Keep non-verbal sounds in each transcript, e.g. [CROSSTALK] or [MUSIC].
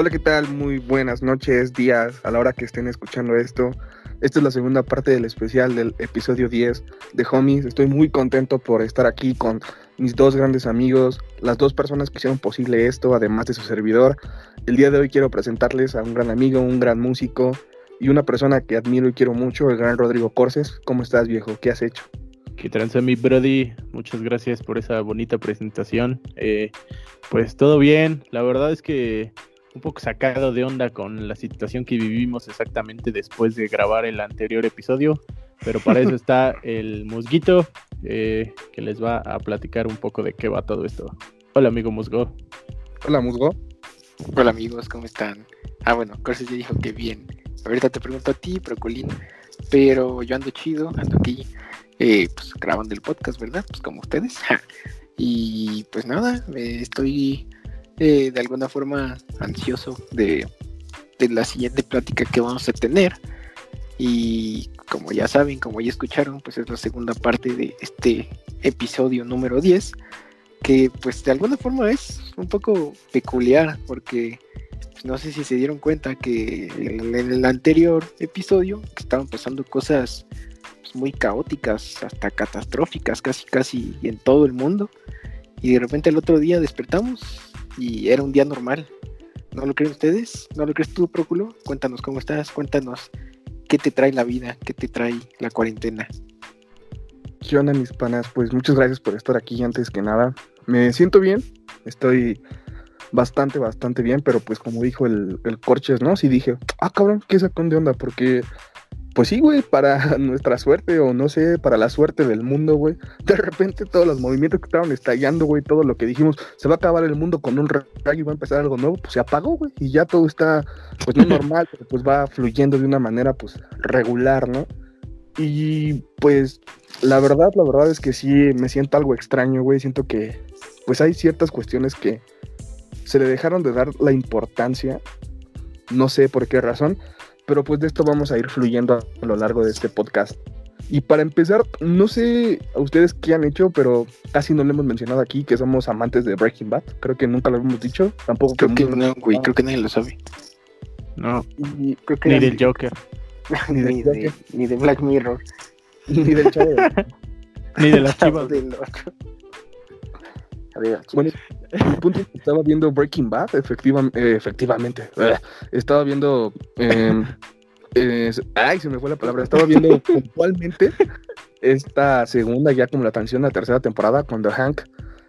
Hola, ¿qué tal? Muy buenas noches, días, a la hora que estén escuchando esto. Esta es la segunda parte del especial del episodio 10 de Homies. Estoy muy contento por estar aquí con mis dos grandes amigos, las dos personas que hicieron posible esto, además de su servidor. El día de hoy quiero presentarles a un gran amigo, un gran músico y una persona que admiro y quiero mucho, el gran Rodrigo Corses. ¿Cómo estás, viejo? ¿Qué has hecho? ¿Qué tranza mi Brody? Muchas gracias por esa bonita presentación. Eh, pues todo bien, la verdad es que un poco sacado de onda con la situación que vivimos exactamente después de grabar el anterior episodio, pero para eso [LAUGHS] está el Musguito, eh, que les va a platicar un poco de qué va todo esto. Hola amigo Musgo. Hola Musgo. Hola amigos, ¿cómo están? Ah, bueno, Corses ya dijo que bien. Ahorita te pregunto a ti, Procolín, pero yo ando chido, ando aquí, eh, pues grabando el podcast, ¿verdad? Pues como ustedes. [LAUGHS] Y pues nada, eh, estoy eh, de alguna forma ansioso de, la siguiente plática que vamos a tener. Y como ya saben, como ya escucharon, pues es la segunda parte de este episodio número 10, que pues de alguna forma es un poco peculiar, porque no sé si se dieron cuenta que en, el anterior episodio estaban pasando cosas pues, muy caóticas, hasta catastróficas, casi casi en todo el mundo. Y de repente el otro día despertamos y era un día normal. ¿No lo creen ustedes? ¿No lo crees tú, Próculo? Cuéntanos cómo estás, cuéntanos qué te trae la vida, qué te trae la cuarentena. ¿Qué onda, mis panas? Pues muchas gracias por estar aquí antes que nada. Me siento bien, estoy bastante, bastante bien, pero pues como dijo el, el Corches, ¿no? Sí dije, ah, cabrón, ¿qué sacón de onda? Porque pues sí, güey, para [LAUGHS] nuestra suerte o no sé, para la suerte del mundo, güey. De repente todos los movimientos que estaban estallando, güey, todo lo que dijimos, se va a acabar el mundo con un rayo y va a empezar algo nuevo, pues se apagó, güey, y ya todo está, pues no [LAUGHS] normal, pero pues va fluyendo de una manera, pues, regular, ¿no? Y pues la verdad, la verdad es que sí me siento algo extraño, güey, siento que, pues hay ciertas cuestiones que se le dejaron de dar la importancia, no sé por qué razón, pero pues de esto vamos a ir fluyendo a lo largo de este podcast. Y para empezar, no sé a ustedes qué han hecho, pero casi no lo hemos mencionado aquí, que somos amantes de Breaking Bad. Creo que nunca lo hemos dicho. Tampoco creo que, no, güey, creo que nadie lo sabe. No, creo que ni del Joker. [LAUGHS] ni, del Joker. ni de Black Mirror. [LAUGHS] ni del Chavo. ni de las [LAUGHS] chivas. Bueno, el punto es que estaba viendo Breaking Bad, efectivamente, efectivamente. Estaba viendo. Em, [LAUGHS] ay, se me fue la palabra. Estaba viendo [LAUGHS] puntualmente esta segunda, ya como la transición a la tercera temporada, cuando Hank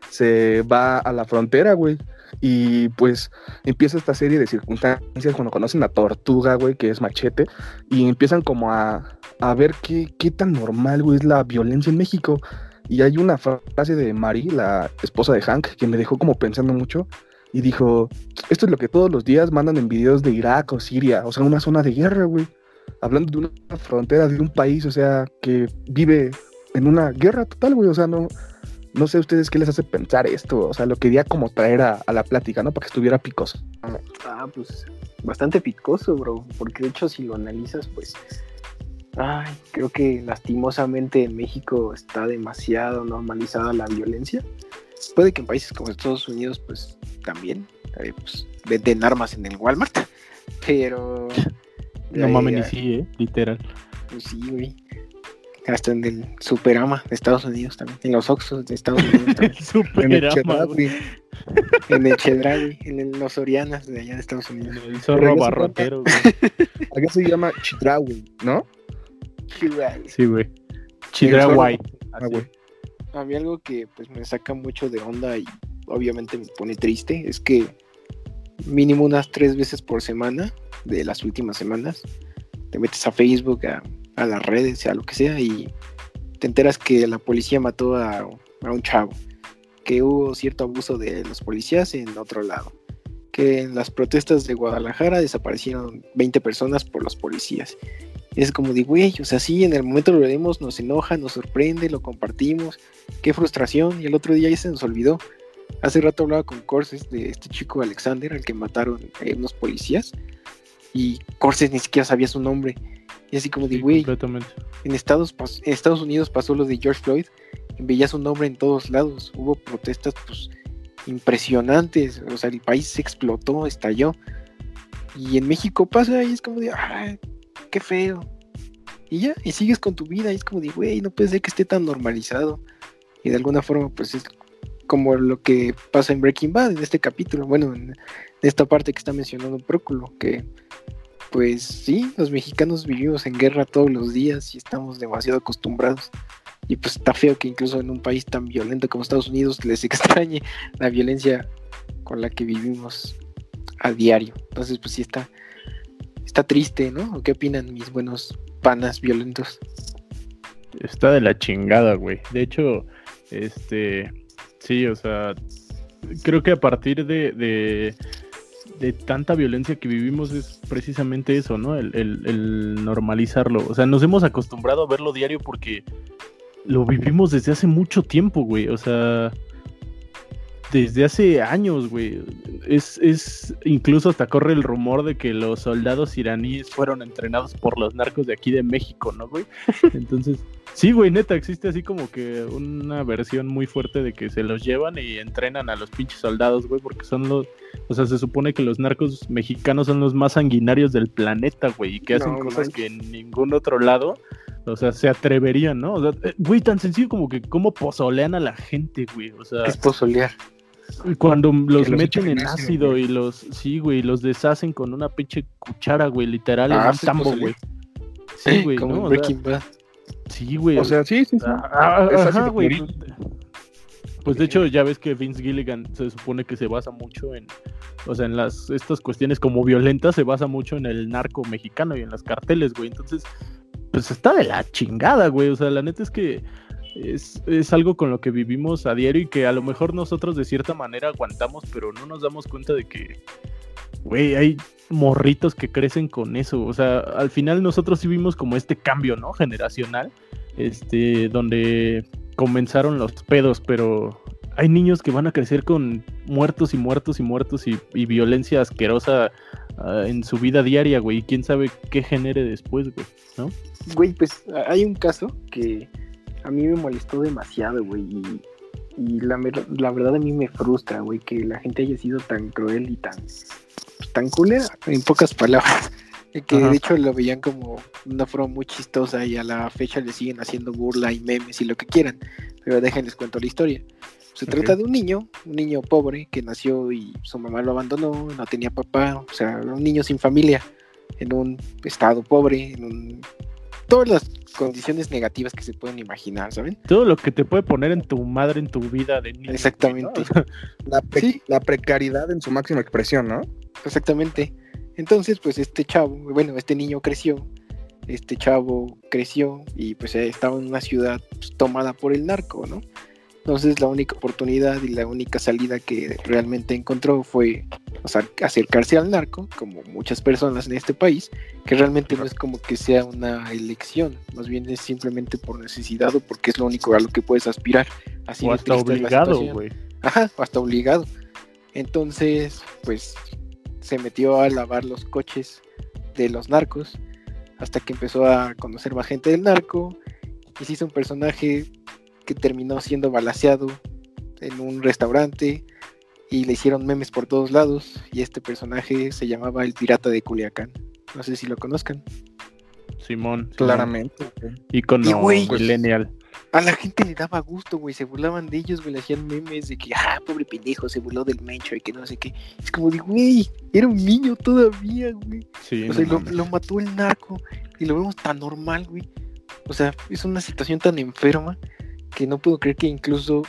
se va a la frontera, güey. Y pues empieza esta serie de circunstancias cuando conocen a Tortuga, güey, que es machete, y empiezan como a, a ver qué, qué tan normal, güey, es la violencia en México. Y hay una frase de Mari, la esposa de Hank, que me dejó como pensando mucho y dijo, esto es lo que todos los días mandan en videos de Irak o Siria, o sea, una zona de guerra, güey. Hablando de una frontera de un país, o sea, que vive en una guerra total, güey, o sea, no, no sé ustedes qué les hace pensar esto, o sea, lo quería como traer a, a la plática, ¿no? Para que estuviera picoso. Ah, pues bastante picoso, bro, porque de hecho si lo analizas, pues Ay, creo que lastimosamente en México está demasiado normalizada la violencia. Puede que en países como Estados Unidos, pues también, eh, pues, venden armas en el Walmart, [LAUGHS] pero. No mames, ni sí, ¿eh? Literal. Pues sí, güey. Hasta en el Superama de Estados Unidos también. En los Oxxos de Estados Unidos [LAUGHS] también. el Superama, güey. En el Chedraui, en los Sorianas de allá de Estados Unidos. El zorro barrotero, [LAUGHS] güey. Acá se llama Chedraui, ¿no? Sí, güey. Chidra White. A mí algo que pues me saca mucho de onda y obviamente me pone triste es que mínimo unas tres veces por semana de las últimas semanas te metes a Facebook, a, las redes, a lo que sea y te enteras que la policía mató a, a un chavo, que hubo cierto abuso de los policías en otro lado, que en las protestas de Guadalajara desaparecieron 20 personas por los policías es como de, güey, o sea, sí, en el momento lo vemos, nos enoja, nos sorprende, lo compartimos, qué frustración, y el otro día ya se nos olvidó. Hace rato hablaba con Corses de este chico Alexander, al que mataron eh, unos policías, y Corses ni siquiera sabía su nombre. Y así como de, güey, en Estados, en Estados Unidos pasó lo de George Floyd, veía su nombre en todos lados, hubo protestas pues impresionantes, o sea, el país se explotó, estalló, Y en México pasa y es como de, ay, qué feo. Y ya, y sigues con tu vida y es como de, güey, no puede ser que esté tan normalizado. Y de alguna forma, pues es como lo que pasa en Breaking Bad, en este capítulo, bueno, en esta parte que está mencionando Próculo, que pues sí, los mexicanos vivimos en guerra todos los días y estamos demasiado acostumbrados. Y pues está feo que incluso en un país tan violento como Estados Unidos [LAUGHS] les extrañe la violencia con la que vivimos a diario. Entonces, pues sí está, está triste, ¿no? ¿O qué opinan mis buenos panas violentos? Está de la chingada, güey. De hecho, este, sí, o sea, creo que a partir de, de de tanta violencia que vivimos es precisamente eso, ¿no? El, normalizarlo. O sea, nos hemos acostumbrado a verlo diario porque lo vivimos desde hace mucho tiempo, güey. O sea, desde hace años, güey. Es, es, incluso hasta corre el rumor de que los soldados iraníes fueron entrenados por los narcos de aquí de México, ¿no, güey? [LAUGHS] Entonces, Sí, güey, neta, existe así como que una versión muy fuerte de que se los llevan y entrenan a los pinches soldados, güey, porque son los, o sea, se supone que los narcos mexicanos son los más sanguinarios del planeta, güey, y que hacen cosas que en ningún otro lado, o sea, se atreverían, ¿no? O sea, eh, güey, tan sencillo como que cómo pozolean a la gente, güey, o sea. es pozolear? Cuando los, meten en ácido, y los, sí, güey, los deshacen con una pinche cuchara, güey, literal, en ah, un tambo, güey. Sí, [CLEARS THROAT] güey, ¿no? Breaking Bad. Sí, güey. O sea, sí, sí, sí. Ah, ah, güey. Pues, pues de hecho, ya ves que Vince Gilligan se supone que se basa mucho en, o sea, en las estas cuestiones como violentas, se basa mucho en el narco mexicano y en las carteles, güey. Entonces, pues está de la chingada, güey. O sea, la neta es que es, es, algo con lo que vivimos a diario y que a lo mejor nosotros de cierta manera aguantamos, pero no nos damos cuenta de que, güey, hay morritos que crecen con eso. O sea, al final nosotros sí vimos como este cambio, ¿no? Generacional, este, donde comenzaron los pedos, pero hay niños que van a crecer con muertos y muertos y muertos y, violencia asquerosa ah, en su vida diaria, güey. Y quién sabe qué genere después, güey, ¿no? Güey, pues hay un caso que a mí me molestó demasiado, güey. Y, y la, la verdad a mí me frustra, güey, que la gente haya sido tan cruel y tan tan culera, en pocas palabras. [LAUGHS] Que de hecho lo veían como una forma muy chistosa y a la fecha le siguen haciendo burla y memes y lo que quieran. Pero déjenles cuento la historia. Se trata de un niño, un niño pobre que nació y su mamá lo abandonó, no tenía papá, o sea, un niño sin familia, en un estado pobre, en un... todas las condiciones negativas que se pueden imaginar, ¿saben? Todo lo que te puede poner en tu madre, en tu vida de niño. Exactamente. [LAUGHS] La, la precariedad en su máxima expresión, ¿no? Exactamente. Entonces, pues este chavo, bueno, este niño creció, este chavo creció y pues estaba en una ciudad pues, tomada por el narco, ¿no? Entonces la única oportunidad y la única salida que realmente encontró fue acercarse al narco, como muchas personas en este país, que realmente no es como que sea una elección, más bien es simplemente por necesidad o porque es lo único a lo que puedes aspirar. Así o hasta obligado, güey. Ajá, hasta obligado. Entonces, pues se metió a lavar los coches de los narcos hasta que empezó a conocer más gente del narco y se hizo un personaje que terminó siendo balaseado en un restaurante y le hicieron memes por todos lados y este personaje se llamaba el pirata de Culiacán. No sé si lo conozcan. Simón. Claramente. Y con millennial a la gente le daba gusto, güey, se burlaban de ellos, güey, le hacían memes de que, ah, pobre pendejo, se burló del Mencho y que no sé qué. Es como de, güey, era un niño todavía, güey. Sí, o sea, lo, lo, mató el narco y lo vemos tan normal, güey. O sea, es una situación tan enferma que no puedo creer que incluso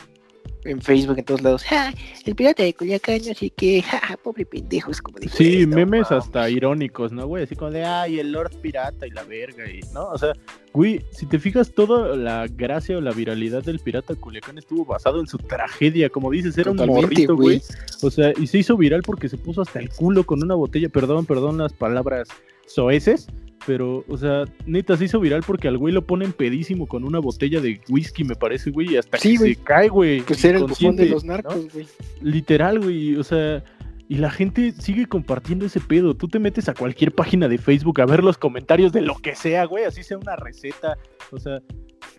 en Facebook, en todos lados, [LAUGHS] el pirata de Culiacán, así que, [LAUGHS] ja, pobre pendejo, es como de... Sí, memes hasta irónicos, ¿no, güey? Así como de, ay, el Lord Pirata y la verga, y, ¿no? O sea, güey, si te fijas, toda la gracia o la viralidad del pirata Culiacán estuvo basado en su tragedia, como dices, era un morrito, güey. O sea, y se hizo viral porque se puso hasta el culo con una botella, perdón, perdón las palabras soeces, pero, o sea, neta se hizo viral porque al güey lo ponen pedísimo con una botella de whisky, me parece, güey, y hasta que se cae, güey. Que ser el bufón de los narcos, güey. Literal, güey, o sea, y la gente sigue compartiendo ese pedo. Tú te metes a cualquier página de Facebook a ver los comentarios de lo que sea, güey, así sea una receta, o sea,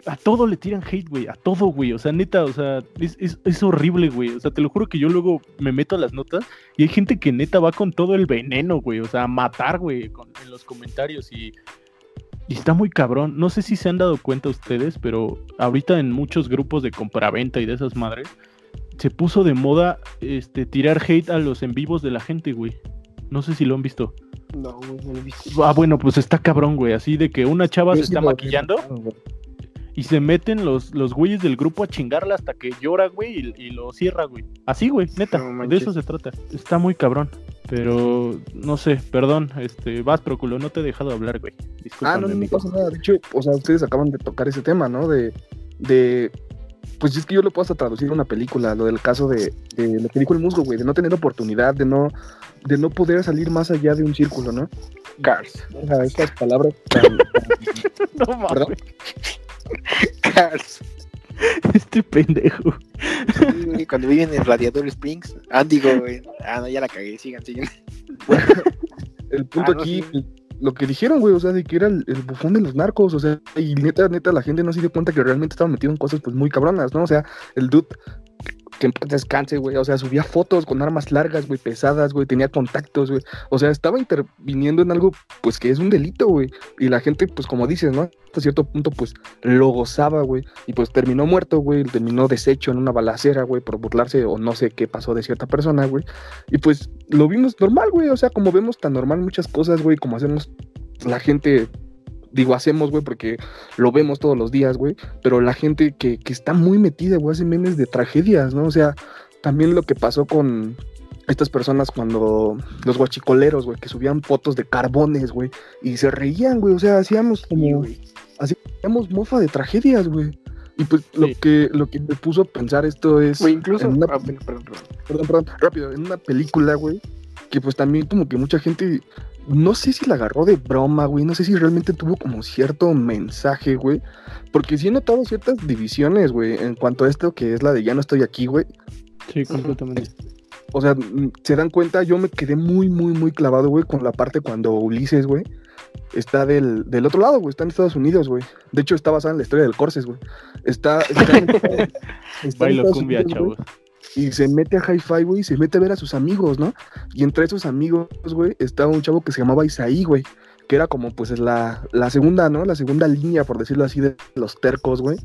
a todo le tiran hate, güey, a todo, güey. O sea, neta, o sea, es, es, es, horrible, güey. O sea, te lo juro que yo luego me meto a las notas y hay gente que neta va con todo el veneno, güey. O sea, a matar, güey, en los comentarios y, y está muy cabrón. No sé si se han dado cuenta ustedes, pero ahorita en muchos grupos de compraventa y de esas madres, se puso de moda este tirar hate a los en vivos de la gente, güey. No sé si lo han visto. No, no lo he visto. Ah, bueno, pues está cabrón, güey. Así de que una chava se está maquillando y se meten los, los güeyes del grupo a chingarla hasta que llora, güey, y, lo cierra, güey. Así, güey, neta. de eso se trata. Está muy cabrón. Pero no sé, perdón, este, vas, Proculo, no te he dejado hablar, güey. Ah, no, no pasa nada. De hecho, o sea, ustedes acaban de tocar ese tema, ¿no? De, de pues es que yo lo puedo hasta traducir a una película, lo del caso de, de lo que dijo el musgo, güey, de no tener oportunidad, de no, de no poder salir más allá de un círculo, ¿no? Cars. O sea, estas palabras [LAUGHS] no mames. Cars. [LAUGHS] Este pendejo. Sí, cuando viven en Radiador Springs. Ah, digo, güey. Ah, no, ya la cagué. Sigan, sigan. [LAUGHS] el punto Ah, no, aquí, sí. lo que dijeron, güey, o sea, de que era el, el bufón de los narcos, o sea, y neta, neta, la gente no se dio cuenta que realmente estaba metido en cosas, pues, muy cabronas, ¿no? O sea, el dude, que en paz descanse, güey, o sea, subía fotos con armas largas, güey, pesadas, güey, tenía contactos, güey, o sea, estaba interviniendo en algo, pues, que es un delito, güey, y la gente, pues, como dices, ¿no? Hasta cierto punto, pues, lo gozaba, güey, y pues terminó muerto, güey, terminó deshecho en una balacera, güey, por burlarse o no sé qué pasó de cierta persona, güey, y pues, lo vimos normal, güey, o sea, como vemos tan normal muchas cosas, güey, como hacemos la gente, digo, hacemos, güey, porque lo vemos todos los días, güey, pero la gente que, que está muy metida, güey, hace memes de tragedias, ¿no? O sea, también lo que pasó con estas personas cuando los guachicoleros, güey, que subían fotos de carbones, güey, y se reían, güey, o sea, hacíamos como, hacíamos mofa de tragedias, güey. Y pues lo que lo que me puso a pensar esto es Güey, incluso. en una Ah, perdón. perdón, perdón, rápido, en una película, güey, que pues también como que mucha gente, no sé si la agarró de broma, güey, no sé si realmente tuvo como cierto mensaje, güey, porque sí he notado ciertas divisiones, güey, en cuanto a esto que es la de ya no estoy aquí, güey, Sí, completamente. o sea, mm, se dan cuenta, yo me quedé muy, muy, muy clavado, güey, con la parte cuando Ulises, güey, está del, del otro lado, güey, está en Estados Unidos, güey, de hecho está basada en la historia del Corses, güey, está... está [LAUGHS] Bailo cumbia, chavos. Y se mete a Hi-Fi, güey, y se mete a ver a sus amigos, ¿no? Y entre esos amigos, güey, estaba un chavo que se llamaba Isaí, güey, que era como, pues, la, la segunda, ¿no? La segunda línea, por decirlo así, de los tercos, güey.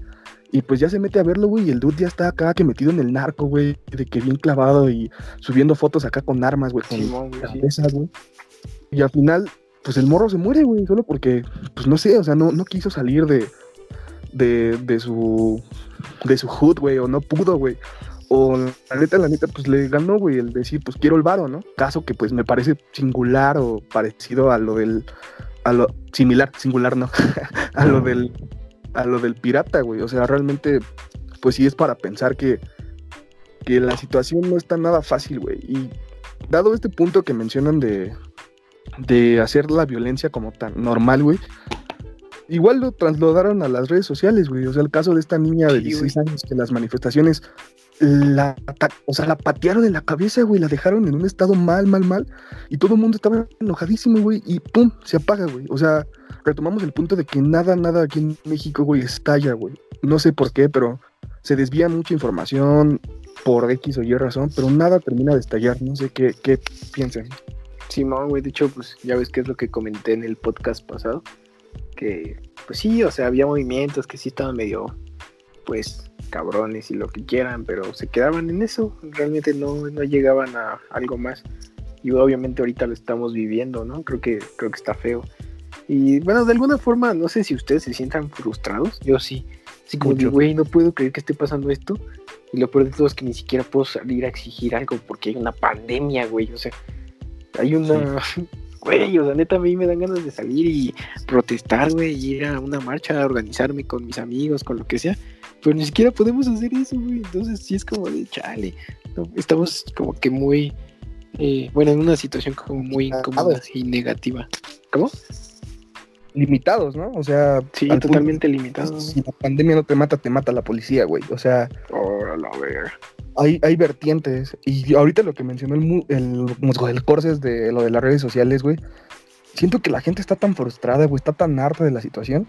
Y pues ya se mete a verlo, güey, y el dude ya está acá que metido en el narco, güey, de que bien clavado y subiendo fotos acá con armas, güey, con sí. cabezas, güey. Y al final, pues el morro se muere, güey, solo porque, pues no sé, o sea, no, no quiso salir de, de, de su, de su hood, güey, o no pudo, güey. O la neta, la neta, pues le ganó, güey, el decir, pues quiero el varo, ¿no? Caso que pues me parece singular o parecido a lo del, a lo, similar, singular, no, [LAUGHS] a lo del, a lo del pirata, güey. O sea, realmente, pues sí es para pensar que, que la situación no está nada fácil, güey. Y dado este punto que mencionan de, de hacer la violencia como tan normal, güey, igual lo trasladaron a las redes sociales, güey. O sea, el caso de esta niña de Sí, 16 años que en las manifestaciones la, o sea, la patearon en la cabeza, güey, la dejaron en un estado mal, mal, mal, y todo el mundo estaba enojadísimo, güey, y pum, se apaga, güey. O sea, retomamos el punto de que nada, nada aquí en México, güey, estalla, güey. No sé por qué, pero se desvía mucha información por X o Y razón, pero nada termina de estallar. No sé qué, qué piensan. Simón, güey, de hecho, pues ya ves que es lo que comenté en el podcast pasado, que pues sí, o sea, había movimientos que sí estaban medio, pues, cabrones y lo que quieran, pero se quedaban en eso, realmente no, no llegaban a algo más. Y obviamente ahorita lo estamos viviendo, ¿no? Creo que, creo que está feo. Y bueno, de alguna forma, no sé si ustedes se sientan frustrados, yo sí. Así como güey, no puedo creer que esté pasando esto. Y lo peor de todo es que ni siquiera puedo salir a exigir algo porque hay una pandemia, güey. O sea, hay una. [LAUGHS] Güey, o sea, neta, a mí me dan ganas de salir y protestar, güey, y ir a una marcha, a organizarme con mis amigos, con lo que sea. Pero ni siquiera podemos hacer eso, güey. Entonces, sí es como de chale. ¿no? Estamos como que muy. eh, bueno, en una situación como muy incómoda y negativa. ¿Cómo? Limitados, ¿no? O sea, Sí, totalmente limitado. Si la pandemia no te mata, te mata la policía, güey. O sea, Órale, a ver. hay, hay vertientes. Y ahorita lo que mencionó el, el, musgo del Corses de lo de las redes sociales, güey. Siento que la gente está tan frustrada, güey, está tan harta de la situación,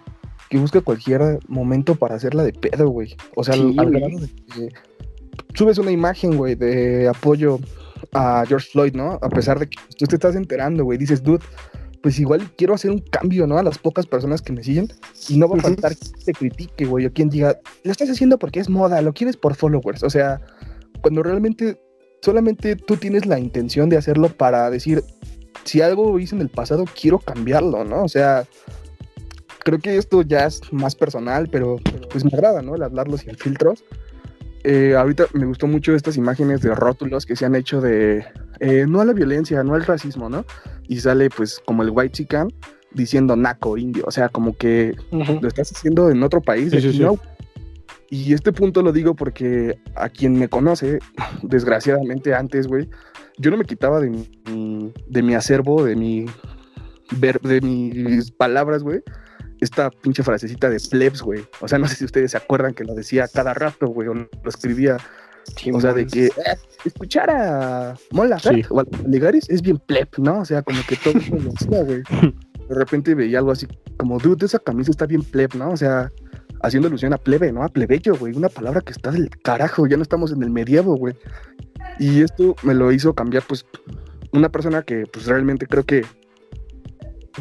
que busca cualquier momento para hacerla de pedo, güey. O sea, Sí, al, subes una imagen, güey, de apoyo a George Floyd, ¿no? A pesar de que tú te estás enterando, güey, dices, dude, pues igual quiero hacer un cambio, ¿no? A las pocas personas que me siguen y no va a faltar quien te critique, güey, o quien diga, lo estás haciendo porque es moda, lo quieres por followers, o sea, cuando realmente solamente tú tienes la intención de hacerlo para decir, si algo hice en el pasado, quiero cambiarlo, ¿no? O sea, creo que esto ya es más personal, pero pues me agrada, ¿no? El hablarlo sin filtros. Eh, ahorita me gustó mucho estas imágenes de rótulos que se han hecho de eh, no a la violencia, no al racismo, ¿no? Y sale pues como el white chican diciendo naco indio, o sea, como que lo estás haciendo en otro país, Sí, sí, aquí sí. no. Y este punto lo digo porque a quien me conoce, [LAUGHS] desgraciadamente antes, güey, yo no me quitaba de mi, de mi acervo, de mi ver, de mis palabras, güey, esta pinche frasecita de plebs, güey. O sea, no sé si ustedes se acuerdan que lo decía cada rato, güey, o lo escribía, Sí, o sea, de que eh, escuchar a Mola Sí. o a Ligaris es bien pleb, ¿no? O sea, como que todo el mundo lo decía, güey. [LAUGHS] De repente veía algo así como, dude, esa camisa está bien pleb, ¿no? O sea, haciendo alusión a plebe, ¿no? A plebeyo, güey. Una palabra que está del carajo, ya no estamos en el medievo, güey. Y esto me lo hizo cambiar, pues, una persona que, pues, realmente creo que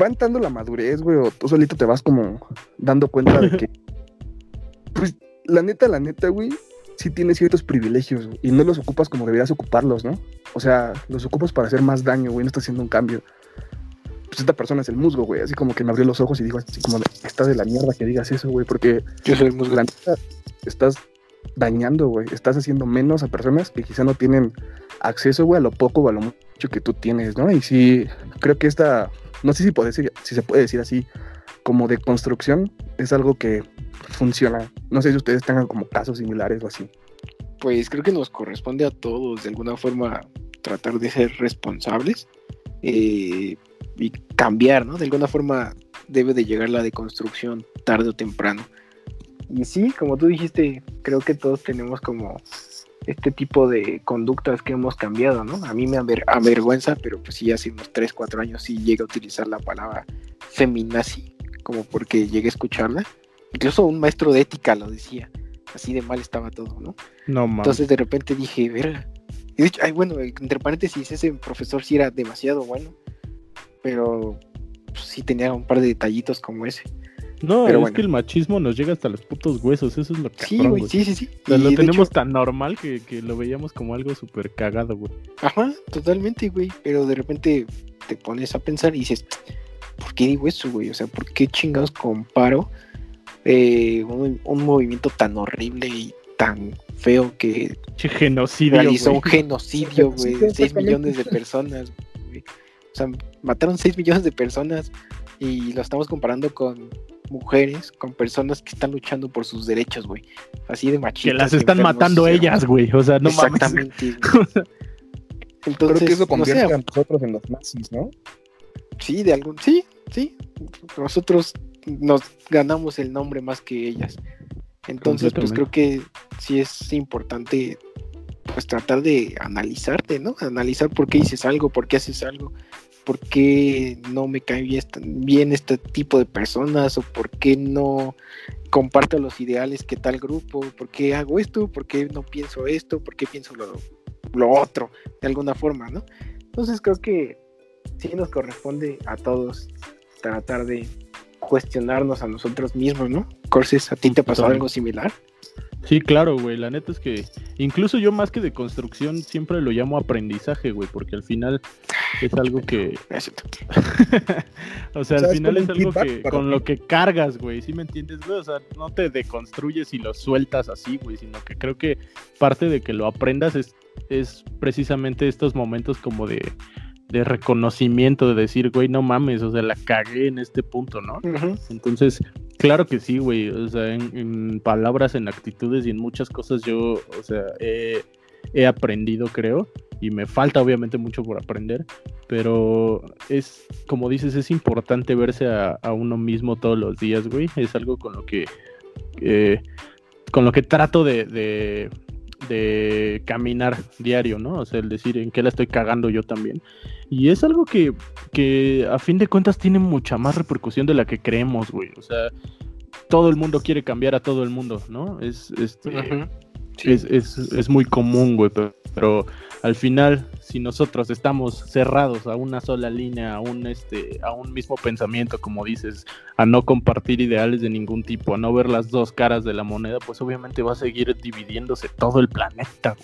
va entrando la madurez, güey, o tú solito te vas como dando cuenta de que, [LAUGHS] pues, la neta, la neta, güey, sí tienes ciertos privilegios, y no los ocupas como deberías ocuparlos, ¿no? O sea, los ocupas para hacer más daño, güey, no estás haciendo un cambio. Pues esta persona es el musgo, güey, así como que me abrió los ojos y dijo así como, está de la mierda que digas eso, güey, porque Yo soy el musgo. la neta, estás dañando, güey. Estás haciendo menos a personas que quizá no tienen acceso, güey, a lo poco o a lo mucho que tú tienes, ¿no? Y sí, creo que esta, no sé si, puede ser, si se puede decir así, como de construcción, es algo que funciona. No sé si ustedes tengan como casos similares o así. Pues creo que nos corresponde a todos de alguna forma tratar de ser responsables eh, y cambiar, ¿no? De alguna forma debe de llegar la deconstrucción tarde o temprano. Y sí, como tú dijiste, creo que todos tenemos como este tipo de conductas que hemos cambiado, ¿no? A mí me aver- avergüenza, pero pues sí, hace unos 3, 4 años sí llegué a utilizar la palabra feminazi, como porque llegué a escucharla. Incluso un maestro de ética lo decía, así de mal estaba todo, ¿no? No mames. Entonces de repente dije, verga. Y de hecho, ay, bueno, entre paréntesis, ese profesor sí era demasiado bueno, pero pues, sí tenía un par de detallitos como ese. no, pero es bueno. que el machismo nos llega hasta los putos huesos, eso es lo que Sí, güey, sí, sí, sí. O sea, Y lo tenemos hecho, tan normal que, que lo veíamos como algo súper cagado, güey. ajá, totalmente, güey. Pero de repente te pones a pensar y dices, ¿por qué digo eso, güey? O sea, ¿por qué chingados comparo eh, un, un movimiento tan horrible y tan feo que Che, genocidio, realizó un güey. genocidio, [LAUGHS] güey, de 6 exactamente. millones de personas, güey. O sea, mataron 6 millones de personas y lo estamos comparando con mujeres, con personas que están luchando por sus derechos, güey. Así de Que machistas. las están enfermos, matando ellas, güey. O sea, no mames. Exactamente. güey. [LAUGHS] Entonces, creo que eso no sé, convierte a nosotros en los nazis, ¿no? sí, de algún, sí, sí. Nosotros nos ganamos el nombre más que ellas. Entonces, pues creo que sí es importante pues tratar de analizarte, ¿no? Analizar por qué dices algo, por qué haces algo, por qué no me cae bien, esta- bien este tipo de personas o por qué no comparto los ideales que tal grupo, por qué hago esto, por qué no pienso esto, por qué pienso lo, lo otro, de alguna forma, ¿no? Entonces creo que sí nos corresponde a todos tratar de cuestionarnos a nosotros mismos, ¿no? Corses, ¿a ti te pasó algo similar? Sí, claro, güey. La neta es que incluso yo más que de construcción siempre lo llamo aprendizaje, güey, porque al final es algo que, [LAUGHS] [LAUGHS] o sea, al final es algo que con lo que cargas, güey, ¿sí me entiendes, güey? O sea, no te deconstruyes y lo sueltas así, güey, sino que creo que parte de que lo aprendas es, es precisamente estos momentos como de, de reconocimiento, de decir, güey, no mames, o sea, la cagué en este punto, ¿no? Entonces, claro que sí, güey. O sea, en, en palabras, en actitudes y en muchas cosas yo, o sea, he, he aprendido, creo. Y me falta obviamente mucho por aprender. Pero es, como dices, es importante verse a, a uno mismo todos los días, güey. Es algo con lo que... eh, con lo que trato de, de, de caminar diario, ¿no? O sea, el decir en qué la estoy cagando yo también. Y es algo que, que a fin de cuentas tiene mucha más repercusión de la que creemos, güey. O sea, todo el mundo quiere cambiar a todo el mundo, ¿no? Es, este. Sí. es, es, es muy común, güey, pero, pero al final, si nosotros estamos cerrados a una sola línea, a un, este, a un mismo pensamiento, como dices, a no compartir ideales de ningún tipo, a no ver las dos caras de la moneda, pues obviamente va a seguir dividiéndose todo el planeta.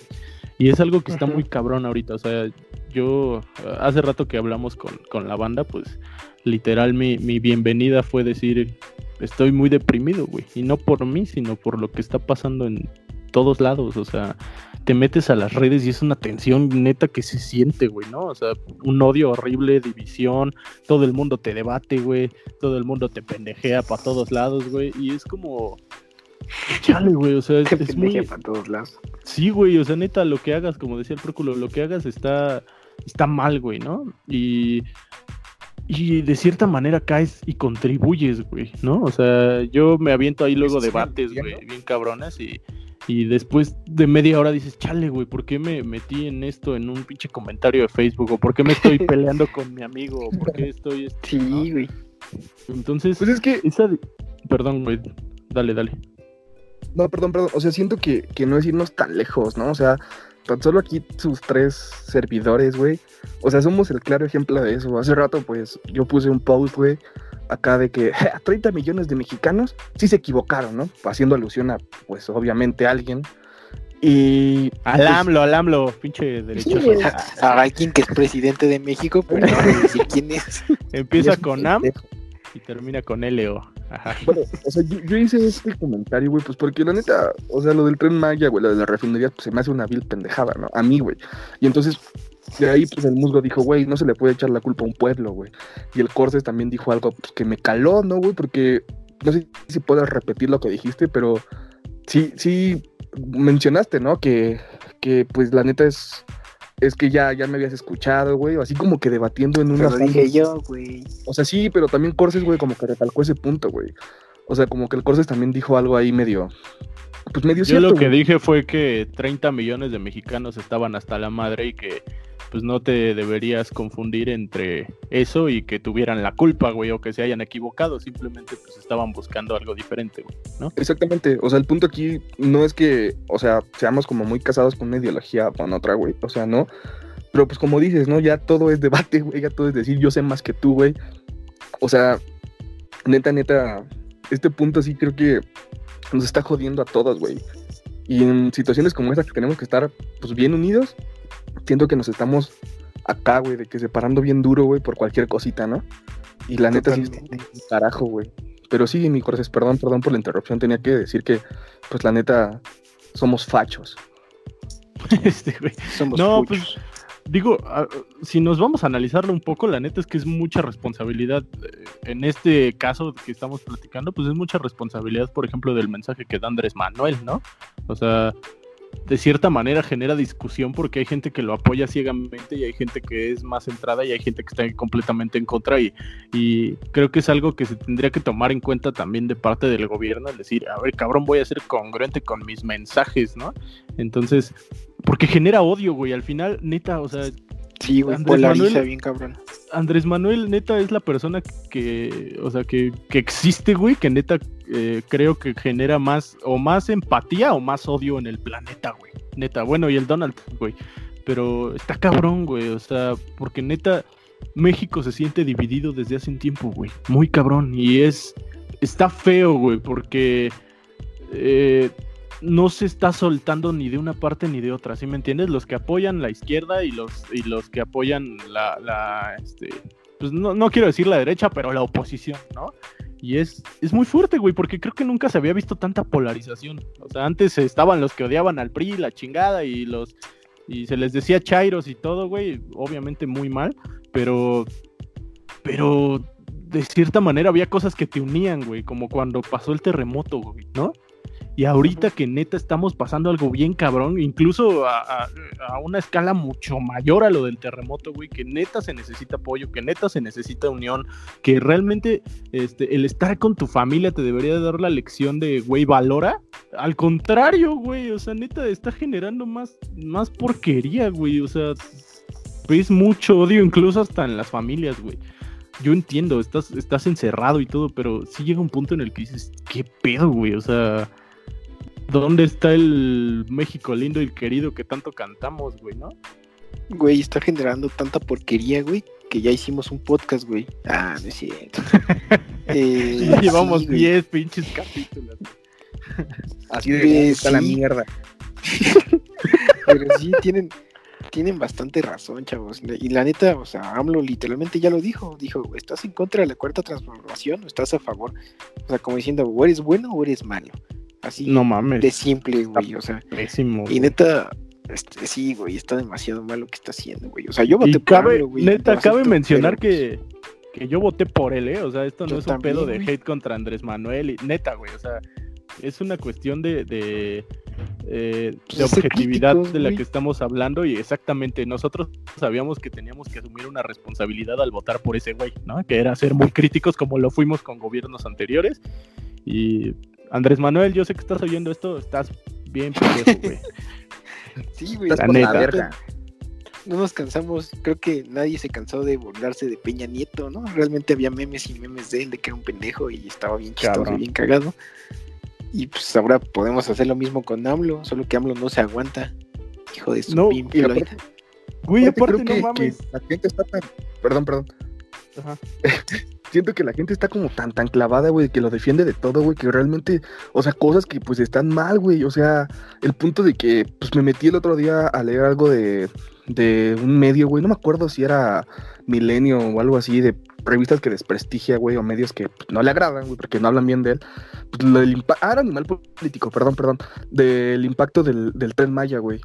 Y es algo que está muy cabrón ahorita, o sea, yo hace rato que hablamos con, con la banda, pues literal mi, mi bienvenida fue decir, estoy muy deprimido, güey, y no por mí, sino por lo que está pasando en todos lados, o sea, te metes a las redes y es una tensión neta que se siente, güey, ¿no? O sea, un odio horrible, división, todo el mundo te debate, güey, todo el mundo te pendejea para todos lados, güey, y es como... Chale, güey, o sea, es, es muy... para todos lados. Sí, güey, o sea, neta, lo que hagas, como decía el próculo, lo que hagas está, está mal, güey, ¿no? Y, y de cierta manera caes y contribuyes, güey, ¿no? O sea, yo me aviento ahí luego debates, güey, bien cabrones y, y después de media hora dices, chale, güey, ¿por qué me metí en esto en un pinche comentario de Facebook? ¿O por qué me estoy [LAUGHS] peleando con mi amigo? ¿O por qué estoy... este, Sí, ¿no? güey. Entonces, Pues es que, esa... de- Perdón, güey, dale, dale. no, perdón, perdón. O sea, siento que, que no es irnos tan lejos, ¿no? O sea, tan solo aquí sus tres servidores, güey. O sea, somos el claro ejemplo de eso. Hace rato, pues, yo puse un post, güey, acá de que [LAUGHS] a 30 millones de mexicanos sí se equivocaron, ¿no? Haciendo alusión a, pues, obviamente a alguien. Y. Al pues, AMLO, al AMLO, pinche derechoso. güey. A, a alguien que es presidente de México, pero no voy a decir quién es. Empieza con AM y termina con LO. Bueno, o sea, yo, hice este comentario, güey, pues porque la neta, o sea, lo del tren Maya, güey, lo de la refinería, pues se me hace una vil pendejada, ¿no? A mí, güey. Y entonces, de ahí, pues el musgo dijo, güey, no se le puede echar la culpa a un pueblo, güey. Y el Corses también dijo algo pues, que me caló, ¿no, güey? Porque no sé si puedes repetir lo que dijiste, pero sí, sí mencionaste, ¿no? Que, que pues la neta es. Es que ya, ya me habías escuchado, güey, así como que debatiendo en una lo dije yo, güey. o sea, sí, pero también Corses, güey, como que recalcó ese punto, güey. O sea, como que el Corses también dijo algo ahí medio. Pues medio Yo cierto. lo que dije fue que 30 millones de mexicanos estaban hasta la madre y que pues no te deberías confundir entre eso y que tuvieran la culpa, güey, o que se hayan equivocado, simplemente pues estaban buscando algo diferente, güey, ¿no? Exactamente. O sea, el punto aquí no es que, o sea, seamos como muy casados con una ideología o con otra, güey. O sea, no. Pero pues como dices, ¿no? Ya todo es debate, [LAUGHS] güey. Ya todo es decir, yo sé más que tú, güey. O sea, neta, neta, este punto sí creo que nos está jodiendo a todos, güey. Y en situaciones como esta que tenemos que estar, pues, bien unidos, siento que nos estamos acá, güey, de que separando bien duro, güey, por cualquier cosita, ¿no? Y la neta sí es carajo, güey. Pero sí, mi corazón, perdón, perdón por la interrupción, tenía que decir que, pues, la neta, somos fachos. [LAUGHS] Este, güey. Somos No, puchos. pues digo, si nos vamos a analizarlo un poco, la neta es que es mucha responsabilidad. eh, En este caso que estamos platicando, pues es mucha responsabilidad, por ejemplo, del mensaje que da Andrés Manuel, ¿no? O sea, de cierta manera genera discusión porque hay gente que lo apoya ciegamente y hay gente que es más centrada y hay gente que está completamente en contra y, y creo que es algo que se tendría que tomar en cuenta también de parte del gobierno, decir, a ver, cabrón, voy a ser congruente con mis mensajes, ¿no? Entonces, porque genera odio, güey, al final, neta, o sea, Sí, güey, Andrés polariza Manuel- bien cabrón. Andrés Manuel, neta, es la persona que, o sea, que, que existe, güey, que neta eh, creo que genera más, o más empatía o más odio en el planeta, güey. Neta, bueno, y el Donald, güey. Pero está cabrón, güey, o sea, porque neta, México se siente dividido desde hace un tiempo, güey. Muy cabrón. Y es, está feo, güey, porque eh, no se está soltando ni de una parte ni de otra, ¿sí me entiendes? Los que apoyan la izquierda y los, y los que apoyan la, este, pues no, no quiero decir la derecha, pero la oposición, ¿no? Y es, es muy fuerte, güey, porque creo que nunca se había visto tanta polarización. O sea, antes estaban los que odiaban al PRI, la chingada, y los y se les decía chairos y todo, güey, obviamente muy mal, pero pero de cierta manera había cosas que te unían, güey, como cuando pasó el terremoto, güey, ¿no? Y ahorita que neta estamos pasando algo bien cabrón, incluso a, una escala mucho mayor a lo del terremoto, güey, que neta se necesita apoyo, que neta se necesita unión, que realmente este, el estar con tu familia te debería dar la lección de, güey, valora. Al contrario, güey, o sea, neta está generando más, más porquería, güey, o sea, ves mucho odio incluso hasta en las familias, güey. yo entiendo, estás, estás encerrado y todo, pero sí llega un punto en el que dices, ¿qué pedo, güey? O sea, ¿dónde está el México lindo y querido que tanto cantamos, güey, no? Güey, está generando tanta porquería, güey, que ya hicimos un podcast, güey. Ah, no es cierto. [LAUGHS] eh, llevamos sí, 10 pinches capítulos. Así de está sí. la mierda. [LAUGHS] Pero sí, tienen, tienen bastante razón, chavos. Y la neta, o sea, AMLO literalmente ya lo dijo. Dijo, ¿estás en contra de la cuarta transformación o estás a favor? O sea, como diciendo, o eres bueno o eres malo. Así no mames. de simple, güey. O sea, Pésimo, y neta, este, sí, güey, está demasiado mal lo que está haciendo, güey. O sea, yo voté y por cabe, AMLO, güey. Neta, cabe mencionar que, que yo voté por él, ¿eh? O sea, esto no Yo es un pedo de hate contra Andrés Manuel. Y, neta, güey, o sea, es una cuestión de, de, eh, Pues de objetividad de la güey. que estamos hablando y exactamente nosotros sabíamos que teníamos que asumir una responsabilidad al votar por ese güey, ¿no? Que era ser muy críticos como lo fuimos con gobiernos anteriores. Y Andrés Manuel, yo sé que estás oyendo esto, estás bien pendejo, [LAUGHS] güey. Sí, güey. Estás La por la neta. verga. No nos cansamos, creo que nadie se cansó de burlarse de Peña Nieto, ¿no? Realmente había memes y memes de él, de que era un pendejo y estaba bien chistoso Cabrón. y bien cagado. Y pues ahora podemos hacer lo mismo con AMLO, solo que AMLO no se aguanta. Hijo de su No, y aparte- Güey, Aparte, aparte, creo no que, que mames. la gente está tan. Perdón, perdón. Ajá. [LAUGHS] Siento que la gente está como tan, tan clavada, güey, que lo defiende de todo, güey, que realmente, o sea, cosas que pues están mal, güey. O sea, el punto de que, pues me metí el otro día a leer algo de, de un medio, güey, no me acuerdo si era Milenio o algo así, de revistas que desprestigia, güey, o medios que pues, no le agradan, güey, porque no hablan bien de él. Pues, lo del ah, era animal político, perdón, perdón, del impacto del, del tren Maya, güey.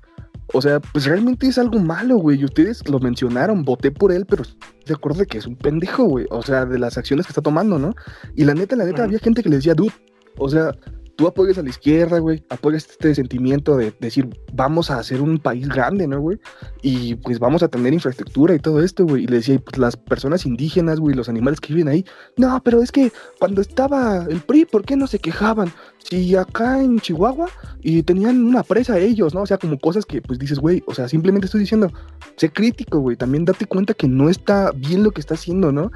O sea, pues realmente es algo malo, güey. Y ustedes lo mencionaron, voté por él, pero de acuerdo de que es un pendejo, güey. O sea, de las acciones que está tomando, ¿no? Y la neta, la neta, Ujú. había gente que le decía, dude, o sea, tú apoyas a la izquierda, güey, apoyas este sentimiento de decir, vamos a hacer un país grande, ¿no, güey? Y pues vamos a tener infraestructura y todo esto, güey. Y le decía, pues las personas indígenas, güey, los animales que viven ahí, no, pero es que cuando estaba el PRI, ¿por qué no se quejaban? Si acá en Chihuahua y tenían una presa ellos, ¿no? O sea, como cosas que pues dices, güey, o sea, simplemente estoy diciendo, sé crítico, güey, también date cuenta que no está bien lo que está haciendo, ¿no?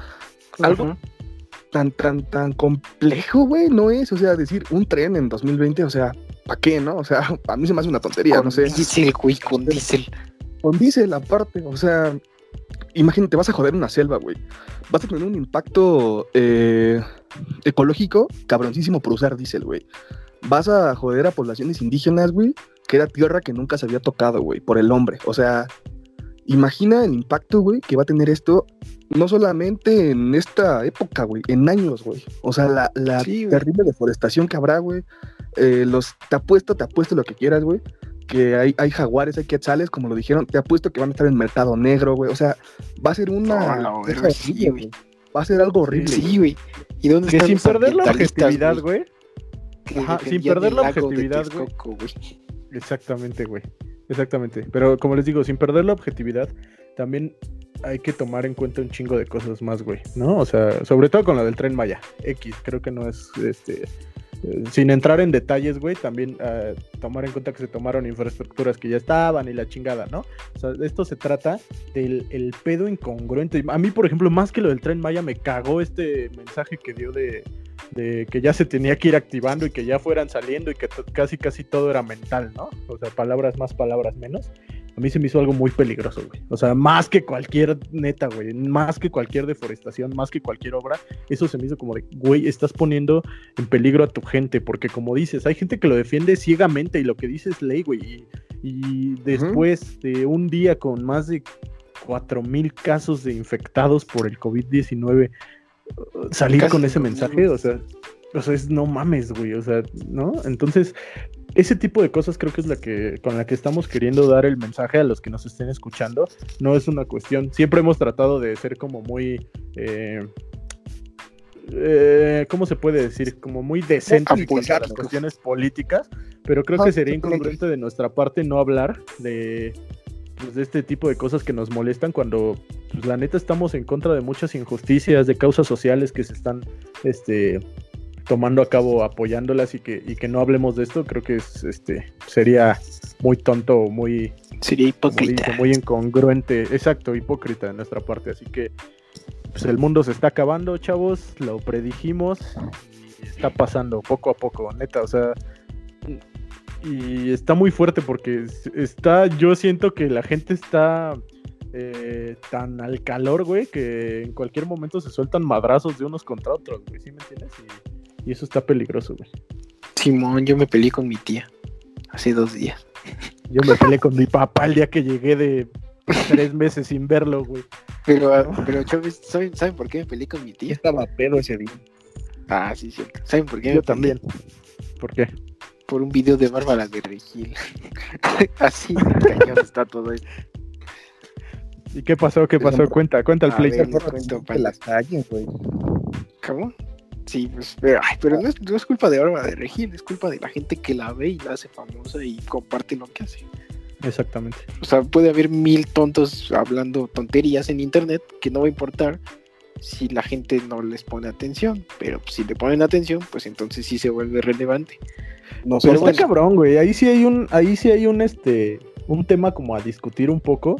Algo. Tan, tan, tan complejo, güey, no es, o sea, decir un tren en 2020, o sea, ¿para qué, no? O sea, [LAUGHS] a mí se me hace una tontería, Con no sé. diésel, güey, con diésel. Con diésel aparte, o sea, imagínate, vas a joder una selva, güey. Vas a tener un impacto eh, ecológico cabroncísimo por usar diésel, güey. Vas a joder a poblaciones indígenas, güey, que era tierra que nunca se había tocado, güey, por el hombre. O sea, imagina el impacto, güey, que va a tener esto, no solamente en esta época, güey, en años, güey. O sea, la, la Sí, güey. terrible deforestación que habrá, güey. Eh, los, te apuesto, te apuesto lo que quieras, güey. Que hay, hay jaguares, hay quetzales, como lo dijeron. Te apuesto que van a estar en mercado negro, güey. O sea, va a ser una. No, verga, sí, güey. Va a ser algo horrible. Sí, güey. ¿Y dónde Que sin perder la objetividad, güey. Ajá, sin perder la objetividad, güey? Exactamente, güey. Exactamente. Pero como les digo, sin perder la objetividad, también hay que tomar en cuenta un chingo de cosas más, güey, ¿no? O sea, sobre todo con la del tren Maya. X, creo que no es, este, eh, sin entrar en detalles, güey, también eh, tomar en cuenta que se tomaron infraestructuras que ya estaban y la chingada, ¿no? O sea, esto se trata del el pedo incongruente. A mí, por ejemplo, más que lo del tren Maya, me cagó este mensaje que dio de, de que ya se tenía que ir activando y que ya fueran saliendo y que casi casi todo era mental, ¿no? O sea, palabras más, palabras menos. A mí se me hizo algo muy peligroso, güey. O sea, más que cualquier neta, güey. Más que cualquier deforestación, más que cualquier obra. Eso se me hizo como de, güey, estás poniendo en peligro a tu gente. Porque como dices, hay gente que lo defiende ciegamente y lo que dice es ley, güey. Y, y después de un día con más de 4.000 casos de infectados por el COVID-19, uh, salir Casi con ese mensaje, o sea, o sea, es no mames, güey, o sea, ¿no? Entonces, ese tipo de cosas creo que es la que con la que estamos queriendo dar el mensaje a los que nos estén escuchando. No es una cuestión. Siempre hemos tratado de ser como muy. Eh, eh, ¿Cómo se puede decir? Como muy decentes en cuanto a las cuestiones políticas, pero creo que sería incongruente de nuestra parte no hablar de, pues, de este tipo de cosas que nos molestan cuando, pues, la neta, estamos en contra de muchas injusticias, de causas sociales que se están este, tomando a cabo apoyándolas y que, y que no hablemos de esto, creo que es, este, sería muy tonto muy, Sería hipócrita. dice, muy incongruente, exacto, hipócrita de nuestra parte. Así que, pues el mundo se está acabando, chavos, lo predijimos y está pasando poco a poco, neta, o sea, y está muy fuerte porque está, yo siento que la gente está eh, tan al calor, güey, que en cualquier momento se sueltan madrazos de unos contra otros, güey, ¿sí me entiendes? Y, y eso está peligroso, güey. Simón, yo me peleé con mi tía hace dos días. Yo me peleé con mi papá el día que llegué de tres meses sin verlo, güey. Pero, pero ¿saben, ¿saben por qué me peleé con mi tía? Estaba pedo ese día. Ah, sí, cierto. ¿Saben por qué? me Yo peleé? también. ¿Por qué? Por un video de Bárbara de Regil. [LAUGHS] Así cañón está todo esto. ¿Y qué pasó? ¿Qué pasó? Cuenta, cuenta el A play. ver, cuento, De las calles, güey. ¿Cómo? Sí, pues, pero, ay, pero no, es, no es culpa de Bárbara de Regil, es culpa de la gente que la ve y la hace famosa y comparte lo que hace. Exactamente. O sea, puede haber mil tontos hablando tonterías en internet que no va a importar si la gente no les pone atención. Pero pues, si le ponen atención, pues entonces sí se vuelve relevante. No Pero está cabrón, güey. Ahí sí hay un, ahí sí hay un este, un tema como a discutir un poco,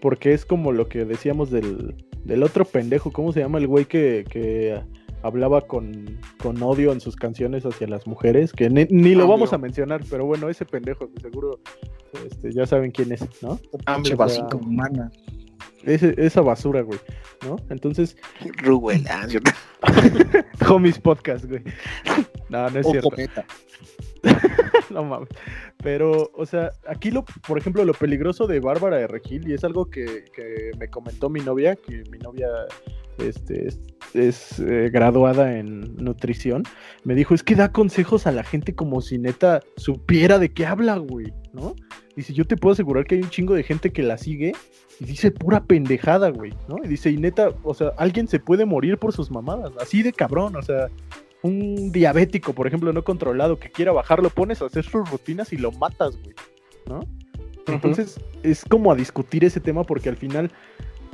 porque es como lo que decíamos del, del otro pendejo, ¿cómo se llama el güey que, que hablaba con, con odio en sus canciones hacia las mujeres? Que ni, ni lo vamos a mencionar, pero bueno, ese pendejo, que seguro este, ya saben quién es, ¿no? pinche humana. Ese- esa basura, güey, ¿no? Entonces, Rubel, ah, homies [LAUGHS] podcast, güey. No, no es O cierto. cometa. [LAUGHS] no mames. Pero, o sea, aquí lo, por ejemplo, lo peligroso de Bárbara de Regil, y es algo que, que me comentó mi novia, que mi novia este, es, eh, graduada en nutrición, me dijo, es que da consejos a la gente como si neta supiera de qué habla, güey, ¿no? Dice, yo te puedo asegurar que hay un chingo de gente que la sigue y dice pura pendejada, güey, ¿no? Y dice, y neta, o sea, alguien se puede morir por sus mamadas, así de cabrón, o sea, un diabético, por ejemplo, no controlado, que quiera bajar, lo pones a hacer sus rutinas y lo matas, güey, ¿no? Entonces, es como a discutir ese tema porque al final,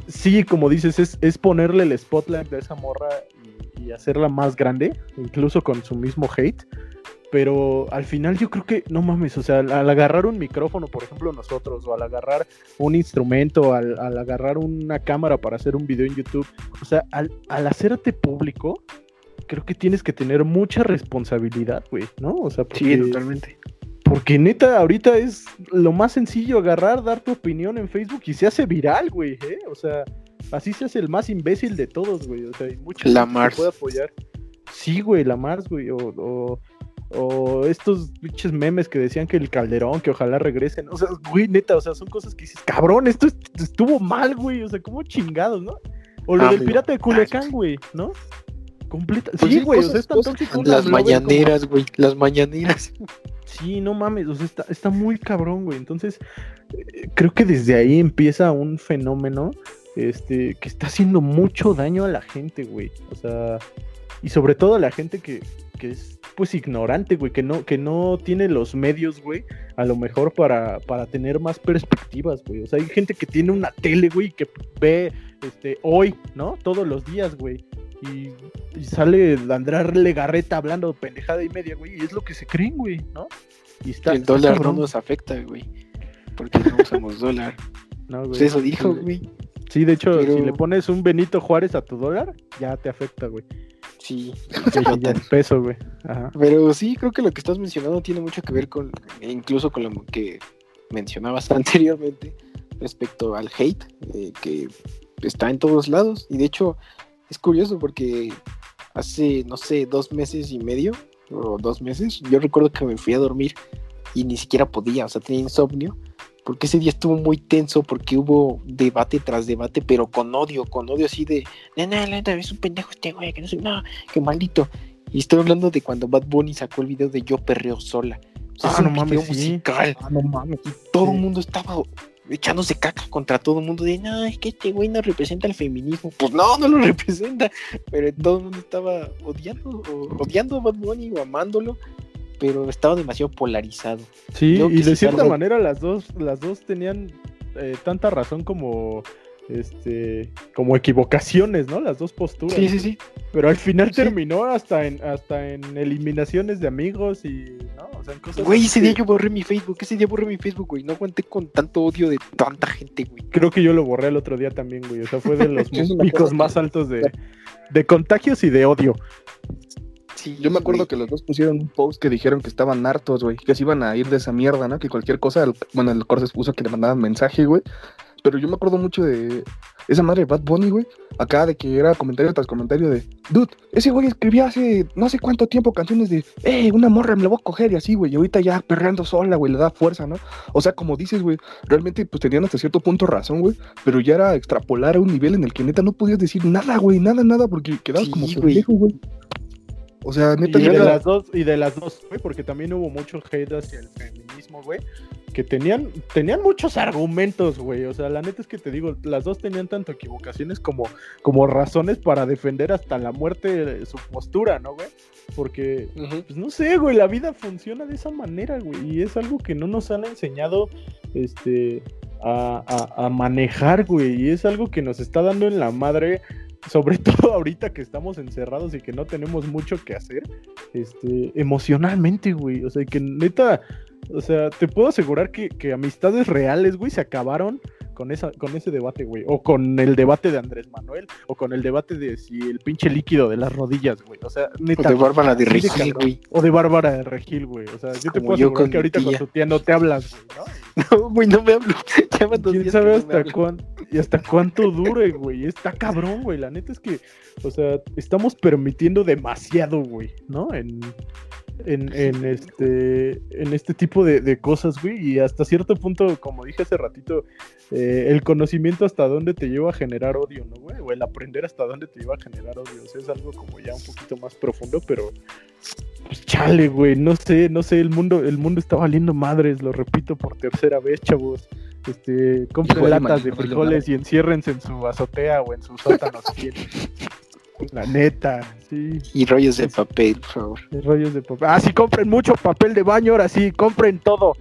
sí, como dices, es, es ponerle el spotlight de esa morra y, y hacerla más grande, incluso con su mismo hate. Pero al final yo creo que, no mames, o sea, al, al agarrar un micrófono, por ejemplo, nosotros, o al agarrar un instrumento, al, al agarrar una cámara para hacer un video en YouTube, o sea, al, al hacerte público, creo que tienes que tener mucha responsabilidad, güey, ¿no? O sea, Sí, porque- totalmente. porque neta, ahorita es lo más sencillo agarrar, dar tu opinión en Facebook y se hace viral, güey, ¿eh? O sea, así se hace el más imbécil de todos, güey. O sea, hay mucha La gente que Mars. puede apoyar. Sí, güey, la Mars, güey. O, o, o estos pinches memes que decían que el Calderón, que ojalá regresen. O sea, güey, neta, o sea, son cosas que dices, cabrón, esto est- estuvo mal, güey. O sea, como chingados, ¿no? O lo Ah, del pirata de Culiacán, güey, ¿no? Completa. Pues sí, güey, o sea, Las como- mañaneras, güey, las mañaneras. [LAUGHS] Sí, no mames, o sea, está, está muy cabrón, güey. Entonces, eh, creo que desde ahí empieza un fenómeno este, que está haciendo mucho daño a la gente, güey. O sea, y sobre todo a la gente que, que es, pues, ignorante, güey, que no, que no tiene los medios, güey, a lo mejor para, para tener más perspectivas, güey. O sea, hay gente que tiene una tele, güey, que ve, este, hoy, ¿no? Todos los días, güey. Y, y sale Andrés Legarreta hablando pendejada y media, güey, y es lo que se creen, güey, ¿no? Y está, el está dólar no nos afecta, güey. Porque no usamos dólar. No, güey. Pues eso dijo, Sí, güey. Sí, de hecho, Pero- si le pones un Benito Juárez a tu dólar, ya te afecta, güey. Sí. Ya, ya es peso, güey. Ajá. Pero sí, creo que lo que estás mencionando tiene mucho que ver con, incluso con lo que mencionabas [LAUGHS] anteriormente respecto al hate, eh, que está en todos lados. Y de hecho, es curioso porque hace, no sé, dos meses y medio, o dos meses, yo recuerdo que me fui a dormir y ni siquiera podía, o sea, tenía insomnio. Porque ese día estuvo muy tenso porque hubo debate tras debate, pero con odio, con odio así de, no, no, no, es un pendejo este güey, que no sé, no, que maldito. Y estoy hablando de cuando Bad Bunny sacó el video de Yo Perreo Sola. O sea, Ah, es un no mames, video sí. musical. Ah, no mames. Todo Sí. el mundo estaba echándose caca contra todo el mundo de no, es que este güey no representa el feminismo. Pues no, no lo [LAUGHS] representa. Pero todo el mundo estaba odiando, o- odiando a Bad Bunny o amándolo. Pero estaba demasiado polarizado. Sí, y de cierta manera las dos, las dos tenían eh, tanta razón como este, como equivocaciones, ¿no? Las dos posturas. Sí, sí, sí. Pero al final Sí. terminó hasta en, hasta en eliminaciones de amigos y, ¿no? O sea, en cosas Güey, ese que día yo borré mi Facebook. Ese día borré mi Facebook, güey. No aguanté con tanto odio de tanta gente, güey. Creo que yo lo borré el otro día también, güey. O sea, fue de los [LAUGHS] picos más altos de, de contagios y de odio. Sí, Yo me acuerdo güey. que los dos pusieron un post que dijeron que estaban hartos, güey, que se iban a ir de esa mierda, ¿no? Que cualquier cosa, el- bueno, el Corses puso que le mandaban mensaje, güey. Pero yo me acuerdo mucho de esa madre de Bad Bunny, güey. Acá de que era comentario tras comentario de, dude, ese güey escribía hace no sé cuánto tiempo canciones de, eh, una morra me la voy a coger y así, güey. Y ahorita ya perreando sola, güey, le da fuerza, ¿no? O sea, como dices, güey, realmente pues tenían hasta cierto punto razón, güey. Pero ya era extrapolar a un nivel en el que neta no podías decir nada, güey, nada, nada, porque quedabas Sí, como pendejo, güey. O sea, Y neta, de neta, las dos, y de las dos, güey, porque también hubo mucho hate hacia el feminismo, güey, que tenían, tenían muchos argumentos, güey. O sea, la neta es que te digo, las dos tenían tanto equivocaciones como, como razones para defender hasta la muerte su postura, ¿no, güey? Porque pues no sé, güey, la vida funciona de esa manera, güey, y es algo que no nos han enseñado, este, a, a- a manejar, güey, y es algo que nos está dando en la madre, sobre [LAUGHS] todo ahorita que estamos encerrados y que no tenemos mucho que hacer, este, emocionalmente, güey, o sea, que neta, o sea, te puedo asegurar que, que amistades reales, güey, se acabaron con, esa, con ese debate, güey. O con el debate de Andrés Manuel, o con el debate de si el pinche líquido de las rodillas, güey. O sea, O neta. de Bárbara de Regil, güey. O de Bárbara de Regil, güey. O sea, yo te puedo yo asegurar que ahorita con tu tía no te hablas, güey, ¿no? [LAUGHS] No, güey, no me hablo. [LAUGHS] Dos ¿Quién días sabe no hasta cuánto y hasta cuánto dure, güey? Está cabrón, güey. La neta es que, o sea, estamos permitiendo demasiado, güey, ¿no? En, en, en este en este tipo de, de cosas, güey. Y hasta cierto punto, como dije hace ratito, eh, el conocimiento hasta dónde te lleva a generar odio, ¿no, güey? O el aprender hasta dónde te lleva a generar odio. O sea, es algo como ya un poquito más profundo, pero pues, chale, güey, no sé, no sé, el mundo, el mundo está valiendo madres, lo repito por tercera vez, chavos. Este, compren latas de frijoles y enciérrense en su azotea o en su sótano si. [LAUGHS] La neta, sí, Y rollos de papel, por favor. rollos de papel. Ah, sí, compren mucho papel de baño, ahora sí, compren todo.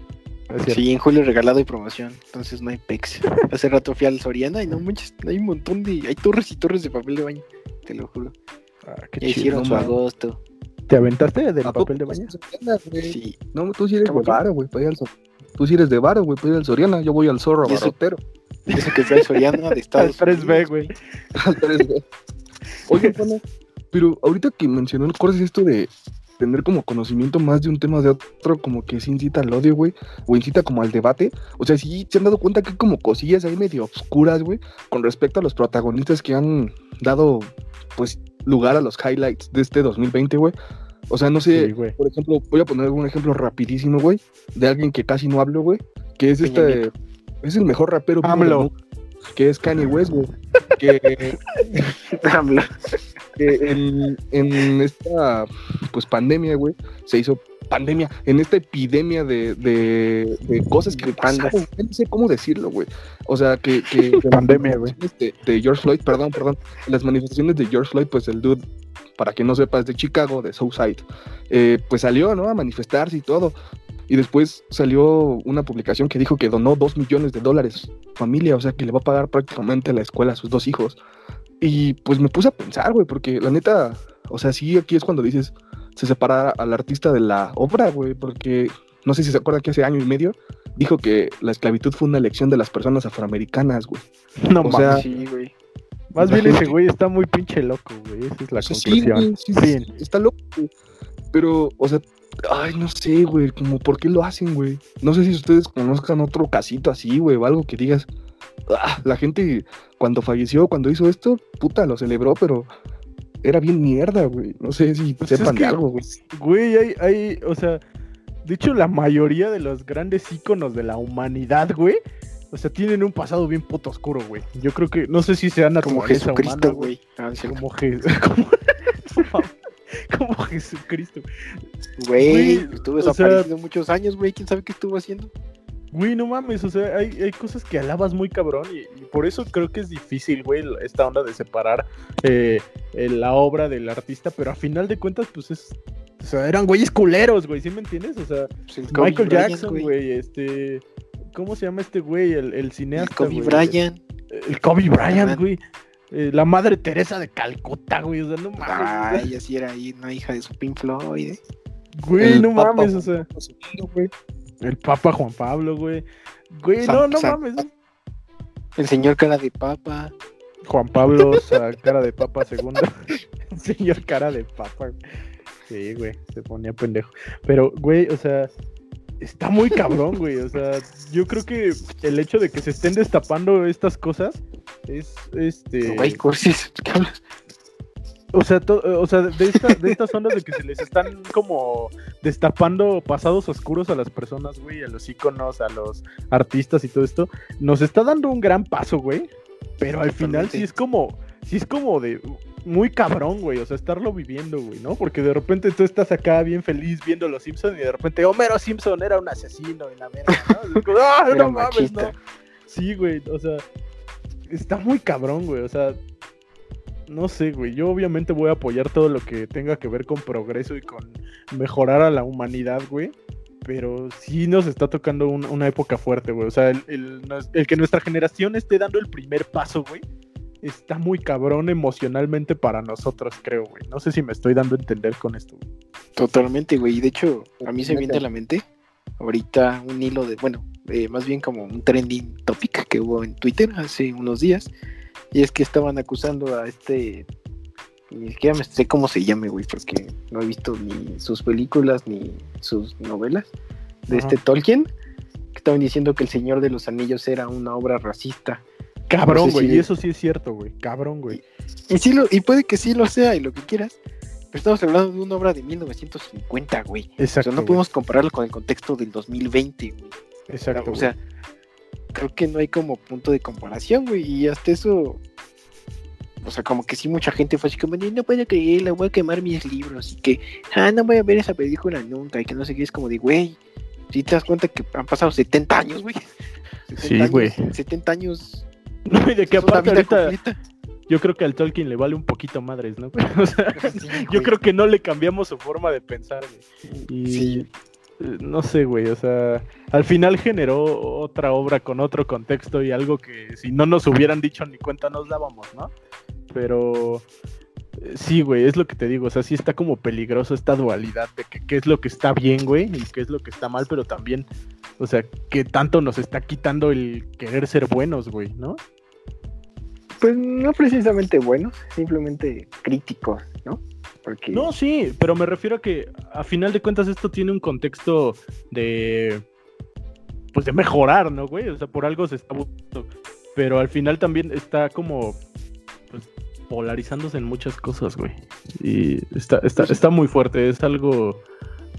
Sí, en julio regalado y promoción, entonces no hay pex. [LAUGHS] Hace rato fui al Soriana y no manches, hay un montón de. Hay torres y torres de papel de baño, te lo juro. Ah, qué Ya hicieron su agosto. ¿Te aventaste del ¿A poco papel de baño? Soriana? Sí, No, tú sí eres de varo, güey, para ir al Sor- Tú sí eres de varo, güey, para ir al Soriana. Yo voy al zorro ¿Y eso? que fue al Soriana de [LAUGHS] Al Estados 3B, Unidos. güey. [LAUGHS] Al 3B. Oye, [LAUGHS] pero ahorita que mencionó el Corses esto de tener como conocimiento más de un tema de otro, como que sí incita al odio, güey, o incita como al debate. O sea, sí se han dado cuenta que hay como cosillas ahí medio obscuras, güey, con respecto a los protagonistas que han dado, pues, lugar a los highlights de este 2020, güey. O sea, no sé, Sí, por ejemplo, voy a poner un ejemplo rapidísimo, güey, de alguien que casi no hablo, güey, que es este, es el mejor rapero AMLO. Que es Kanye West, güey, que que en, en esta pues pandemia, güey, se hizo pandemia, en esta epidemia de, de, de cosas que pasaron, no sé cómo decirlo, güey. O sea, que, que [LAUGHS] de Pandemia, güey. De, de George Floyd, perdón, perdón. Las manifestaciones de George Floyd, pues el dude, para quien no sepa, es de Chicago, de Southside. Eh, pues salió, ¿no? A manifestarse y todo. Y después salió una publicación que dijo que donó dos millones de dólares a familia, o sea que le va a pagar prácticamente la escuela a sus dos hijos. Y pues me puse a pensar, güey, porque la neta, o sea, sí, aquí es cuando dices, se separa al artista de la obra, güey, porque no sé si se acuerdan que hace año y medio dijo que la esclavitud fue una elección de las personas afroamericanas, güey. No mames. Sí, güey. Más bien ese güey está muy pinche loco, güey. Esa es la O sea, sí, conclusión. güey, sí, Fin. sí, está loco, güey. Pero, o sea, ay, no sé, güey, como por qué lo hacen, güey. No sé si ustedes conozcan otro casito así, güey, o algo que digas, ah, la gente cuando falleció, cuando hizo esto, puta, lo celebró, pero era bien mierda, güey. No sé si Pues es sepan que- de algo, güey. Güey, hay, hay, o sea, de hecho la mayoría de los grandes íconos de la humanidad, güey, o sea, tienen un pasado bien puto oscuro, güey. Yo creo que, no sé si sea Como naturaleza humana, Jesucristo, güey. Ah. Como, [LAUGHS] como, [LAUGHS] [LAUGHS] como Jesucristo. Güey, estuvo o sea- desaparecido muchos años, güey. ¿Quién sabe qué estuvo haciendo? Güey, no mames, o sea, hay, hay cosas que alabas muy cabrón y, y por eso creo que es difícil, güey, esta onda de separar eh, eh, la obra del artista, pero a final de cuentas, pues es... O sea, eran güeyes culeros, güey, ¿sí me entiendes? O sea, Pues Michael Jackson, güey, este... ¿Cómo se llama este güey? El, el El cineasta, Kobe güey. Bryant. El Kobe Bryant, güey. Eh, la madre Teresa de Calcuta, güey. O sea, no mames. Ay, así era ahí, una hija de su Pink Floyd. ¿eh? Güey, El no Papa mames, o sea. Pablo II, güey. El Papa Juan Pablo, güey. Güey, San- no, no San- mames. El señor cara de papa. Juan Pablo, o sea, cara de papa segunda. [LAUGHS] Señor cara de papa. güey. Sí, güey, se ponía pendejo. Pero, güey, o sea, está muy cabrón, güey. O sea, yo creo que el hecho de que se estén destapando estas cosas es, este... Güey, Corsis, ¿qué hablas? O sea, to- o sea de, esta- de estas ondas de que se les están como destapando pasados oscuros a las personas, güey, a los íconos, a los artistas y todo esto, nos está dando un gran paso, güey. Pero al final sí es como, sí es como de muy cabrón, güey. O sea, estarlo viviendo, güey, ¿no? Porque de repente tú estás acá bien feliz viendo los Simpsons y de repente Homero Simpson era un asesino en la verga, ¿no? Como, ¡Ah, [LAUGHS] Era no mames, no! Sí, güey, o sea, está muy cabrón, güey. O sea, no sé, güey. Yo obviamente voy a apoyar todo lo que tenga que ver con progreso y con mejorar a la humanidad, güey. Pero sí nos está tocando un- una época fuerte, güey. O sea, el, el que nuestra generación esté dando el primer paso, güey, está muy cabrón emocionalmente para nosotros, creo, güey. No sé si me estoy dando a entender con esto, güey. Totalmente, güey. Y de hecho, a mí se me viene a la mente ahorita un hilo de, bueno, eh, más bien como un trending topic que hubo en Twitter hace unos días. Y es que estaban acusando a este. Ni siquiera me sé cómo se llame, güey, porque no he visto ni sus películas ni sus novelas. De este Tolkien, que estaban diciendo que El Señor de los Anillos era una obra racista. Cabrón, No sé güey. si- Y eso sí es cierto, güey. Cabrón, güey. Y, sí lo, y puede que sí lo sea y lo que quieras. Pero estamos hablando de una obra de 1950, güey. O Exacto. sea, no podemos compararlo con el contexto del 2020, güey. Exacto. o sea, creo que no hay como punto de comparación, güey. Y hasta eso, o sea, como que sí mucha gente fue así como, "Ni, no puedo creerlo, voy a quemar mis libros. Y que, ah, no voy a ver esa película nunca. Y que no sé qué, es como de, güey, si te das cuenta que han pasado 70 años, güey. 70 Sí, años, güey. 70 años. No, y de que aparte ahorita yo creo que al Tolkien le vale un poquito madres, ¿no? [LAUGHS] O sea, [LAUGHS] Sí, yo creo que no le cambiamos su forma de pensar, güey. Y Sí. eh, no sé, güey, o sea, al final generó otra obra con otro contexto y algo que si no nos hubieran dicho ni cuenta nos dábamos, ¿no? Pero eh, sí, güey, es lo que te digo, o sea, sí está como peligroso esta dualidad de que qué es lo que está bien, güey, y qué es lo que está mal, pero también, o sea, que tanto nos está quitando el querer ser buenos, güey, ¿no? Pues no precisamente buenos, simplemente críticos, ¿no? Porque No, sí, pero me refiero a que a final de cuentas esto tiene un contexto de pues de mejorar, ¿no, güey? O sea, por algo se está buscando. Pero al final también está como pues, polarizándose en muchas cosas, güey. Y está, está, está muy fuerte, es algo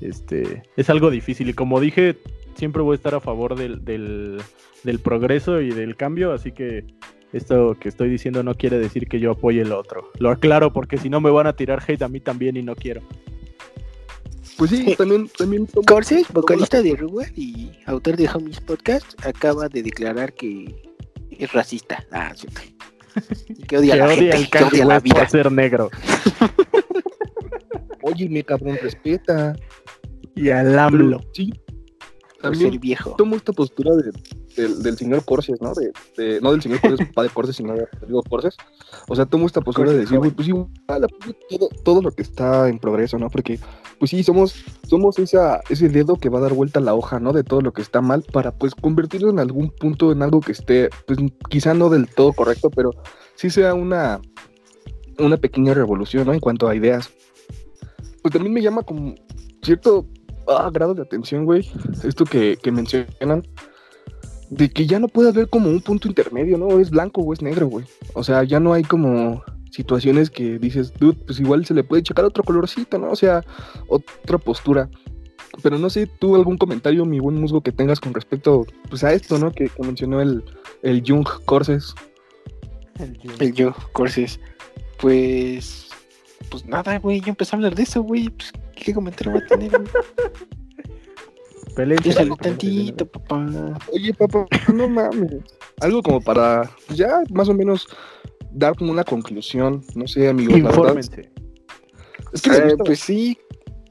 este es algo difícil y como dije, siempre voy a estar a favor del, del, del progreso y del cambio, así que esto que estoy diciendo no quiere decir que yo apoye el otro. Lo aclaro porque si no me van a tirar hate a mí también y no quiero. Pues sí, también, también tomo- Corses, tomo vocalista de Ruga y autor de Homies Podcast, acaba de declarar que es racista. Ah, sí. Y [LAUGHS] que odia a que la odia gente, el que odia la vida. por ser negro. [LAUGHS] la- Óyeme, cabrón, respeta. Y al AMLO. Sí, Por también ser viejo. tomo esta postura de- del, del señor Corses, ¿no? De, de- no del señor Corses, [LAUGHS] padre Corses, sino de Rodrigo Corses. O sea, tomo esta postura de Corses decir, joven. güey, pues sí, todo, todo lo que está en progreso, ¿no? Porque, pues sí, somos, somos esa, ese dedo que va a dar vuelta a la hoja, ¿no? De todo lo que está mal para, pues, convertirlo en algún punto en algo que esté, pues, quizá no del todo correcto, pero sí sea una, una pequeña revolución, ¿no? En cuanto a ideas. Pues también me llama como cierto ah, grado de atención, güey, esto que, que mencionan, de que ya no puede haber como un punto intermedio, ¿no? Es blanco o es negro, güey. O sea, ya no hay como situaciones que dices, dude, pues igual se le puede checar otro colorcito, ¿no? O sea, otra postura. Pero no sé, tú algún comentario, mi buen musgo, que tengas con respecto pues, a esto, ¿no? Que, que mencionó el, el Jung Corses. El yo, Corses. Pues. Pues nada, güey. Yo empecé a hablar de eso, güey. Pues, ¿Qué comentario va a tener? [LAUGHS] Piénsalo tantito, papá. Oye, papá, no mames. Algo como para, pues ya más o menos dar como una conclusión, no sé, amigos. Infórmense. Es que Eh, pues sí,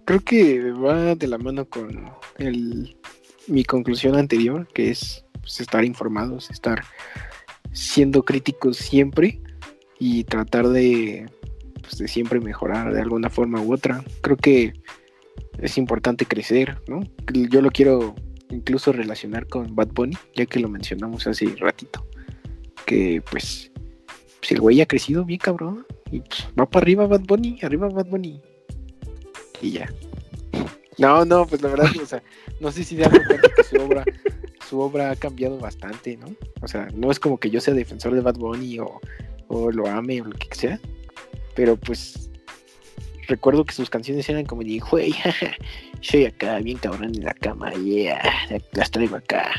creo que va de la mano con el, mi conclusión anterior, que es pues, estar informados, estar siendo críticos siempre y tratar de, pues, de siempre mejorar de alguna forma u otra. Creo que es importante crecer, ¿no? Yo lo quiero incluso relacionar con Bad Bunny, ya que lo mencionamos hace ratito. Que pues, pues el güey ha crecido bien cabrón. Y pues, va para arriba Bad Bunny, arriba Bad Bunny. Y ya. No, no, pues la verdad, o sea, no sé si cuenta que su obra, su obra ha cambiado bastante, ¿no? O sea, no es como que yo sea defensor de Bad Bunny o, o lo ame o lo que sea. Pero pues recuerdo que sus canciones eran como de, güey, [LAUGHS] soy acá bien cabrón en la cama, yeah, las traigo acá.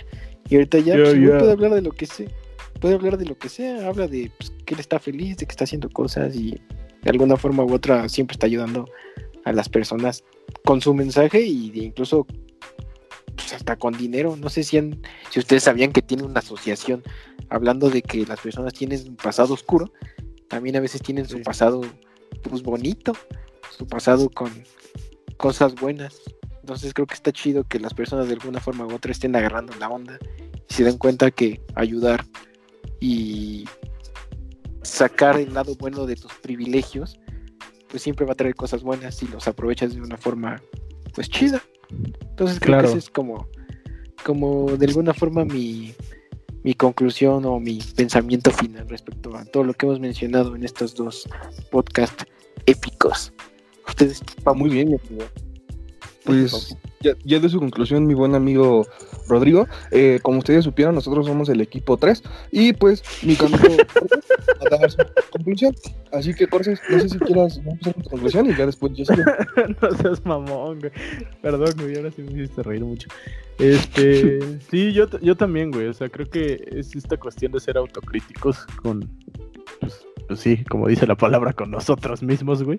Y ahorita ya pues, puede hablar de lo que sea, puede hablar de lo que sea, habla de pues, que él está feliz, de que está haciendo cosas y de alguna forma u otra siempre está ayudando a las personas con su mensaje y de incluso pues, hasta con dinero. No sé si, si ustedes sabían que tiene una asociación hablando de que las personas tienen un pasado oscuro, también a veces tienen su pasado pues bonito su pasado con cosas buenas. Entonces creo que está chido que las personas de alguna forma u otra estén agarrando la onda y se den cuenta que ayudar y sacar el lado bueno de tus privilegios, pues siempre va a traer cosas buenas si los aprovechas de una forma pues chida. Entonces creo que ese es como, como de alguna forma mi, mi conclusión o mi pensamiento final respecto a todo lo que hemos mencionado en estos dos podcasts épicos. Ustedes va muy bien, mi amigo. Pues ya, de su conclusión, mi buen amigo Rodrigo, eh, como ustedes supieron, nosotros somos el equipo 3 y pues mi amigo [LAUGHS] a dar su conclusión. Así que, Corses, no sé si quieras empezar con tu conclusión y ya después yo sigo. [LAUGHS] no seas mamón, güey. Perdón, güey, ahora sí me hiciste reír mucho. Este, [LAUGHS] sí, yo, yo también, güey. O sea, creo que es esta cuestión de ser autocríticos con, pues, pues sí, como dice la palabra, con nosotros mismos, güey.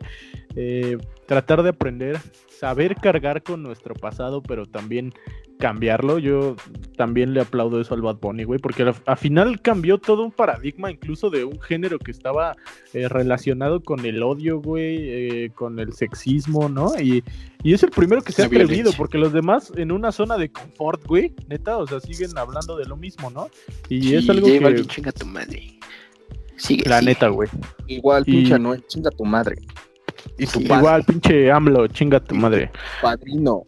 Eh, tratar de aprender, saber cargar con nuestro pasado, pero también cambiarlo. Yo también le aplaudo eso al Bad Bunny, güey, porque al, final cambió todo un paradigma, incluso de un género que estaba eh, relacionado con el odio, güey, eh, con el sexismo, ¿no? Y, y, es el primero que se ha atrevido, porque los demás en una zona de confort, güey, neta, o sea, siguen hablando de lo mismo, ¿no? Y es algo que... Chinga tu madre. Sigue, la neta, güey. Igual, pinche no, chinga tu madre. Y tu Igual, pinche AMLO, chinga tu madre. Padrino.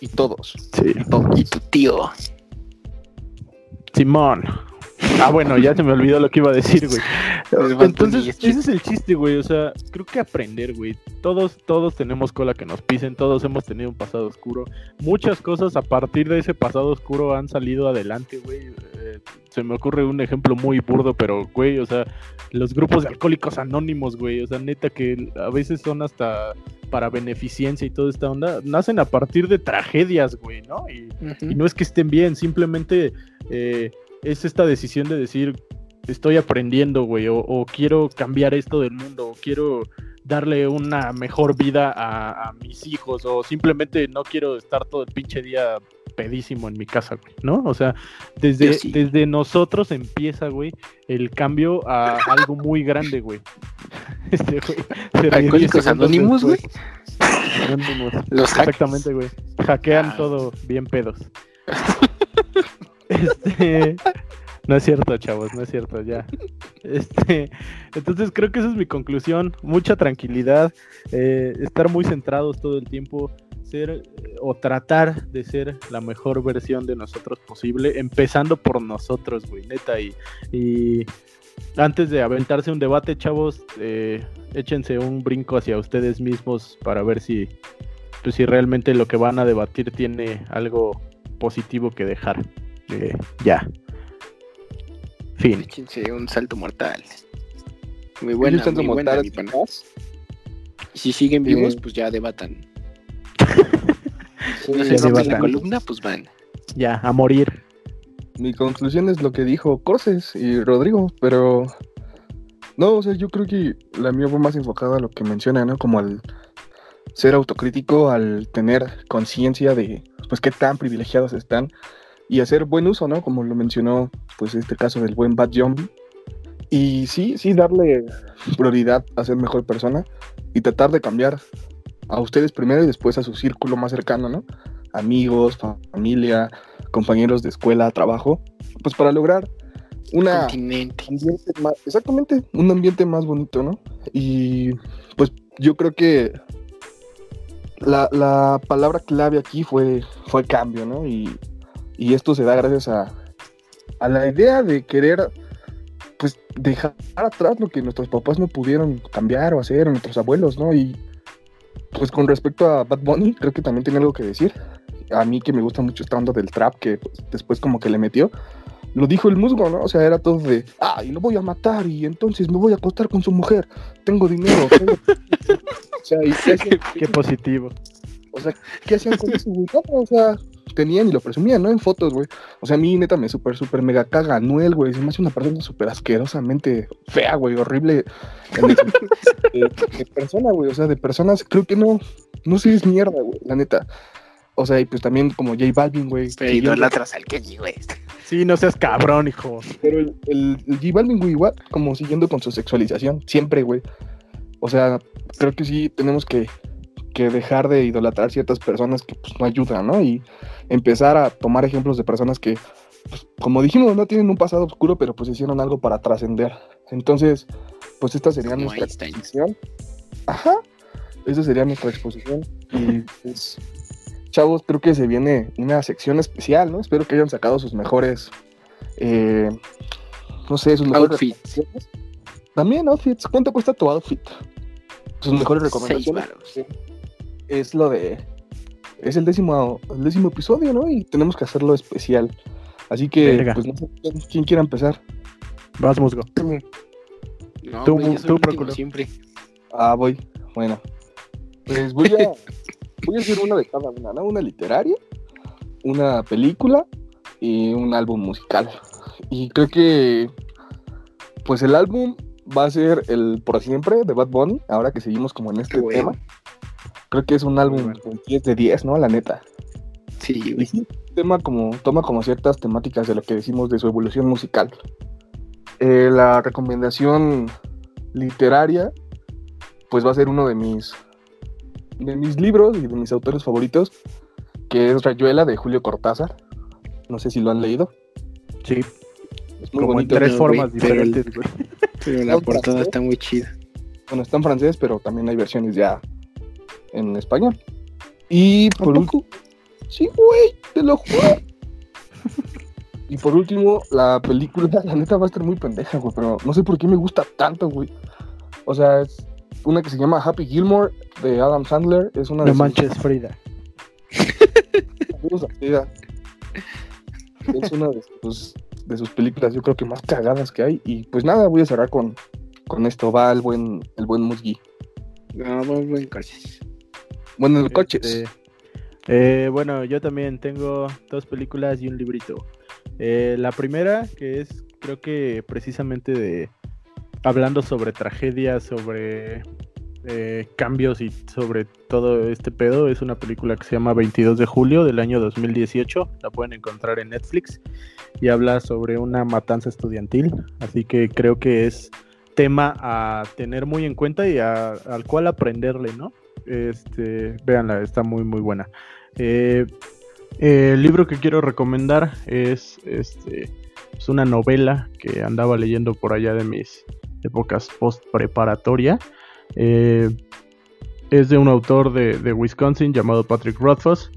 Y todos. Sí. Y tu tío. Simón. Ah, bueno, ya se me olvidó lo que iba a decir, güey. [LAUGHS] Entonces, ese es el chiste, güey. O sea, creo que aprender, güey. Todos, todos tenemos cola que nos pisen, todos hemos tenido un pasado oscuro. Muchas cosas a partir de ese pasado oscuro han salido adelante, güey. Eh, se me ocurre un ejemplo muy burdo, pero, güey, o sea, los grupos de alcohólicos anónimos, güey. O sea, neta que a veces son hasta para beneficencia y toda esta onda, nacen a partir de tragedias, güey, ¿no? Y, y no es que estén bien, simplemente... Eh, es esta decisión de decir, estoy aprendiendo, güey, o, quiero cambiar esto del mundo, o quiero darle una mejor vida a, mis hijos, o simplemente no quiero estar todo el pinche día pedísimo en mi casa, güey, ¿no? O sea, desde, desde nosotros empieza, güey, el cambio a [LAUGHS] algo muy grande, güey. [LAUGHS] Este, güey. Alcohólicos anónimos, güey. Los Exactamente, güey. Hackean ah. todo bien pedos. [LAUGHS] Este, no es cierto, chavos, no es cierto, ya. Este, entonces creo que esa es mi conclusión. Mucha tranquilidad, eh, estar muy centrados todo el tiempo, ser eh, o tratar de ser la mejor versión de nosotros posible, empezando por nosotros, güey, neta. Y, antes de aventarse un debate, chavos, eh, échense un brinco hacia ustedes mismos para ver si, pues, si realmente lo que van a debatir tiene algo positivo que dejar ya. Fin. un salto mortal. Muy buena, muy buena, Y si siguen vivos, pues ya debatan. [LAUGHS] si no se rompen la columna, pues van. Ya, a morir. Mi conclusión es lo que dijo Corses y Rodrigo, pero no, o sea, yo creo que la mía fue más enfocada a lo que menciona, ¿no? Como al ser autocrítico, al tener conciencia de, pues, qué tan privilegiados están y hacer buen uso, ¿no? Como lo mencionó, pues, este caso del buen Bad Zombie. Y sí, sí, darle prioridad a ser mejor persona y tratar de cambiar a ustedes primero y después a su círculo más cercano, ¿no? Amigos, familia, compañeros de escuela, trabajo, pues para lograr una Continente. ambiente más, exactamente, un ambiente más bonito, ¿no? Y pues yo creo que la, la palabra clave aquí fue, fue cambio, ¿no? Y, y esto se da gracias a, a la idea de querer pues dejar atrás lo que nuestros papás no pudieron cambiar o hacer, nuestros abuelos, ¿no? Y pues con respecto a Bad Bunny, creo que también tiene algo que decir. A mí que me gusta mucho esta onda del trap que pues, después como que le metió, lo dijo el musgo, ¿no? O sea, era todo de, ah, y lo voy a matar y entonces me voy a acostar con su mujer, tengo dinero. tengo-". [LAUGHS] o sea, ¿y qué [LAUGHS] Qué positivo. o sea, ¿qué hacían con eso, O sea, tenían y lo presumían, ¿no? En fotos, güey. O sea, a mí neta me súper, súper mega caga Anuel, güey. Se me hace una persona súper asquerosamente fea, güey, horrible. [LAUGHS] de, de persona, güey. O sea, de personas, creo que no, no sé, es mierda, güey, la neta. O sea, y pues también como J Balvin, güey. Yo- idolatras al Kenny, güey. Sí, no seas cabrón, hijo. Pero el, el, el J Balvin, güey, igual, como siguiendo con su sexualización, siempre, güey. O sea, creo que sí tenemos que, que dejar de idolatrar ciertas personas que pues no ayudan, ¿no? Y empezar a tomar ejemplos de personas que, pues, como dijimos, no tienen un pasado oscuro, pero pues hicieron algo para trascender. Entonces, pues esta sería Como nuestra Einstein. exposición. Ajá. Esa sería nuestra exposición. Y pues, chavos, creo que se viene una sección especial, ¿no? Espero que hayan sacado sus mejores, eh, no sé, sus mejores Outfits. También outfits. ¿Cuánto cuesta tu outfit? Sus mejores Seis recomendaciones. varos. Es lo de... Es el décimo, el décimo episodio, ¿no? Y tenemos que hacerlo especial. Así que, Verga. pues no sé quién, quién quiera empezar. Vas, musgo. No, Tú- tú, Procolo. siempre. Ah, voy. Bueno. Pues voy a, [LAUGHS] voy a hacer una de cada una, ¿no? Una literaria, una película y un álbum musical. Y creo que, pues el álbum va a ser el Por Siempre de Bad Bunny, ahora que seguimos como en este bueno. tema. Creo que es un álbum bueno. con 10 de 10, ¿no? La neta. Sí, güey. sí, tema como, toma como ciertas temáticas de lo que decimos de su evolución musical. Eh, la recomendación literaria, pues va a ser uno de mis, de mis libros y de mis autores favoritos, que es Rayuela de Julio Cortázar. No sé si lo han leído. Sí, Es muy como bonito. en tres formas güey, pero el- diferentes, güey. Pero la portada está muy chida. Bueno, está en francés, pero también hay versiones ya en español. Y por ¿A último, sí, güey, te lo juro. y por último, la película, [LAUGHS] la neta va a estar muy pendeja, güey, pero no sé por qué me gusta tanto, güey. O sea, es una que se llama Happy Gilmore de Adam Sandler. Es una de No sus- manches, a Frida. Es una de sus, de sus películas, yo creo que más cagadas que hay. Y pues nada, voy a cerrar con, con esto. Va el buen, el buen Musgi. No, muy buen coches. Bueno, coches. Este, eh, bueno, yo también tengo dos películas y un librito. Eh, la primera, que es, creo que precisamente de hablando sobre tragedias, sobre eh, cambios y sobre todo este pedo, es una película que se llama 22 de julio del año 2018. La pueden encontrar en Netflix y habla sobre una matanza estudiantil. Así que creo que es tema a tener muy en cuenta y a- al cual aprenderle, ¿no? Este, está muy muy buena. Eh, eh, el libro que quiero recomendar es este es una novela que andaba leyendo por allá de mis épocas post preparatoria. Eh, es de un autor de, de Wisconsin llamado Patrick Rothfuss.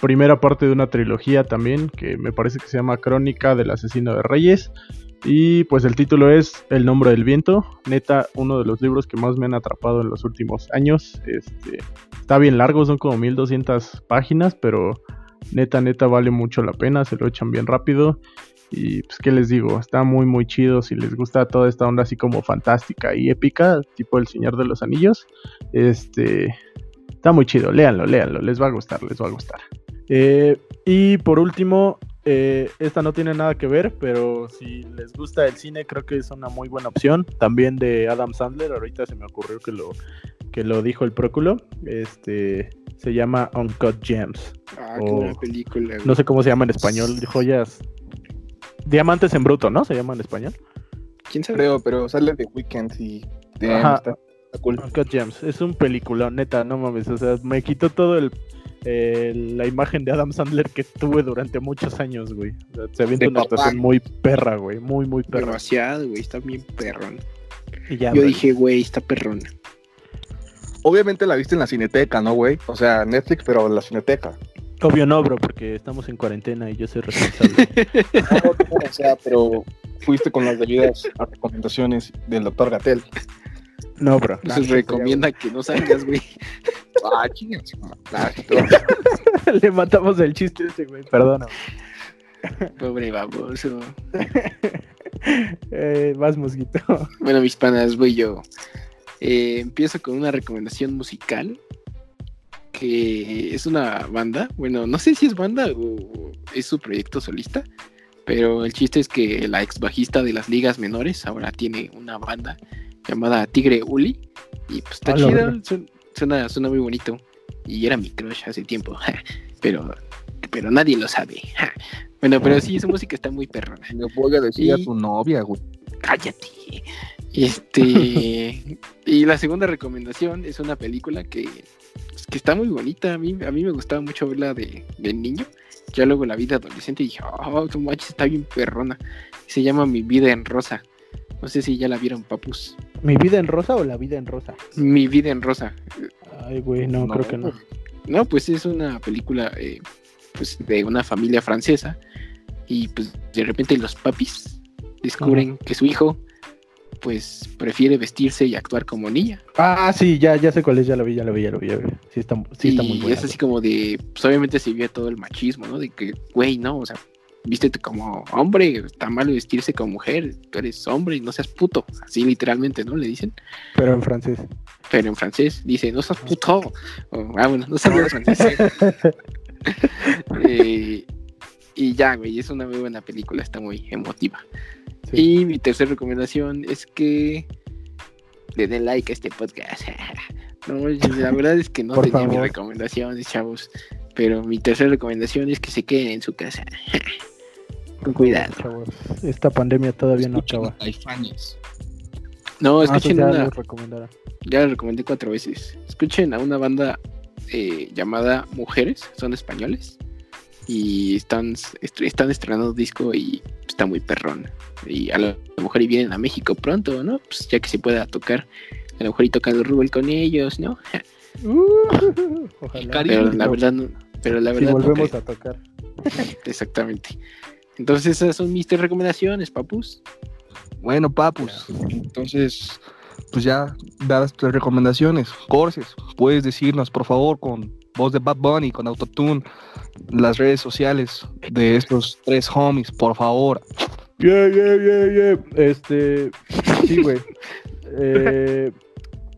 Primera parte de una trilogía también que me parece que se llama Crónica del asesino de reyes. Y pues el título es El nombre del viento. Neta, uno de los libros que más me han atrapado en los últimos años. Este, está bien largo, son como 1200 páginas, pero neta, neta vale mucho la pena. Se lo echan bien rápido. Y pues, ¿qué les digo? Está muy, muy chido. Si les gusta toda esta onda así como fantástica y épica, tipo El Señor de los Anillos, este. Está muy chido, léanlo, léanlo, les va a gustar, les va a gustar. Eh, y por último, eh, esta no tiene nada que ver, pero si les gusta el cine, creo que es una muy buena opción. También de Adam Sandler, ahorita se me ocurrió que lo, que lo dijo el próculo. Este se llama Uncut Gems. Ah, qué Oh. buena película. güey. No sé cómo se llama en español, joyas. Diamantes en bruto, ¿no? Se llama en español. ¿Quién sabe? Creo, pero sale de Weekend y damn, Ajá. está, está cool. Uncut Gems. Es un peliculón, neta, no mames. O sea, me quitó todo el, eh, la imagen de Adam Sandler que tuve durante muchos años, güey. O sea, se avienta De una papá. actuación muy perra, güey. Muy, muy perra. Demasiado, güey, está bien perrón. Y ya, Yo güey. dije, güey, está perrón. Obviamente la viste en la cineteca, ¿no, güey? O sea, Netflix, pero en la cineteca. Obvio no, bro, porque estamos en cuarentena y yo soy responsable. [LAUGHS] [LAUGHS] o sea, pero fuiste con las debidas recomendaciones del doctor Gatel. No, bro. Se recomienda que no salgas, güey. [LAUGHS] Ah, chingas. Le matamos el chiste ese, güey. Perdona. Pobre baboso. [LAUGHS] Eh, vas, mosquito. Bueno, mis panas, voy yo. Eh, empiezo con una recomendación musical. Que es una banda. Bueno, no sé si es banda o es su proyecto solista. Pero el chiste es que la ex bajista de las ligas menores ahora tiene una banda llamada Tigre Uli. Y pues está A la chida. su- Suena, suena muy bonito. Y era mi crush hace tiempo. [LAUGHS] Pero, pero nadie lo sabe. [LAUGHS] Bueno, pero sí, su música está muy perrona. Le voy a decir a Y- tu novia, güey. Cállate. Este. [LAUGHS] y la segunda recomendación es una película que, pues, que está muy bonita. A mí, a mí me gustaba mucho verla de, de niño. Ya luego la vida adolescente dije, oh, tu manches, está bien perrona. Se llama Mi vida en rosa. No sé si ya la vieron, papus. ¿Mi vida en rosa o la vida en rosa? Mi vida en rosa. Ay, güey, no, No, creo que no. No, pues es una película eh, pues de una familia francesa. Y pues de repente los papis descubren que su hijo pues prefiere vestirse y actuar como niña. Ah, sí, ya, ya sé cuál es, ya lo vi, ya lo vi, ya lo vi. ya lo vi. Sí, está, sí está y muy buena. es así como de, pues obviamente se vio todo el machismo, ¿no? De que, güey, no, o sea, vístete como hombre, está mal vestirse como mujer, tú eres hombre y no seas puto, así literalmente, ¿no? Le dicen, Pero en francés. pero en francés dice, no seas puto, O, ah, bueno, no sabía francés. [LAUGHS] Eh, y ya, güey, es una muy buena película, está muy emotiva. Sí. Y mi tercera recomendación es que le den like a este podcast. [LAUGHS] No, la [LAUGHS] verdad es que no Por tenía mis recomendaciones, chavos. Pero mi tercera recomendación es que se queden en su casa. Con cuidado. Chavos, esta pandemia todavía no acaba. Caifanes. No, Ah, eso escuchen ya una. recomendaron. Ya la recomendé cuatro veces. Escuchen a una banda eh, llamada Mujeres, son españoles. Y están, est- están estrenando disco y está muy perrón. Y a lo mejor y vienen a México pronto, ¿no? Pues ya que se pueda tocar. A lo mejor y tocan el Rubel con ellos, ¿no? Uh, [LAUGHS] ojalá. Pero la verdad no. Pero la si verdad no volvemos a tocar. Exactamente. Entonces esas son mis tres recomendaciones, papus. Bueno, papus. Entonces, pues ya dadas tus recomendaciones, Corses, puedes decirnos, por favor, con voz de Bad Bunny, con Autotune, las redes sociales de estos tres homies, por favor. Yeah, yeah, yeah, yeah. Este, sí, güey. [LAUGHS] Eh,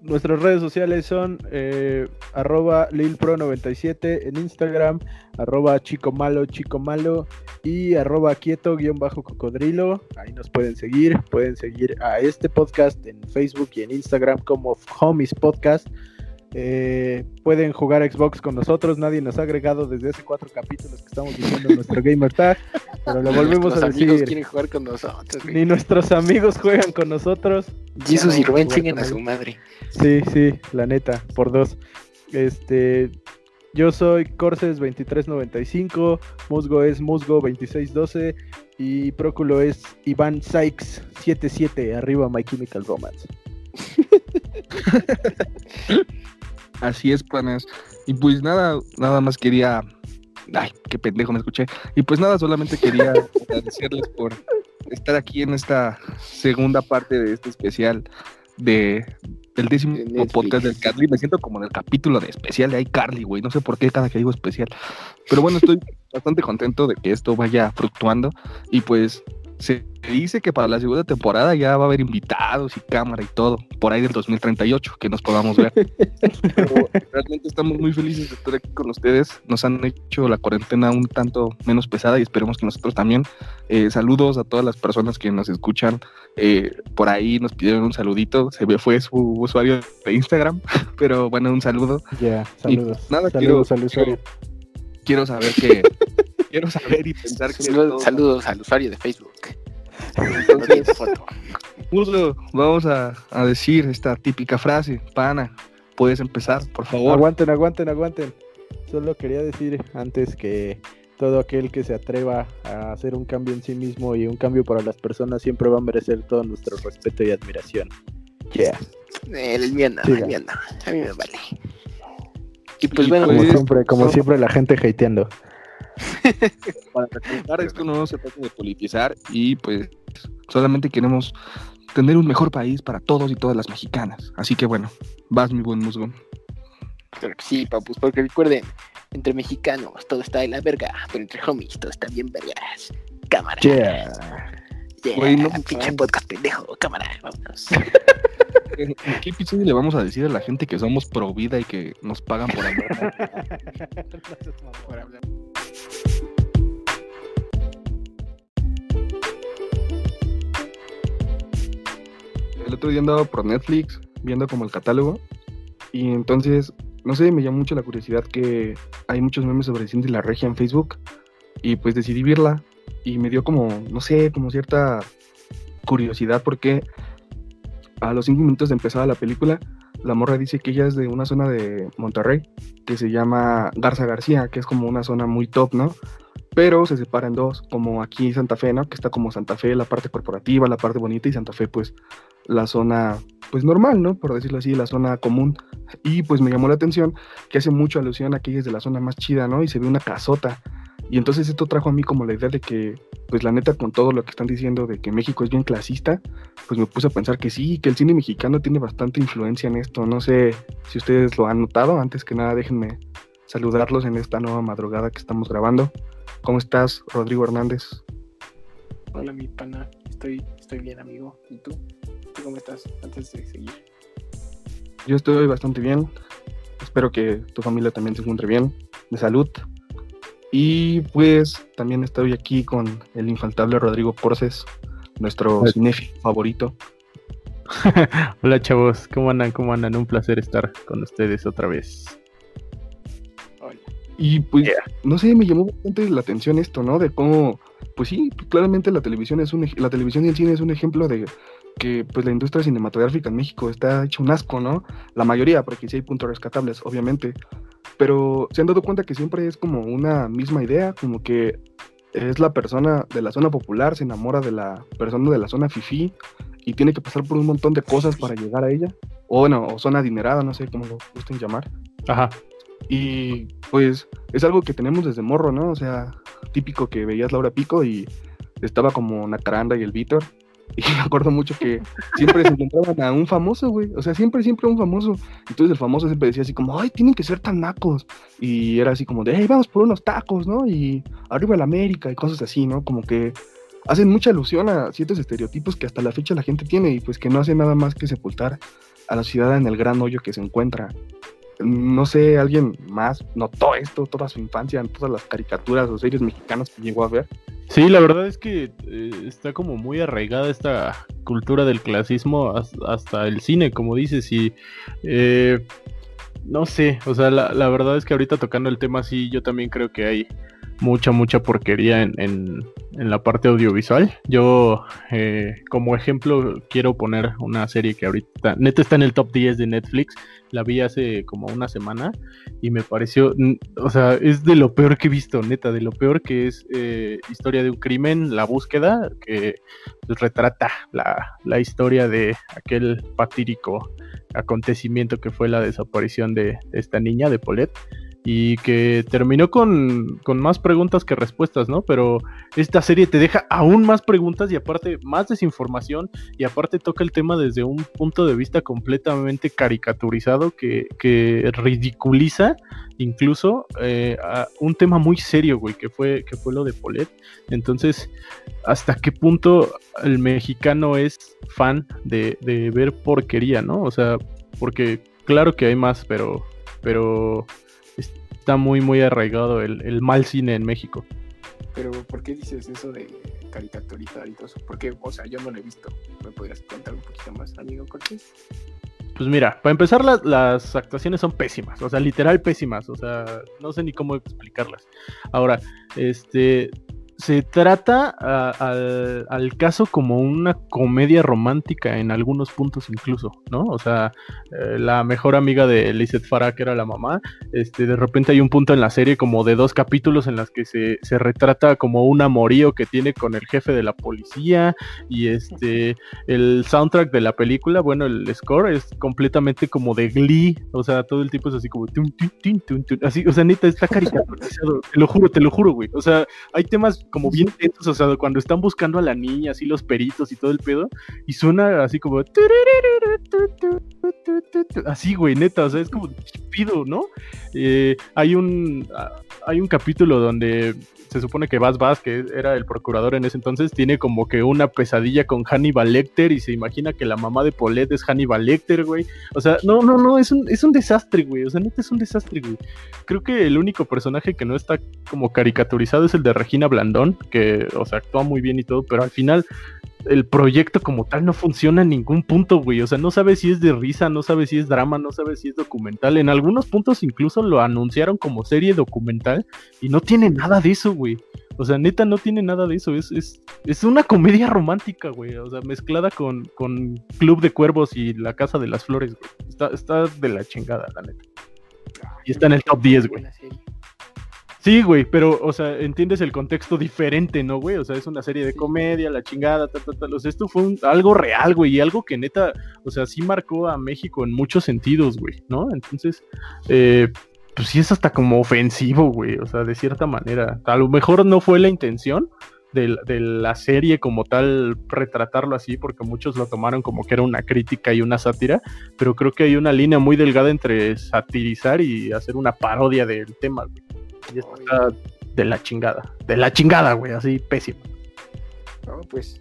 nuestras redes sociales son eh, arroba lilpro97 en Instagram, arroba chico malo, chico malo y arroba quieto guion bajo cocodrilo. Ahí nos pueden seguir. Pueden seguir a este podcast en Facebook y en Instagram como Homies Podcast. Eh, pueden jugar a Xbox con nosotros. Nadie nos ha agregado desde hace cuatro capítulos que estamos diciendo nuestro gamer tag. Pero lo volvemos Nuestros a amigos decir. quieren jugar con nosotros. Ni nuestros amigos juegan con nosotros. Jesus Ya y Rubén vamos a su madre. Sí, sí, la neta, por dos. Este, yo soy Corses2395, Musgo es Musgo2612 y Próculo es Iván Sykes77, arriba My Chemical Romance. [LAUGHS] Así es, planes. Y pues nada, nada más quería. Ay, qué pendejo me escuché. Y pues nada, solamente quería [LAUGHS] agradecerles por estar aquí en esta segunda parte de este especial de del décimo Netflix. podcast del Carly. Me siento como en el capítulo de especial de iCarly, güey. No sé por qué cada que digo especial. Pero bueno, estoy [LAUGHS] bastante contento de que esto vaya fluctuando. Y pues se dice que para la segunda temporada ya va a haber invitados y cámara y todo. Por ahí del 2038, que nos podamos ver. [LAUGHS] Pero realmente estamos muy felices de estar aquí con ustedes. Nos han hecho la cuarentena un tanto menos pesada y esperemos que nosotros también. Eh, saludos a todas las personas que nos escuchan. Eh, por ahí nos pidieron un saludito. Se me fue su usuario de Instagram, [LAUGHS] pero bueno, un saludo. Ya, saludos. nada, saludos quiero- al usuario. Quiero saber que. Quiero saber y pensar que. Saludos, todo- saludos al usuario de Facebook. Entonces, [LAUGHS] foto. Muslo, vamos a, a decir esta típica frase. Pana, puedes empezar, por favor. Aguanten, aguanten, aguanten. solo quería decir antes que todo aquel que se atreva a hacer un cambio en sí mismo y un cambio para las personas siempre va a merecer todo nuestro respeto y admiración. Yeah. El mío no, el mío no. A mí me vale. Y pues bueno, como pues, siempre, como siempre la gente hateando. Para recordar, esto no se trata de politizar y pues solamente queremos tener un mejor país para todos y todas las mexicanas. Así que bueno, vas mi buen musgo. Claro que sí, papus, porque recuerden, entre mexicanos todo está de la verga, pero entre homies todo está bien vergas. Cámara. Yeah. Yeah, pinche podcast pendejo, cámara, vámonos. [LAUGHS] ¿En qué episodio le vamos a decir a la gente que somos pro vida y que nos pagan por hablar? [LAUGHS] por hablar. El otro día andaba por Netflix viendo como el catálogo y entonces no sé, me llamó mucho la curiosidad que hay muchos memes sobre Cindy la Regia en Facebook y pues decidí verla y me dio como, no sé, como cierta curiosidad porque a los cinco minutos de empezar la película, la morra dice que ella es de una zona de Monterrey que se llama Garza García, que es como una zona muy top, ¿no? Pero se separa en dos, como aquí Santa Fe, ¿no? Que está como Santa Fe, la parte corporativa, la parte bonita, y Santa Fe, pues, la zona, pues, normal, ¿no? Por decirlo así, la zona común. Y pues me llamó la atención que hace mucho alusión a que ella es de la zona más chida, ¿no? Y se ve una casota. Y entonces esto trajo a mí como la idea de que, pues la neta, con todo lo que están diciendo de que México es bien clasista, pues me puse a pensar que sí, que el cine mexicano tiene bastante influencia en esto. No sé si ustedes lo han notado. Antes que nada, déjenme saludarlos en esta nueva madrugada que estamos grabando. ¿Cómo estás, Rodrigo Hernández? Hola, mi pana. Estoy, estoy bien, amigo. ¿Y tú? ¿Tú cómo estás? Antes de seguir. Yo estoy bastante bien. Espero que tu familia también se encuentre bien, de salud. Y pues también estoy aquí con el infaltable Rodrigo Porces, nuestro cinefi favorito. [LAUGHS] Hola chavos, ¿cómo andan? ¿Cómo andan? Un placer estar con ustedes otra vez. Y pues, no sé, me llamó bastante la atención esto, ¿no? De cómo, pues sí, claramente la televisión es un, la televisión y el cine es un ejemplo de que pues la industria cinematográfica en México está hecho un asco, ¿no? La mayoría, porque sí hay puntos rescatables, obviamente. Pero se han dado cuenta que siempre es como una misma idea, como que es la persona de la zona popular, se enamora de la persona de la zona fifi y tiene que pasar por un montón de cosas para llegar a ella. O bueno, o zona adinerada, no sé cómo lo gusten llamar. Ajá. Y pues es algo que tenemos desde morro, ¿no? O sea, típico que veías Laura Pico y estaba como Nacaranda y el Víctor [LAUGHS] y me acuerdo mucho que siempre se encontraban a un famoso, güey. O sea, siempre, siempre un famoso. Entonces el famoso siempre decía así como, ay, tienen que ser tan nacos. Y era así como de, hey, vamos por unos tacos, ¿no? Y arriba la América y cosas así, ¿no? Como que hacen mucha alusión a ciertos estereotipos que hasta la fecha la gente tiene y pues que no hace nada más que sepultar a la ciudad en el gran hoyo que se encuentra. No sé, alguien más notó esto toda su infancia en todas las caricaturas o series mexicanas que llegó a ver. Sí, la verdad es que eh, está como muy arraigada esta cultura del clasismo hasta, el cine, como dices, y eh, no sé, o sea, la, la, verdad es que ahorita tocando el tema sí, yo también creo que hay mucha, mucha porquería en, en, la parte audiovisual. Yo, eh, como ejemplo, quiero poner una serie que ahorita, neta está en el top 10 de Netflix, la vi hace como una semana y me pareció, o sea, es de lo peor que he visto, neta, de lo peor que es eh, historia de un crimen, la búsqueda, que pues, retrata la, la historia de aquel patírico acontecimiento que fue la desaparición de esta niña, de Paulette y que terminó con, más preguntas que respuestas, ¿no? Pero esta serie te deja aún más preguntas y aparte más desinformación y aparte toca el tema desde un punto de vista completamente caricaturizado que, que ridiculiza incluso eh, un tema muy serio, güey, que fue, que fue lo de Polet. Entonces, ¿hasta qué punto el mexicano es fan de, de ver porquería, ¿no? O sea, porque claro que hay más, pero... pero está muy, muy arraigado el, mal cine en México. Pero, ¿por qué dices eso de caricaturizar y todo eso? Porque, o sea, yo no lo he visto. ¿Me podrías contar un poquito más, amigo Cortés? Pues mira, para empezar las actuaciones son pésimas, o sea, literal pésimas, o sea, no sé ni cómo explicarlas. Ahora, este, se trata al, caso como una comedia romántica en algunos puntos incluso, ¿no? O sea, eh, la mejor amiga de Lizeth Farah, que era la mamá, este, de repente hay un punto en la serie como de dos capítulos en las que se, se retrata como un amorío que tiene con el jefe de la policía y este, el soundtrack de la película, bueno, el score es completamente como de Glee, o sea, todo el tipo es así como, así, o sea, neta, está caricaturizado, te lo juro, te lo juro, güey, o sea, hay temas como bien tensos, o sea, cuando están buscando a la niña, así los peritos y todo el pedo, y suena así como... Así, güey, neta, o sea, es como pido, ¿no? Eh, hay un hay un capítulo donde se supone que Bas Bas, que era el procurador en ese entonces, tiene como que una pesadilla con Hannibal Lecter y se imagina que la mamá de Paulette es Hannibal Lecter, güey. O sea, no, no, no, es un, es un desastre, güey. O sea, neta es un desastre, güey. Creo que el único personaje que no está como caricaturizado es el de Regina Blandón, que, o sea, actúa muy bien y todo, pero al final el proyecto como tal no funciona en ningún punto, güey. O sea, no sabes si es de risa, no sabes si es drama, no sabes si es documental. En algunos puntos incluso lo anunciaron como serie documental y no tiene nada de eso, güey. O sea, neta, no tiene nada de eso. Es, es, es una comedia romántica, güey. O sea, mezclada con, con Club de Cuervos y La Casa de las Flores, güey. Está, está de la chingada, la neta. Y está en el top 10, güey. Sí, güey, pero, o sea, entiendes el contexto diferente, ¿no, güey? O sea, es una serie de comedia, la chingada, tal, tal, tal. O sea, esto fue algo real, güey, y algo que neta, o sea, sí marcó a México en muchos sentidos, güey, ¿no? Entonces, eh, pues sí es hasta como ofensivo, güey, o sea, de cierta manera. A lo mejor no fue la intención de, de, la serie como tal retratarlo así, porque muchos lo tomaron como que era una crítica y una sátira, pero creo que hay una línea muy delgada entre satirizar y hacer una parodia del tema, güey. Y está de la chingada. De la chingada, güey, así pésimo. No, pues,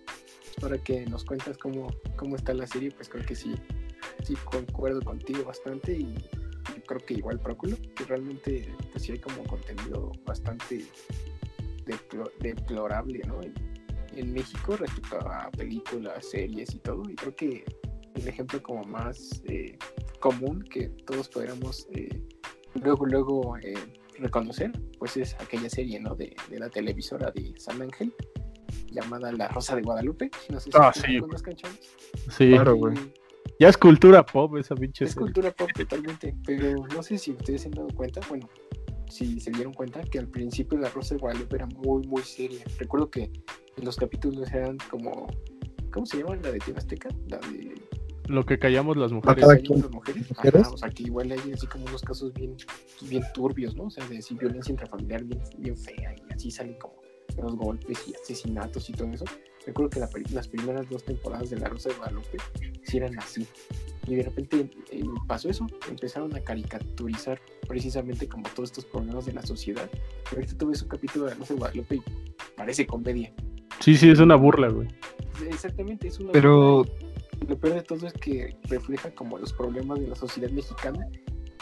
ahora que nos cuentas cómo, cómo está la serie, pues creo que sí, sí concuerdo contigo bastante y creo que igual Próculo, que realmente pues sí hay como contenido bastante deplorable, ¿no? En, México respecto a películas, series y todo, y creo que el ejemplo como más eh, común que todos podríamos eh, luego, luego eh, reconocer, pues es aquella serie, ¿no? De, la televisora de San Ángel, llamada La Rosa de Guadalupe. No sé si ah, sí. Sí, claro, güey. Ya es cultura pop esa pinche Es cultura pop totalmente, pero no sé si ustedes se han dado cuenta, bueno, si se dieron cuenta que al principio La Rosa de Guadalupe era muy, muy seria. Recuerdo que los capítulos eran como, ¿cómo se llama la de Azteca? La de lo que callamos las mujeres. las mujeres. o sea, que igual hay así como unos casos bien, bien turbios, ¿no? O sea, de violencia intrafamiliar bien, bien fea y así salen como los golpes y asesinatos y todo eso. Recuerdo que las primeras dos temporadas de La Rosa de Guadalupe sí eran así. Y de repente eh, pasó eso, empezaron a caricaturizar precisamente como todos estos problemas de la sociedad. Y ahorita tú ves un capítulo de La Rosa de Guadalupe y parece comedia. Sí, sí, es una burla, güey. Exactamente, es una Pero... burla lo peor de todo es que refleja como los problemas de la sociedad mexicana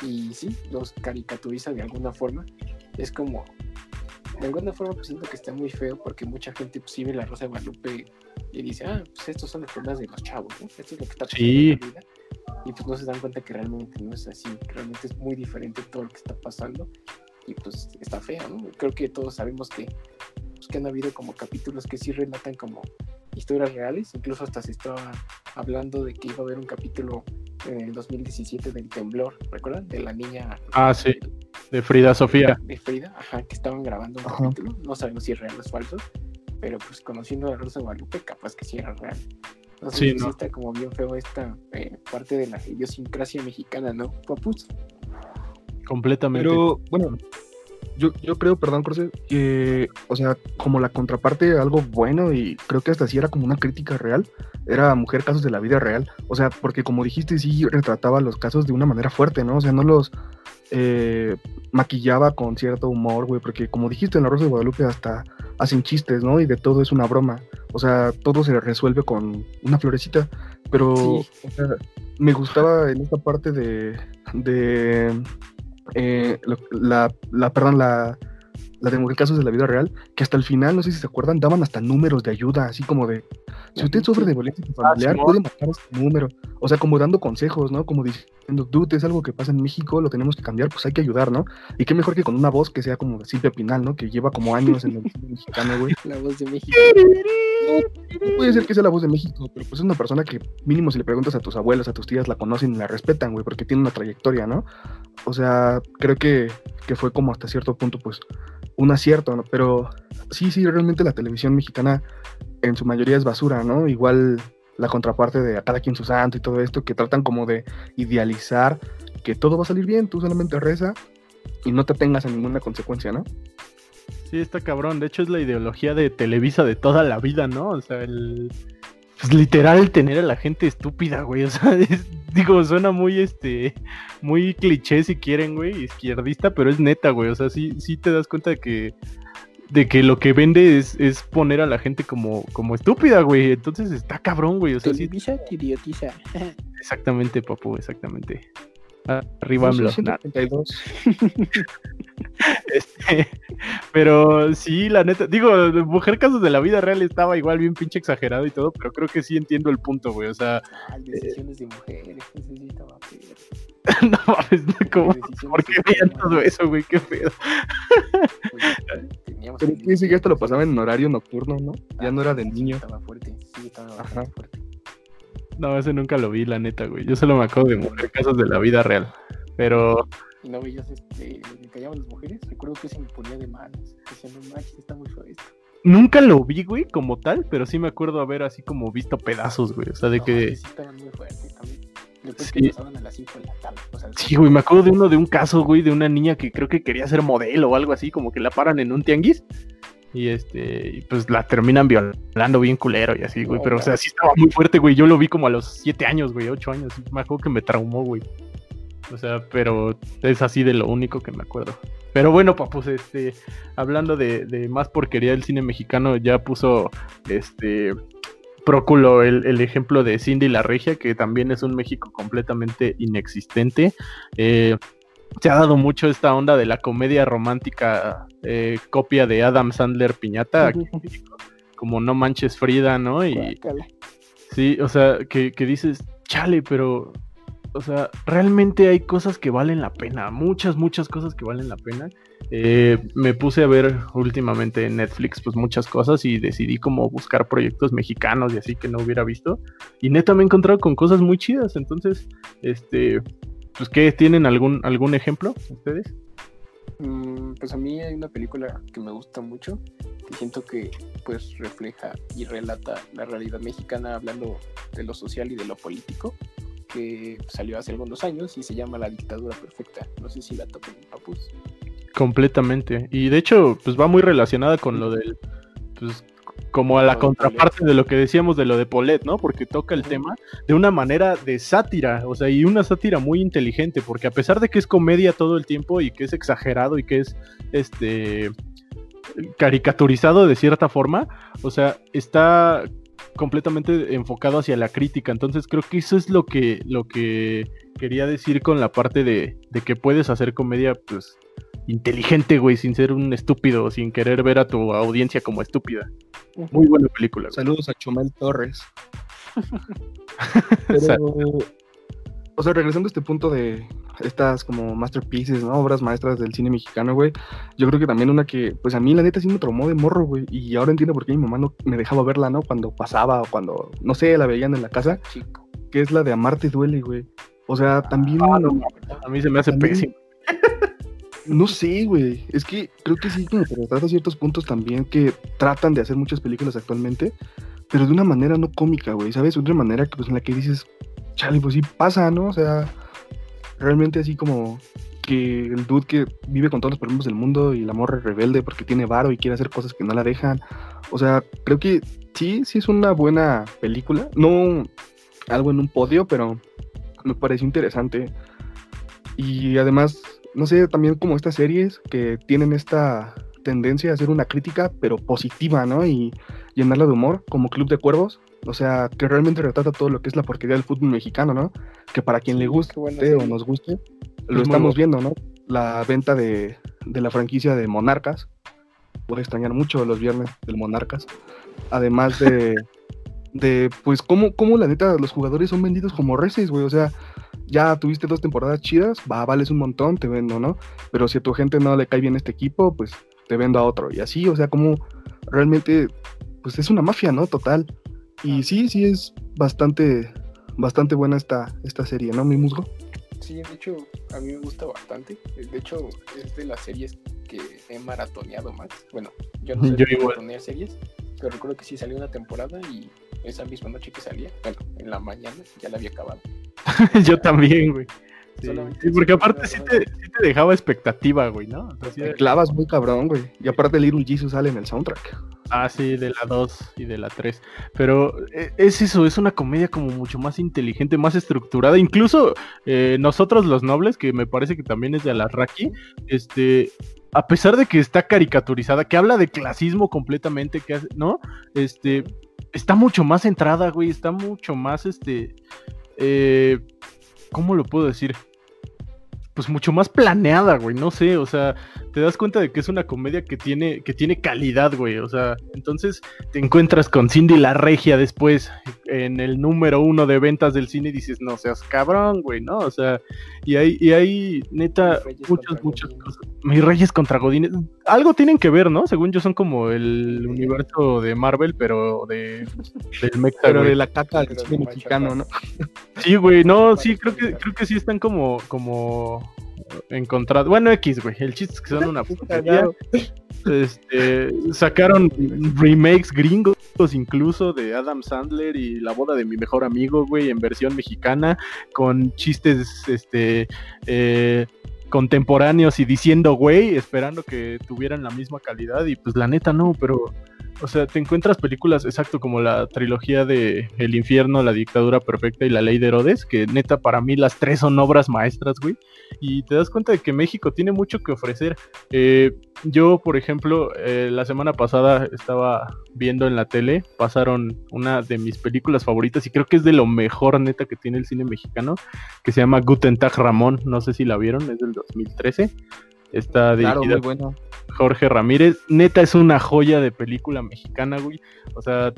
y sí, los caricaturiza de alguna forma. Es como, de alguna forma pues siento que está muy feo porque mucha gente pues, ve la Rosa de Guadalupe y dice, ah, pues estos son los problemas de los chavos, ¿no? Esto es lo que está pasando en la vida. Y pues no se dan cuenta que realmente no es así, que realmente es muy diferente todo lo que está pasando y pues está feo, ¿no? Creo que todos sabemos que, pues, que han habido como capítulos que sí relatan como historias reales, incluso hasta se estaba hablando de que iba a haber un capítulo en el 2017 del temblor, ¿recuerdan? De la niña. Ah, sí, de Frida Sofía. De Frida, ajá, que estaban grabando un capítulo, no sabemos si es real o es falso, pero pues conociendo a Rosa Guadalupe, capaz que sí era real. Entonces, sí, no. está como bien feo esta eh, parte de la idiosincrasia mexicana, ¿no, Papus? Completamente. Pero, bueno, yo, yo creo, perdón, Corse, que, o sea, como la contraparte, algo bueno y creo que hasta sí era como una crítica real, era Mujer Casos de la Vida Real. O sea, porque como dijiste, sí retrataba los casos de una manera fuerte, ¿no? O sea, no los eh, maquillaba con cierto humor, güey, porque como dijiste en La Rosa de Guadalupe hasta hacen chistes, ¿no? Y de todo es una broma. O sea, todo se resuelve con una florecita, pero o sea, me gustaba en esta parte de... de eh, la, la, perdón, la, la de casos de la vida real, que hasta el final, no sé si se acuerdan, daban hasta números de ayuda, así como de, si usted sufre de violencia familiar, puede marcar este número. O sea, como dando consejos, ¿no? Como diciendo, dude, es algo que pasa en México, lo tenemos que cambiar, pues hay que ayudar, ¿no? Y qué mejor que con una voz que sea como Silvia Pinal, ¿no? Que lleva como años en el [LAUGHS] cine mexicano, güey. La voz de México. No, puede ser que sea la voz de México, pero pues es una persona que mínimo si le preguntas a tus abuelos, a tus tías, la conocen y la respetan, güey, porque tiene una trayectoria, ¿no? O sea, creo que, que fue como hasta cierto punto, pues, un acierto, ¿no? Pero sí, sí, realmente la televisión mexicana en su mayoría es basura, ¿no? Igual la contraparte de a cada quien su santo y todo esto, que tratan como de idealizar que todo va a salir bien, tú solamente reza y no te tengas a ninguna consecuencia, ¿no? Sí, está cabrón. De hecho, es la ideología de Televisa de toda la vida, ¿no? O sea, el. Pues literal tener a la gente estúpida, güey. O sea, [LAUGHS] digo, suena muy este. Muy cliché si quieren, güey, izquierdista, pero es neta, güey. O sea, sí, sí te das cuenta de que. De que lo que vende es, es poner a la gente como, como estúpida, güey. Entonces está cabrón, güey. O sea, sí... idiotiza. [LAUGHS] Exactamente, papu, exactamente. Arriba AMLO. [LAUGHS] este, pero sí, la neta, digo, Mujer Casos de la Vida Real estaba igual bien pinche exagerado y todo, pero creo que sí entiendo el punto, güey. O sea. Ay, decisiones de mujeres, necesitaba [LAUGHS] no mames, ¿cómo? ¿por qué veían todo eso, güey? Qué pedo. Pues, pero sí, sí, esto lo pasaba en horario nocturno, ¿no? Ya no era de niño. Estaba fuerte, sí, estaba fuerte. No, ese nunca lo vi, la neta, güey. Yo solo me acuerdo de mujer casos de la vida real. Pero. ¿Y no veías este, me callaban las mujeres? Recuerdo que se me ponía de manos. Decía, no manches, está muy feo esto. Nunca lo vi, güey, como tal, pero sí me acuerdo haber así como visto pedazos, güey. O sea, de que. Sí, estaban muy fuertes también. Después sí. que pasaban a las 5 de la tarde. O sea, sí, güey, me acuerdo de uno de un caso, güey, de una niña que creo que quería ser modelo o algo así, como que la paran en un tianguis y este, pues la terminan violando bien culero y así, güey. Pero, o sea, sí estaba muy fuerte, güey. Yo lo vi como a los siete años, güey, ocho años. Me acuerdo que me traumó, güey. O sea, pero es así de lo único que me acuerdo. Pero bueno, papus, este, hablando de, de más porquería del cine mexicano, ya puso este Próculo el, el, ejemplo de Cindy la Regia, que también es un México completamente inexistente. Eh, se ha dado mucho esta onda de la comedia romántica eh, copia de Adam Sandler Piñata, como No Manches Frida, ¿no? Y sí, o sea, que, dices, chale, pero, o sea, realmente hay cosas que valen la pena, muchas, muchas cosas que valen la pena. Eh, me puse a ver últimamente en Netflix pues muchas cosas y decidí como buscar proyectos mexicanos y así que no hubiera visto y neta me he encontrado con cosas muy chidas entonces este pues ¿qué tienen algún algún ejemplo ustedes? Mm, pues a mí hay una película que me gusta mucho, que siento que pues refleja y relata la realidad mexicana hablando de lo social y de lo político, que salió hace algunos años y se llama La dictadura perfecta. No sé si la topen papus. Completamente. Y de hecho, pues va muy relacionada con lo del pues como a la contraparte de lo que decíamos de lo de Polet, ¿no? Porque toca el tema de una manera de sátira, o sea, y una sátira muy inteligente, porque a pesar de que es comedia todo el tiempo y que es exagerado y que es este caricaturizado de cierta forma, o sea, está completamente enfocado hacia la crítica. Entonces creo que eso es lo que, lo que quería decir con la parte de, de que puedes hacer comedia, pues, inteligente, güey, sin ser un estúpido, sin querer ver a tu audiencia como estúpida. Muy buena película. Saludos a Chumel Torres. [LAUGHS] o sea, regresando a este punto de estas como masterpieces, ¿no? Obras maestras del cine mexicano, güey. Yo creo que también una que, pues a mí la neta sí me traumó de morro, güey. Y ahora entiendo por qué mi mamá no me dejaba verla, ¿no? Cuando pasaba o cuando, no sé, la veían en la casa. Chico. Que es la de Amarte duele, güey. O sea, también... Ah, a mí se me hace pésimo. No sé, güey. Es que creo que sí, como que retrata ciertos puntos también que tratan de hacer muchas películas actualmente, pero de una manera no cómica, güey, ¿sabes? De una manera que, pues, en la que dices, chale, pues sí pasa, ¿no? O sea, realmente así como que el dude que vive con todos los problemas del mundo y el amor rebelde porque tiene varo y quiere hacer cosas que no la dejan. O sea, creo que sí, sí es una buena película. No algo en un podio, pero me pareció interesante. Y además no sé, también como estas series que tienen esta tendencia a hacer una crítica, pero positiva, ¿no? Y llenarla de humor, como Club de Cuervos. O sea, que realmente retrata todo lo que es la porquería del fútbol mexicano, ¿no? Que para quien le guste o nos guste, lo estamos viendo, ¿no? la venta de, de la franquicia de Monarcas. Voy a extrañar mucho los viernes del Monarcas. Además de, [LAUGHS] de pues, cómo, cómo la neta los jugadores son vendidos como reces, güey. O sea, ya tuviste dos temporadas chidas, va, vales un montón, te vendo, ¿no? Pero si a tu gente no le cae bien este equipo, pues te vendo a otro. Y así, o sea, como realmente, pues es una mafia, ¿no? Total. Y sí, sí es bastante, bastante buena esta, esta serie, ¿no, mi musgo? Sí, de hecho, a mí me gusta bastante. De hecho, es de las series que he maratoneado más. Bueno, yo no [LAUGHS] sé Yo maratonear series, pero recuerdo que sí salió una temporada y esa misma noche que salía, bueno, en la mañana ya la había acabado. [LAUGHS] Yo también, güey. Sí, porque aparte sí te, sí te dejaba expectativa, güey, ¿no? O sea, sí Te clavas muy cabrón, güey. Y aparte Little Jesus sale en el soundtrack. Ah, sí, de la 2 y de la 3. Pero eh, es eso, es una comedia como mucho más inteligente, más estructurada. Incluso eh, nosotros los nobles, que me parece que también es de Alarraqui, este, a pesar de que está caricaturizada, que habla de clasismo completamente, que hace- ¿no? Este, está mucho más centrada, güey, está mucho más, este, eh, ¿cómo lo puedo decir? Pues mucho más planeada, güey, no sé, o sea, te das cuenta de que es una comedia que tiene, que tiene calidad, güey. O sea, entonces te encuentras con Cindy la Regia después en el número uno de ventas del cine y dices, no seas cabrón, güey, ¿no? O sea, y hay, y hay neta muchas, contra muchas cosas. Mis Reyes contra Godines. Algo tienen que ver, ¿no? Según yo son como el universo de Marvel, pero de del mecha, Pero güey. de la caca del cine mexicano. ¿no? Sí, güey, no, sí, creo que, creo que sí están como, como encontrados. Bueno, X, güey. El chiste es que son una [LAUGHS] putería. Este, sacaron remakes gringos incluso de Adam Sandler y La boda de mi mejor amigo, güey, en versión mexicana, con chistes, este, eh, contemporáneos y diciendo, güey, esperando que tuvieran la misma calidad y pues la neta no, pero, o sea, te encuentras películas exacto como la trilogía de El infierno, La dictadura perfecta y La ley de Herodes, que neta para mí las tres son obras maestras, güey, y te das cuenta de que México tiene mucho que ofrecer. Eh, yo, por ejemplo, eh, la semana pasada estaba viendo en la tele, pasaron una de mis películas favoritas y creo que es de lo mejor neta que tiene el cine mexicano, que se llama Guten Tag Ramón, no sé si la vieron, es del 2013. Está Claro, dirigida muy bueno. Jorge Ramírez. Neta es una joya de película mexicana, güey. O sea,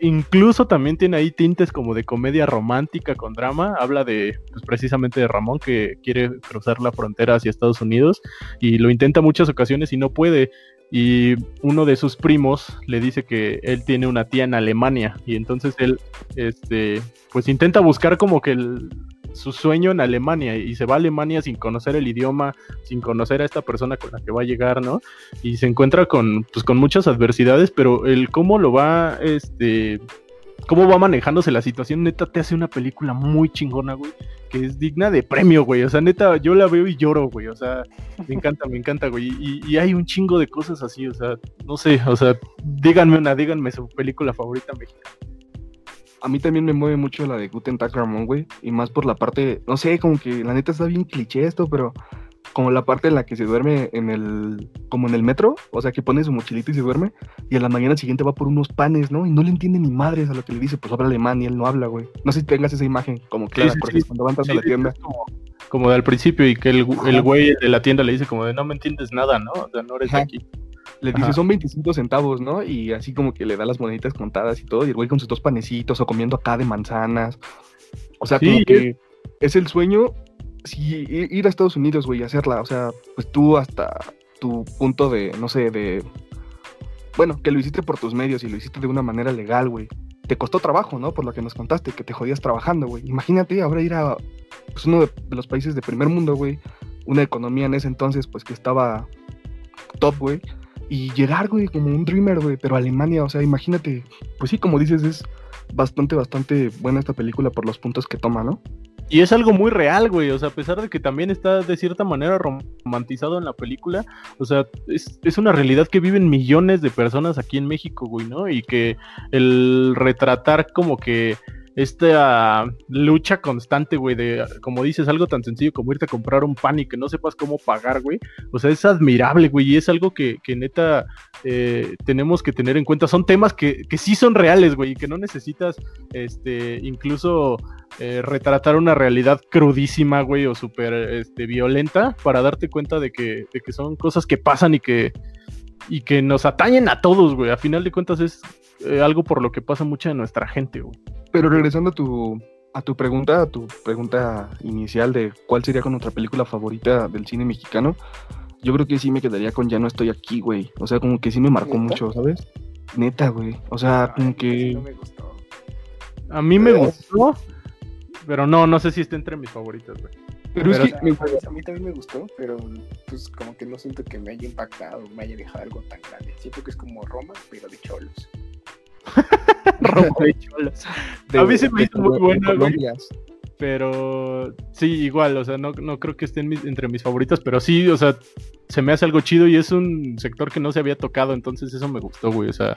incluso también tiene ahí tintes como de comedia romántica con drama. Habla de, pues precisamente de Ramón que quiere cruzar la frontera hacia Estados Unidos y lo intenta muchas ocasiones y no puede. Y uno de sus primos le dice que él tiene una tía en Alemania y entonces él, este, pues intenta buscar como que el- su sueño en Alemania y se va a Alemania sin conocer el idioma, sin conocer a esta persona con la que va a llegar, ¿no? y se encuentra con, pues, con muchas adversidades, pero el cómo lo va, este, cómo va manejándose la situación, neta, te hace una película muy chingona, güey, que es digna de premio, güey, o sea, neta, yo la veo y lloro, güey, o sea, me encanta, me encanta, güey, y, y hay un chingo de cosas así, o sea, no sé, o sea, díganme una, díganme su película favorita mexicana. A mí también me mueve mucho la de Guten Tag Ramón, güey. Y más por la parte, no sé, como que la neta está bien cliché esto, pero como la parte en la que se duerme en el, como en el metro, o sea, que pone su mochilita y se duerme, y a la mañana siguiente va por unos panes, ¿no? Y no le entiende ni madres a lo que le dice, pues habla alemán y él no habla, güey. No sé si tengas esa imagen, como clara, sí, porque sí. cuando van a la tienda. es como, como de al principio y que el, el güey de la tienda le dice como de no me entiendes nada, ¿no? O sea, no eres de Ajá. aquí. Le dice, Ajá. son 25 centavos, ¿no? Y así como que le da las moneditas contadas y todo, y el güey con sus dos panecitos o comiendo acá de manzanas. O sea, como Sí, que es el sueño, sí, ir a Estados Unidos, güey, y hacerla. O sea, pues tú hasta tu punto de, no sé, de... Bueno, que lo hiciste por tus medios y lo hiciste de una manera legal, güey. Te costó trabajo, ¿no? Por lo que nos contaste, que te jodías trabajando, güey. Imagínate ahora ir a pues, uno de los países de primer mundo, güey. Una economía en ese entonces, pues que estaba top, güey. Y llegar, güey, como un dreamer, güey. Pero Alemania, o sea, imagínate. Pues sí, como dices, es bastante, bastante buena esta película por los puntos que toma, ¿no? Y es algo muy real, güey. O sea, a pesar de que también está de cierta manera romantizado en la película, o sea, es, es una realidad que viven millones de personas aquí en México, güey, ¿no? Y que el retratar como que esta lucha constante, güey, de, como dices, algo tan sencillo como irte a comprar un pan y que no sepas cómo pagar, güey. O sea, es admirable, güey, y es algo que, que neta eh, tenemos que tener en cuenta. Son temas que, que sí son reales, güey, y que no necesitas, este, incluso eh, retratar una realidad crudísima, güey, o súper este, violenta para darte cuenta de que, de que son cosas que pasan y que, y que nos atañen a todos, güey. A final de cuentas es eh, algo por lo que pasa mucha de nuestra gente, güey. Pero regresando a tu, a tu pregunta, a tu pregunta inicial de cuál sería con nuestra película favorita del cine mexicano, yo creo que sí me quedaría con Ya no estoy aquí, güey. O sea, como que sí me marcó mucho, ¿sabes? Neta, güey. O sea, como que... No me gustó. A mí me gustó, pero no, no sé si está entre mis favoritas, güey. Pero, es O que... sea, me- a mí también me gustó, pero pues como que no siento que me haya impactado, me haya dejado algo tan grande. Siento que es como Roma, pero de cholos. [LAUGHS] Roma de cholos. de- a mí se me hizo muy buena, güey. Pero sí, igual, o sea, no, no creo que estén mis- entre mis favoritas, pero sí, o sea, se me hace algo chido y es un sector que no se había tocado, entonces eso me gustó, güey, o sea,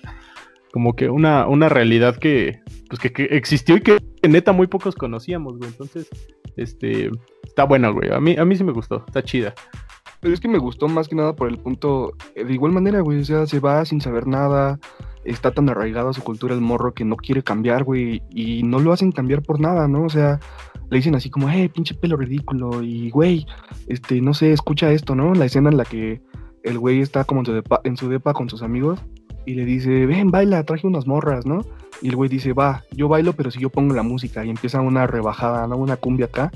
como que una, una realidad que, pues que, que existió y que, neta muy pocos conocíamos, güey, entonces, este, está buena, güey, a mí, a mí sí me gustó, está chida. Pero es que me gustó más que nada por el punto, eh, de igual manera, güey, o sea, se va sin saber nada, está tan arraigado a su cultura el morro que no quiere cambiar, güey, y no lo hacen cambiar por nada, ¿no? O sea, le dicen así como, eh, pinche pelo ridículo, y güey, este, no sé, escucha esto, ¿no? La escena en la que el güey está como en su depa, en su depa con sus amigos y le dice, ven, baila, traje unas morras, ¿no? Y el güey dice, va, yo bailo, pero si yo pongo la música, y empieza una rebajada, ¿no? Una cumbia acá.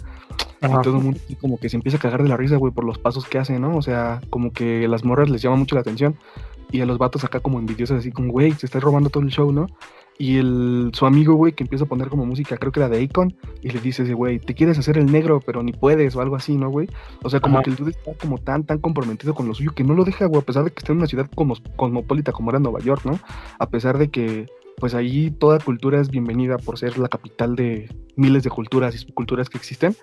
Y todo el mundo como que se empieza a cagar de la risa, güey, por los pasos que hace, ¿no? O sea, como que las morras les llama mucho la atención. Y a los vatos acá como envidiosos, así como, güey, se está robando todo el show, ¿no? Y el, su amigo, güey, que empieza a poner como música, creo que era de Akon, y le dice ese güey, te quieres hacer el negro, pero ni puedes, o algo así, ¿no, güey? O sea, como Ajá. que el dude está como tan, tan comprometido con lo suyo que no lo deja, güey, a pesar de que está en una ciudad como, cosmopolita como era Nueva York, ¿no? A pesar de que, pues ahí toda cultura es bienvenida por ser la capital de miles de culturas y subculturas que existen,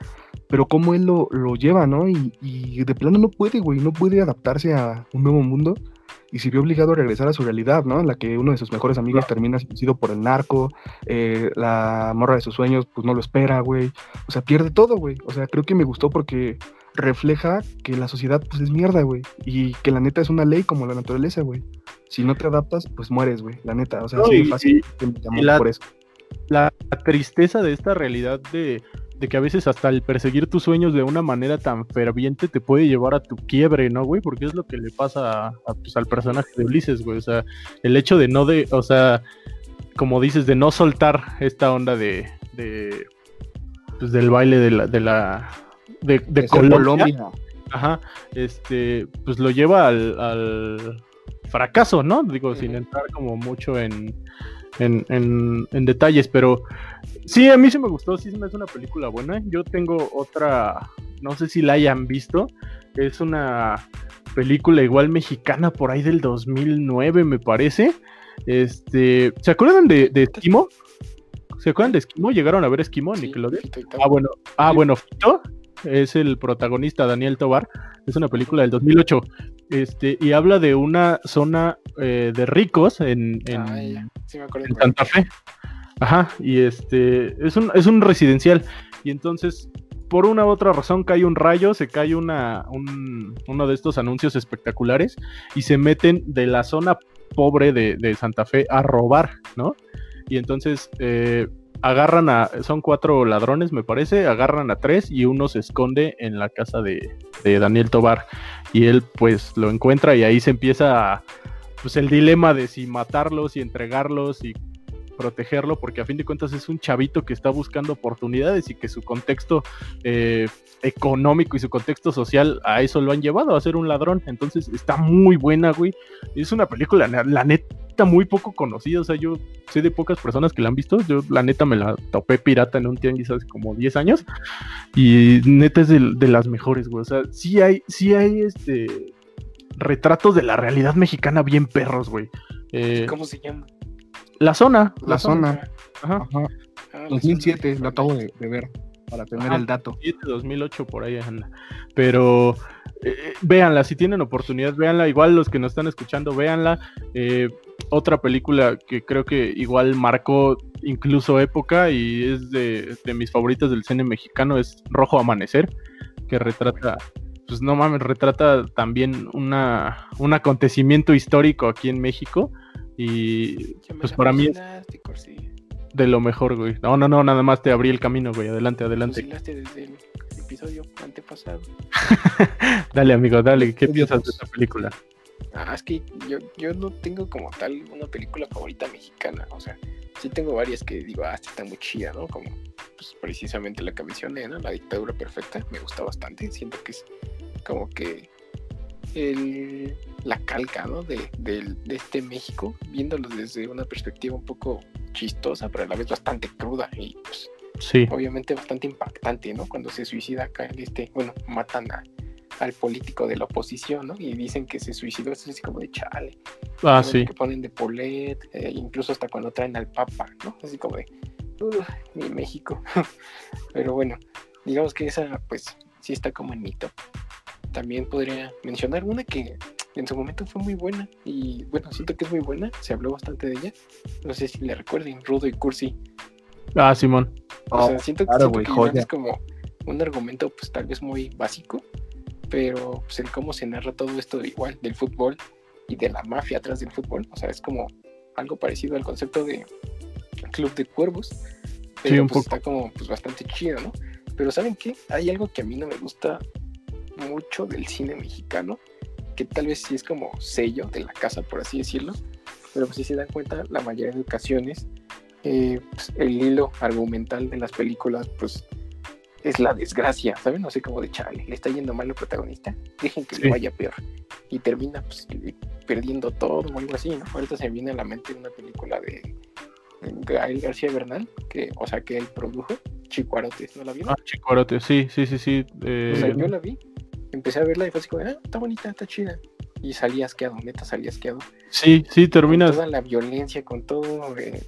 pero cómo él lo, lo lleva, ¿no? Y, y de plano no puede, güey, no puede adaptarse a un nuevo mundo y se vio obligado a regresar a su realidad, ¿no? En la que uno de sus mejores amigos termina sido por el narco, eh, la morra de sus sueños, pues no lo espera, güey. O sea, pierde todo, güey. O sea, creo que me gustó porque refleja que la sociedad, pues es mierda, güey. Y que la neta es una ley como la naturaleza, güey. Si no te adaptas, pues mueres, güey. La neta, o sea, No, así de y- fácil. y la- por eso. la tristeza de esta realidad de, de que a veces hasta el perseguir tus sueños de una manera tan ferviente te puede llevar a tu quiebre, ¿no, güey? Porque es lo que le pasa a- a, pues, al personaje de Ulises, güey. O sea, el hecho de no de, o sea, como dices, de no soltar esta onda de, de pues del baile de la, de la, de, Colombia. Ajá, este, pues lo lleva al, al fracaso, ¿no? Digo, sin entrar como mucho en, en, en- en detalles, pero sí, a mí sí me gustó, sí me hace una película buena. Yo tengo otra, no sé si la hayan visto, es una película igual mexicana por ahí del 2009, me parece. Este, ¿se acuerdan de, de Esquimo? ¿Se acuerdan de Esquimo? ¿Llegaron a ver Esquimo, Sí, Nickelodeon? Ah, bueno, ah, bueno, Fito es el protagonista, Daniel Tobar. Es una película del 2008. Este, y habla de una zona eh, de ricos en, en, Ah, ya. Sí me acuerdo. en por Santa. Fe. Ajá, y este, es un, es un residencial. Y entonces, por una u otra razón, cae un rayo, se cae una, un- uno de estos anuncios espectaculares y se meten de la zona pobre de, de Santa Fe a robar, ¿no? Y entonces eh, agarran a, son cuatro ladrones, me parece, agarran a tres y uno se esconde en la casa de, de Daniel Tobar. Y él pues lo encuentra y ahí se empieza pues el dilema de si matarlos y entregarlos y protegerlo, porque a fin de cuentas es un chavito que está buscando oportunidades y que su contexto eh, económico y su contexto social a eso lo han llevado, a ser un ladrón. Entonces está muy buena, güey. Es una película, la, neta, muy poco conocida. O sea, yo sé de pocas personas que la han visto. Yo, la neta, me la topé pirata en un tianguis hace como 10 años. Y neta es de, de las mejores, güey. O sea, sí hay, sí hay este retratos de la realidad mexicana bien perros, güey. Eh, ¿Cómo se llama? La zona. La zona. Ajá. Ajá. Ah, 2007, lo acabo de, de ver, para tener Ajá. el dato. 2007, 2008 por ahí anda. Pero eh, eh, véanla, si tienen oportunidad, véanla. Igual los que nos están escuchando, véanla. Eh, otra película que creo que igual marcó incluso época y es de, de mis favoritas del cine mexicano, es Rojo Amanecer, que retrata pues no mames, retrata también una, un acontecimiento histórico aquí en México. Y pues para mí es de lo mejor, güey. No, no, no, nada más te abrí el camino, güey. Adelante, adelante. desde el episodio antepasado. [LAUGHS] dale, amigo, dale. ¿Qué piensas de esta película? Ah, es que yo, yo no tengo como tal una película favorita mexicana. O sea, sí tengo varias que digo, ah, esta está muy chida, ¿no? Como pues, precisamente la que mencioné, ¿no? La dictadura perfecta. Me gusta bastante. Siento que es como que el, la calca ¿no? de, este México, viéndolo desde una perspectiva un poco chistosa, pero a la vez bastante cruda y pues, sí. obviamente bastante impactante, ¿no? Cuando se suicida acá en este, bueno, matan al político de la oposición, ¿no? Y dicen que se suicidó, es así como de chale. Ah, sí. Que ponen de Polet, eh, incluso hasta cuando traen al Papa, ¿no? Así como de, mi México. [LAUGHS] pero bueno, digamos que esa, pues, sí está como en mi top también podría mencionar una que en su momento fue muy buena y bueno, siento que es muy buena, se habló bastante de ella. No sé si le recuerden, Rudo y Cursi. Ah, Simón. O sea, oh, siento, que es como un argumento pues tal vez muy básico, pero pues el cómo se narra todo esto igual del fútbol y de la mafia atrás del fútbol, o sea, es como algo parecido al concepto de Club de Cuervos, pero sí, un pues, poco. está como pues bastante chido, ¿no? Pero ¿saben qué? Hay algo que a mí no me gusta mucho del cine mexicano, que tal vez sí es como sello de la casa, por así decirlo, pero pues si se dan cuenta, la mayoría de ocasiones eh, pues, el hilo argumental de las películas, pues es la desgracia, ¿saben? No sé cómo de chale, le está yendo mal al protagonista, dejen que le vaya peor. Y termina pues, perdiendo todo o algo así, ¿no? Ahorita se me viene a la mente una película de Gael García Bernal, que, o sea, que él produjo, Chicuarotes, ¿no la vieron? Ah, Chicuarotes, sí, sí, sí, sí. Eh... O sea, yo la vi empecé a verla y fue así como, ah, está bonita, está chida. Y salí asqueado, neta, salí asqueado. Sí, sí, terminas. Con toda la violencia, con todo. Eh,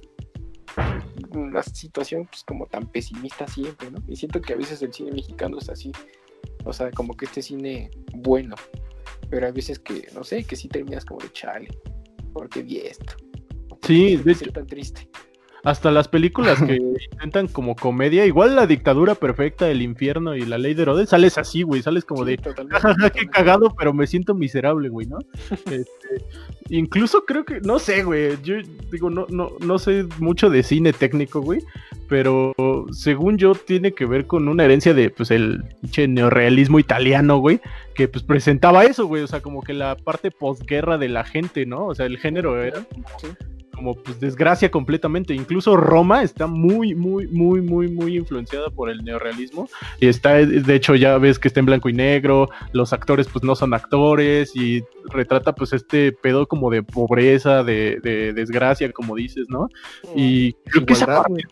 la situación, pues, como tan pesimista siempre, ¿no? Y siento que a veces el cine mexicano es así. O sea, como que este cine bueno. Pero a veces que, no sé, que sí terminas como de chale. Porque vi esto. Sí, de hecho. tan triste. Hasta las películas que [LAUGHS] intentan como comedia, igual la dictadura perfecta, el infierno y la ley de Herodes, sales así, güey, sales como de, qué cagado, pero me siento miserable, güey, ¿no? [LAUGHS] Este, incluso creo que, no sé, güey, yo digo, no, no, no sé mucho de cine técnico, güey, pero según yo tiene que ver con una herencia de, pues, el neorealismo italiano, güey, que pues presentaba eso, güey, o sea, como que la parte posguerra de la gente, ¿no? O sea, el género era como pues desgracia completamente. Incluso Roma está muy, muy, muy, muy, muy influenciada por el neorealismo. Y está, de hecho, ya ves que está en blanco y negro, los actores pues no son actores y retrata pues este pedo como de pobreza, de, desgracia, como dices, ¿no? Y creo que es a partir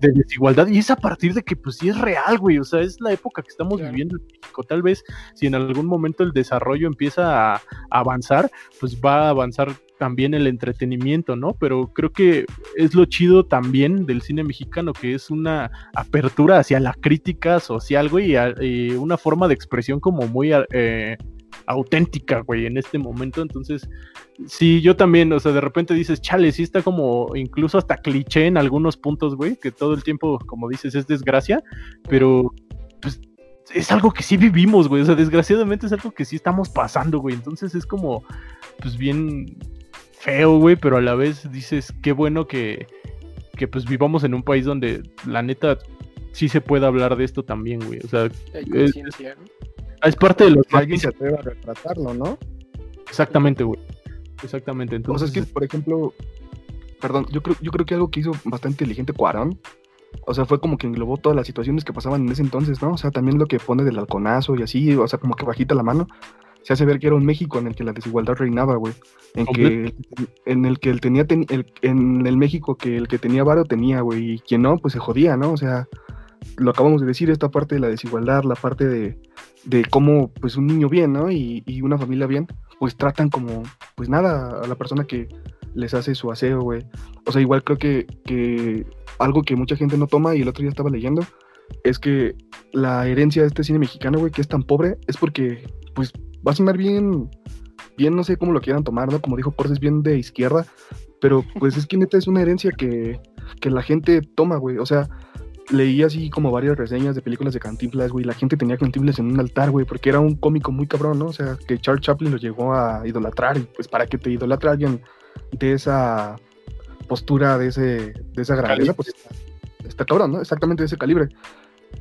de, desigualdad y es a partir de que pues sí es real, güey. O sea, es la época que estamos viviendo en México. Tal vez si en algún momento el desarrollo empieza a avanzar, pues va a avanzar también el entretenimiento, ¿no? Pero creo que es lo chido también del cine mexicano, que es una apertura hacia la crítica social, güey, y, una forma de expresión como muy eh, auténtica, güey, en este momento. Entonces, sí, yo también, o sea, de repente dices, chale, sí está como incluso hasta cliché en algunos puntos, güey, que todo el tiempo, como dices, es desgracia, pero pues es algo que sí vivimos, güey. O sea, desgraciadamente es algo que sí estamos pasando, güey. Entonces es como, pues bien, feo, güey, pero a la vez dices, qué bueno que, que pues vivamos en un país donde la neta sí se puede hablar de esto también, güey. O sea, es, es, parte de los... Que alguien se atreve a retratarlo, ¿no? Exactamente, güey. Exactamente. Entonces, o sea, es que, por ejemplo, perdón, yo creo, yo creo que algo que hizo bastante inteligente Cuarón, o sea, fue como que englobó todas las situaciones que pasaban en ese entonces, ¿no? O sea, también lo que pone del halconazo y así, o sea, como que bajita la mano se hace ver que era un México en el que la desigualdad reinaba, güey. En, que, en el que él tenía, en el México que el que tenía varo tenía, güey, y quien no, pues se jodía, ¿no? O sea, lo acabamos de decir, esta parte de la desigualdad, la parte de, de cómo, pues un niño bien, ¿no? Y, y, una familia bien, pues tratan como, pues nada, a la persona que les hace su aseo, güey. O sea, igual creo que, que algo que mucha gente no toma, y el otro día estaba leyendo, es que la herencia de este cine mexicano, güey, que es tan pobre, es porque, pues, va a sonar bien, bien, no sé cómo lo quieran tomar, ¿no? Como dijo Corses, bien de izquierda, pero pues es que neta es una herencia que, que la gente toma, güey. O sea, leí así como varias reseñas de películas de Cantinflas, güey. La gente tenía Cantinflas en un altar, güey, porque era un cómico muy cabrón, ¿no? O sea, que Charles Chaplin lo llegó a idolatrar y pues para que te idolatre alguien de esa postura, de, ese, de esa grandeza, pues está, cabrón, ¿no? Exactamente de ese calibre.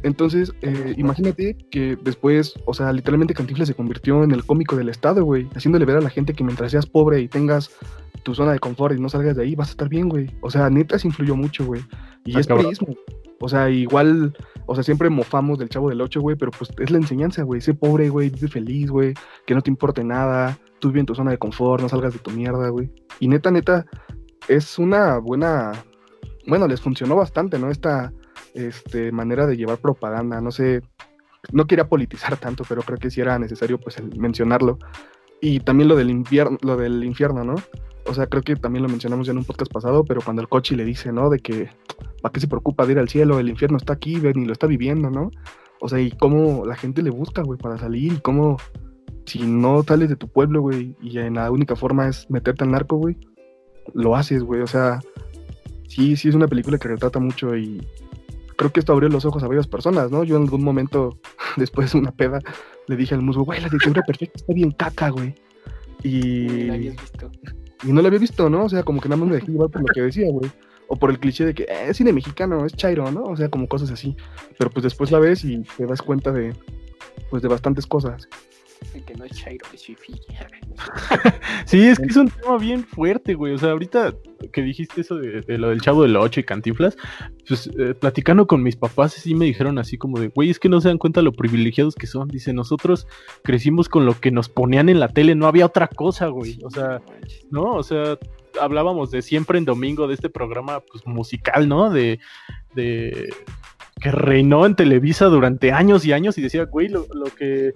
Entonces, eh, imagínate que después, o sea, literalmente Cantinflas se convirtió en el cómico del Estado, güey, haciéndole ver a la gente que mientras seas pobre y tengas tu zona de confort y no salgas de ahí, vas a estar bien, güey. O sea, neta se influyó mucho, güey. Y ah, es prismo. O sea, igual, o sea, siempre mofamos del chavo del 8, güey, pero pues es la enseñanza, güey. Sé pobre, güey, vive feliz, güey, que no te importe nada, tú vive en tu zona de confort, no salgas de tu mierda, güey. Y neta, neta, es una buena, bueno, les funcionó bastante, ¿no? Esta este, manera de llevar propaganda, no sé, no quería politizar tanto, pero creo que sí era necesario pues mencionarlo. Y también lo del infierno, lo del infierno, ¿no? O sea, creo que también lo mencionamos ya en un podcast pasado, pero cuando el coche le dice, ¿no? De que, ¿para qué se preocupa de ir al cielo? El infierno está aquí, ven, y lo está viviendo, ¿no? O sea, y cómo la gente le busca, güey, para salir, y cómo, si no sales de tu pueblo, güey, y en la única forma es meterte al narco, güey, lo haces, güey. O sea, sí, sí es una película que retrata mucho y creo que esto abrió los ojos a varias personas, ¿no? Yo en algún momento, [LAUGHS] después de una peda, le dije al musgo, güey, la dictadura perfecta está bien caca, güey. Y... Y no la había visto, ¿no? O sea, como que nada más me dejé llevar por lo que decía, güey. O por el cliché de que eh, es cine mexicano, es chairo, ¿no? O sea, como cosas así. Pero pues después la ves y te das cuenta de, pues de bastantes cosas [LAUGHS] que no es Chairo, es Fifi. [LAUGHS] sí, es que es un tema bien fuerte, güey. O sea, ahorita que dijiste eso de, lo del chavo de la 8 y cantiflas, pues eh, platicando con mis papás, sí me dijeron así como de, güey, es que no se dan cuenta lo privilegiados que son. Dice, nosotros crecimos con lo que nos ponían en la tele, no había otra cosa, güey. O sea, no, o sea, hablábamos de siempre en domingo de este programa pues musical, ¿no? De, de que reinó en Televisa durante años y años y decía, güey, lo, que...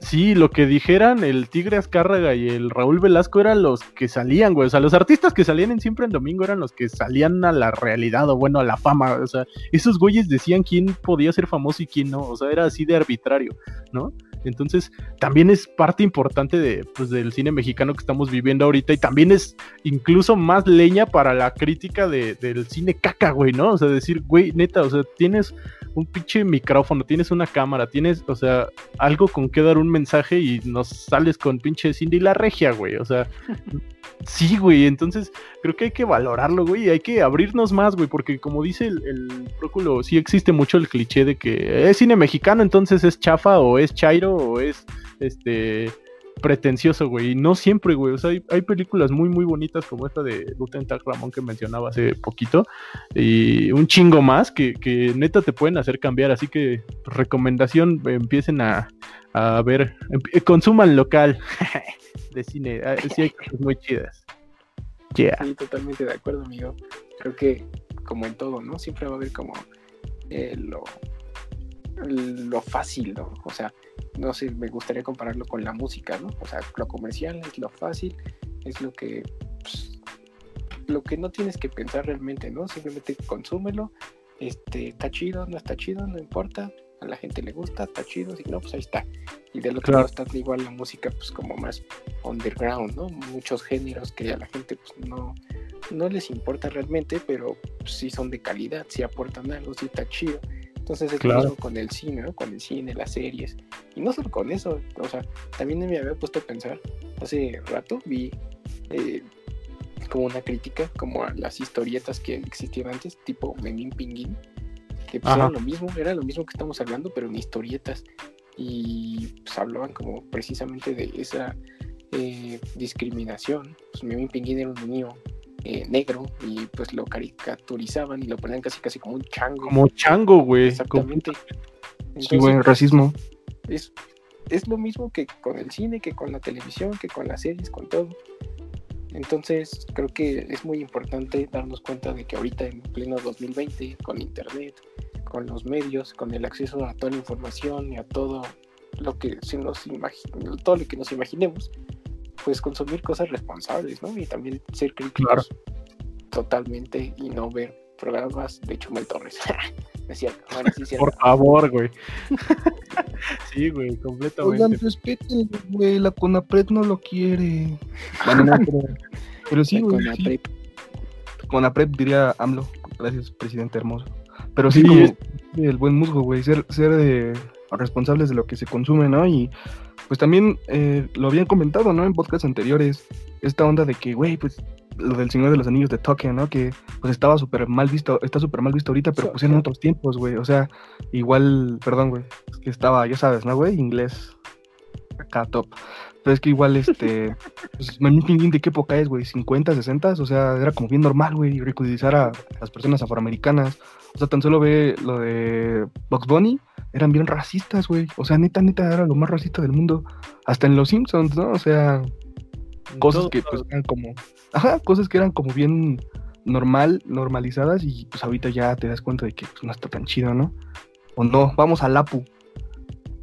sí, lo que dijeran el Tigre Azcárraga y el Raúl Velasco eran los que salían, güey. O sea, los artistas que salían en Siempre en Domingo eran los que salían a la realidad o bueno, a la fama. O sea, esos güeyes decían quién podía ser famoso y quién no. O sea, era así de arbitrario, ¿no? Entonces, también es parte importante de, pues, del cine mexicano que estamos viviendo ahorita y también es incluso más leña para la crítica de, del cine caca, güey, ¿no? O sea, decir, güey, neta, o sea, tienes un pinche micrófono, tienes una cámara, tienes, o sea, algo con que dar un mensaje y nos sales con pinche Cindy la regia, güey, o sea, [LAUGHS] sí, güey, entonces creo que hay que valorarlo, güey, y hay que abrirnos más, güey, porque como dice el, el Próculo, sí existe mucho el cliché de que es cine mexicano, entonces es chafa o es chairo o es, este, pretencioso, güey. Y no siempre, güey. O sea, hay, películas muy, muy bonitas como esta de Luten Ramón que mencionaba hace poquito. Y un chingo más que, que neta te pueden hacer cambiar. Así que recomendación, empiecen a, a ver, consuman local [LAUGHS] de cine. Ah, sí hay cosas muy chidas. Sí, totalmente de acuerdo, amigo. Creo que como en todo, ¿no? Siempre va a haber como eh, lo, lo fácil, ¿no? O sea, no sé, me gustaría compararlo con la música, ¿no? O sea, lo comercial es lo fácil, es lo que, pues, lo que no tienes que pensar realmente, ¿no? Simplemente consúmelo, este, está chido, no está chido, no importa, a la gente le gusta, está chido, si no, pues ahí está. Y del otro lado está igual la música, pues como más underground, ¿no? Muchos géneros que a la gente, pues no, no les importa realmente, pero pues, sí son de calidad, sí aportan algo, sí está chido. Entonces es lo mismo con el cine, ¿no? Con el cine, las series. Y no solo con eso, o sea, también me había puesto a pensar, hace rato vi eh, como una crítica como a las historietas que existían antes, tipo Memín Pinguín, que pues lo mismo, era lo mismo que estamos hablando, pero en historietas. Y pues hablaban como precisamente de esa eh, discriminación. Pues Memín Pinguín era un niño eh, negro y pues lo caricaturizaban y lo ponían casi casi como un chango. Como chango, güey. Exactamente. sí, güey, racismo. Es, es lo mismo que con el cine, que con la televisión, que con las series, con todo. Entonces creo que es muy importante darnos cuenta de que ahorita en pleno 2020, con internet, con los medios, con el acceso a toda la información y a todo lo que se nos todo lo que nos imaginemos, pues consumir cosas responsables, ¿no? Y también ser críticos totalmente y no ver programas de Chumel Torres. [LAUGHS] es cierto, bueno, sí, Por favor, güey. [LAUGHS] sí, güey, completamente. Oigan, respeten, güey, la Conapred no lo quiere. Bueno, no, pero, pero sí, güey. con la prep diría AMLO. Gracias, presidente hermoso. Pero sí, como el buen musgo, güey, ser, ser eh, responsables de lo que se consume, ¿no? Y pues también eh, lo habían comentado, ¿no? En podcasts anteriores, esta onda de que, güey, pues lo del Señor de los Anillos de Tolkien, ¿no? Que pues estaba súper mal visto, está súper mal visto ahorita, pero pues en otros tiempos, güey. O sea, igual, perdón, güey, que estaba, ya sabes, ¿no, güey? Inglés acá top. Pero es que igual, este, [LAUGHS] pues, ¿de qué época es, güey? ¿50, 60? O sea, era como bien normal, güey, ridiculizar a las personas afroamericanas. O sea, tan solo ve lo de Box Bunny, eran bien racistas, güey. O sea, neta, neta, era lo más racista del mundo. Hasta en Los Simpsons, ¿no? O sea, cosas que pues eran como, ajá, cosas que eran como bien normal, normalizadas y pues ahorita ya te das cuenta de que pues, no está tan chido, ¿no? O no, vamos al Apu.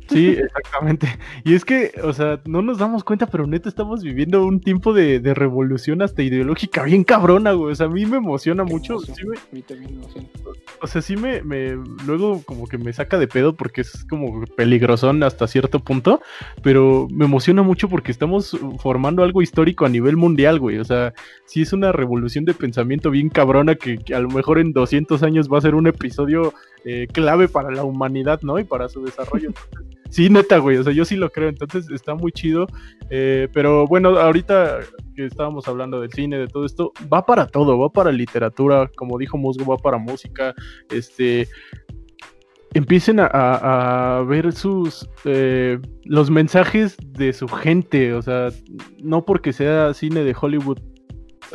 Sí, exactamente. Y es que, o sea, no nos damos cuenta, pero neta estamos viviendo un tiempo de, revolución hasta ideológica bien cabrona, güey. O sea, a mí me emociona mucho. Sí A mí también me emociona. O sea, sí me, me, luego como que me saca de pedo porque es como peligrosón hasta cierto punto, pero me emociona mucho porque estamos formando algo histórico a nivel mundial, güey. O sea, sí es una revolución de pensamiento bien cabrona que, que a lo mejor en 200 años va a ser un episodio eh, clave para la humanidad, ¿no? Y para su desarrollo. [LAUGHS] sí, neta, güey, o sea, yo sí lo creo, entonces está muy chido. Eh, pero bueno, ahorita que estábamos hablando del cine, de todo esto, va para todo, va para literatura, como dijo Musgo, va para música, este empiecen a, ver sus eh, los mensajes de su gente, o sea, no porque sea cine de Hollywood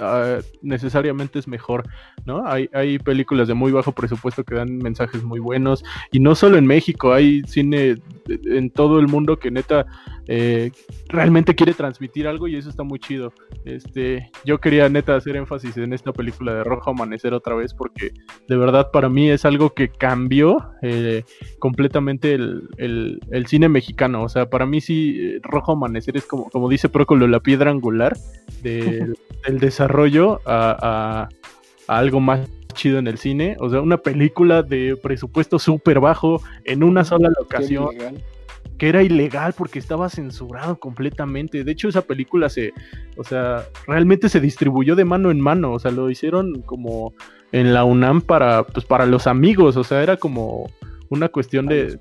Ah, necesariamente es mejor, ¿no? Hay, hay películas de muy bajo presupuesto que dan mensajes muy buenos y no solo en México, hay cine en todo el mundo que neta eh, realmente quiere transmitir algo y eso está muy chido. Este, yo quería neta hacer énfasis en esta película de Rojo Amanecer otra vez porque de verdad para mí es algo que cambió eh, completamente el, el, cine mexicano. O sea, para mí sí, eh, Rojo Amanecer es como, como dice Procolo, la piedra angular [LAUGHS] del desarrollo a, a algo más chido en el cine. O sea, una película de presupuesto súper bajo en una sola locación. que era ilegal porque estaba censurado completamente. De hecho, esa película se, o sea, realmente se distribuyó de mano en mano, o sea, lo hicieron como en la UNAM para, pues, para los amigos, o sea, era como una cuestión de...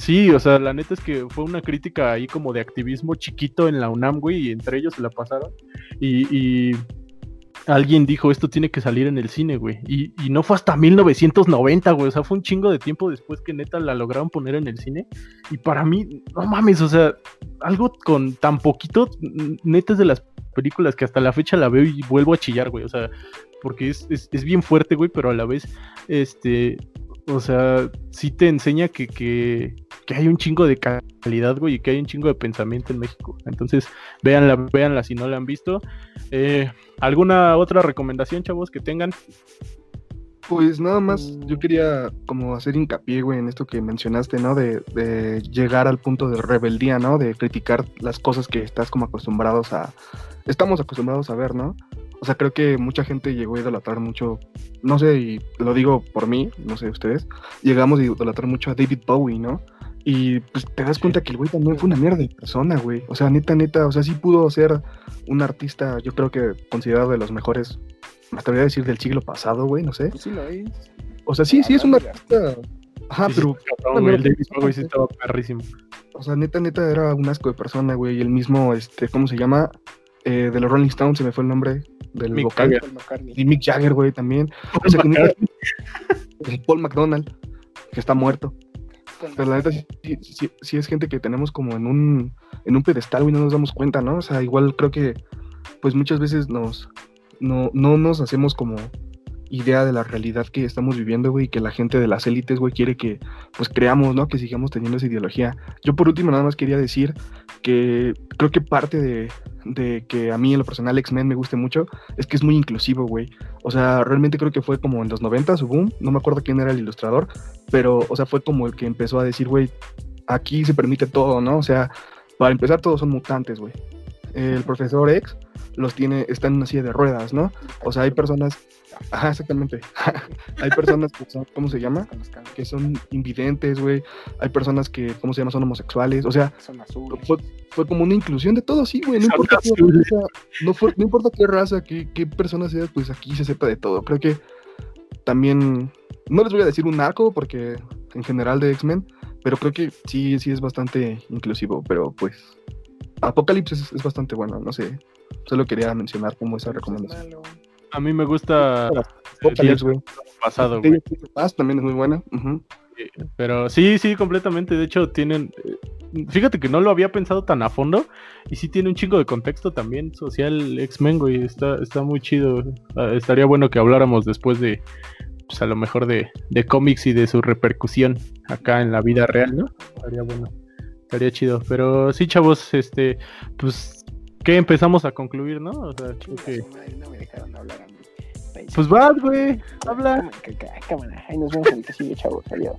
Sí, o sea, la neta es que fue una crítica ahí como de activismo chiquito en la UNAM, güey, y entre ellos se la pasaron. y alguien dijo, esto tiene que salir en el cine, güey. Y, no fue hasta 1990, güey. O sea, fue un chingo de tiempo después que neta la lograron poner en el cine. Y para mí, no mames, o sea, algo con tan poquito, neta es de las películas que hasta la fecha la veo y vuelvo a chillar, güey. O sea, porque es, es bien fuerte, güey, pero a la vez, este, o sea, sí te enseña que, que, hay un chingo de calidad, güey, y que hay un chingo de pensamiento en México. Entonces, véanla, véanla si no la han visto. Eh, ¿Alguna otra recomendación, chavos, que tengan? Pues nada más, yo quería como hacer hincapié, güey, en esto que mencionaste, ¿no? De, de, llegar al punto de rebeldía, ¿no? De criticar las cosas que estás como acostumbrados a... Estamos acostumbrados a ver, ¿no? O sea, creo que mucha gente llegó a idolatrar mucho, no sé, y lo digo por mí, no sé ustedes, llegamos a idolatrar mucho a David Bowie, ¿no? Y pues te das cuenta que el güey también fue una mierda de persona, güey. O sea, neta, neta, o sea, sí pudo ser un artista, yo creo que considerado de los mejores, me atrevería a decir del siglo pasado, güey, no sé. Pues sí lo es. O sea, sí, sí es un artista. Ajá, pero. el David Bowie sí estaba perrísimo. O sea, neta, neta, era un asco de persona, güey. Y el mismo, este, ¿cómo se llama? Eh, de los Rolling Stones, se me fue el nombre del vocal. Y Mick Jagger, güey, también. Paul McDonald, que está muerto. Pero la neta sí, es gente que tenemos como en un, en un pedestal, güey, no nos damos cuenta, ¿no? O sea, igual creo que pues muchas veces nos, no, no nos hacemos como idea de la realidad que estamos viviendo, güey, que la gente de las élites, güey, quiere que, pues, creamos, ¿no? Que sigamos teniendo esa ideología. Yo, por último, nada más quería decir que creo que parte de, de que a mí, en lo personal, X-Men me guste mucho, es que es muy inclusivo, güey. O sea, realmente creo que fue como en los 90 su boom, no me acuerdo quién era el ilustrador, pero, o sea, fue como el que empezó a decir, güey, aquí se permite todo, ¿no? O sea, para empezar, todos son mutantes, güey. El profesor X los tiene, está en una silla de ruedas, ¿no? O sea, hay personas, ajá, exactamente. [LAUGHS] hay personas que son, ¿cómo se llama? Que son invidentes, güey. Hay personas que, ¿cómo se llama? Son homosexuales. O sea, Son azules. fue, fue como una inclusión de todo, sí, güey. No importa qué raza, no, importa qué raza, qué, qué persona seas, pues aquí se acepta de todo. Creo que también, no les voy a decir un arco, porque en general de X-Men, pero creo que sí, sí es bastante inclusivo, pero pues Apocalipsis es, es bastante bueno, no sé. Solo quería mencionar como esa recomendación. A mí me gusta eh, Apocalipsis, güey. pasado, güey. Paz también es muy buena. Pero sí, sí, completamente. De hecho, tienen. eh, Fíjate que no lo había pensado tan a fondo. Y sí tiene un chingo de contexto también social X-Men, güey. Está, está muy chido. Ah, estaría bueno que habláramos después de. Pues a lo mejor de, de cómics y de su repercusión acá en la vida real, ¿no? Estaría bueno. Estaría chido. Pero sí, chavos, este. Pues. ¿Qué empezamos a concluir, no? O sea, creo que. No me dejaron hablar a mí. Ahí Pues vas, güey. Habla. Cámara. Ahí nos vemos en el sigue, chavos. Adiós.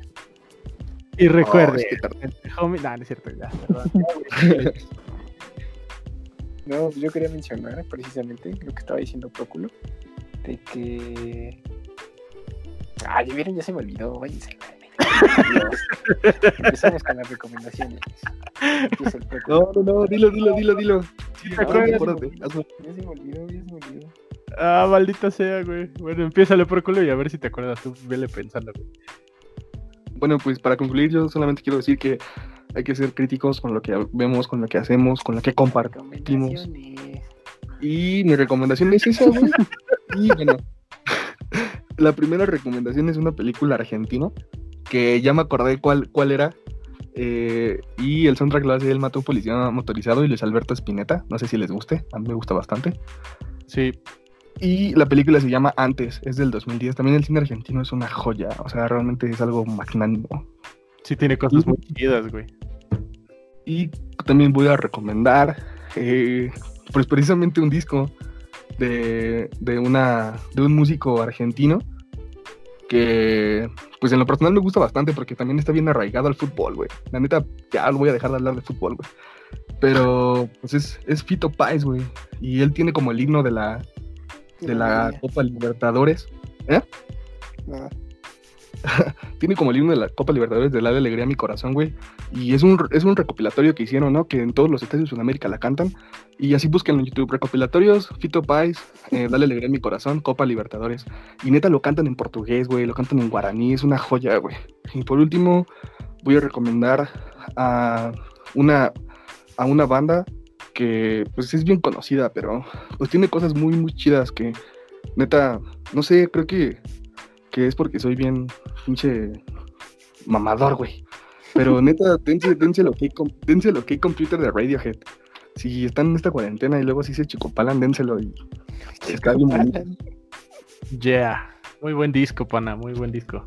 Y recuerde. Oh, es que tar- homie- Nah, no es cierto, ya, perdón. [LAUGHS] [LAUGHS] No, pues yo quería mencionar precisamente lo que estaba diciendo Próculo. De que. Ah, ya vieron, ya se me olvidó. Váyanse. [LAUGHS] Empezamos con las recomendaciones. No, no, no, dilo, dilo, dilo, dilo. Sí. Ya se me olvidó, ya se me olvidó. Ah, maldita sea, güey. Bueno, empiézale por culo y a ver si te acuerdas tú. Vele pensando, güey. Bueno, pues para concluir, yo solamente quiero decir que hay que ser críticos con lo que vemos, con lo que hacemos, con lo que compartimos. Y mi recomendación es esa, güey. [LAUGHS] Y bueno, [LAUGHS] la primera recomendación es una película argentina que ya me acordé cuál, cuál era. eh, y el soundtrack lo hace el Mató Policía Motorizado y Luis Alberto Espineta. No sé si les guste, a mí me gusta bastante. Sí, Y la película se llama Antes, es del 2010. También el cine argentino es una joya, o sea, realmente es algo magnánimo. sí tiene cosas muy chidas, güey. Y también voy a recomendar, eh, pues precisamente un disco de, de, una, de un músico argentino que, pues en lo personal me gusta bastante porque también está bien arraigado al fútbol, güey. La neta, ya lo voy a dejar de hablar de fútbol, güey. Pero, pues es, es Fito Páez, güey. Y él tiene como el himno de la, de la Copa Libertadores. Nada. [LAUGHS] tiene como el himno de la Copa Libertadores de la Alegría a mi corazón, güey. Y es un, es un recopilatorio que hicieron, ¿no? Que en todos los estadios de Sudamérica la cantan. Y así busquen en YouTube, recopilatorios, Fito Pais, eh, Dale Alegría a mi corazón, Copa Libertadores. Y neta lo cantan en portugués, güey, lo cantan en guaraní, es una joya, güey. Y por último, voy a recomendar a una, a una banda que pues es bien conocida, pero pues tiene cosas muy, muy chidas que neta, no sé, creo que, que es porque soy bien pinche mamador, güey. Pero neta, [LAUGHS] dense, dense lo que dense lo que computer de Radiohead. Si están en esta cuarentena y luego si se chicopalan, dénselo y está bien bonito. [LAUGHS] Yeah. Muy buen disco, pana, muy buen disco.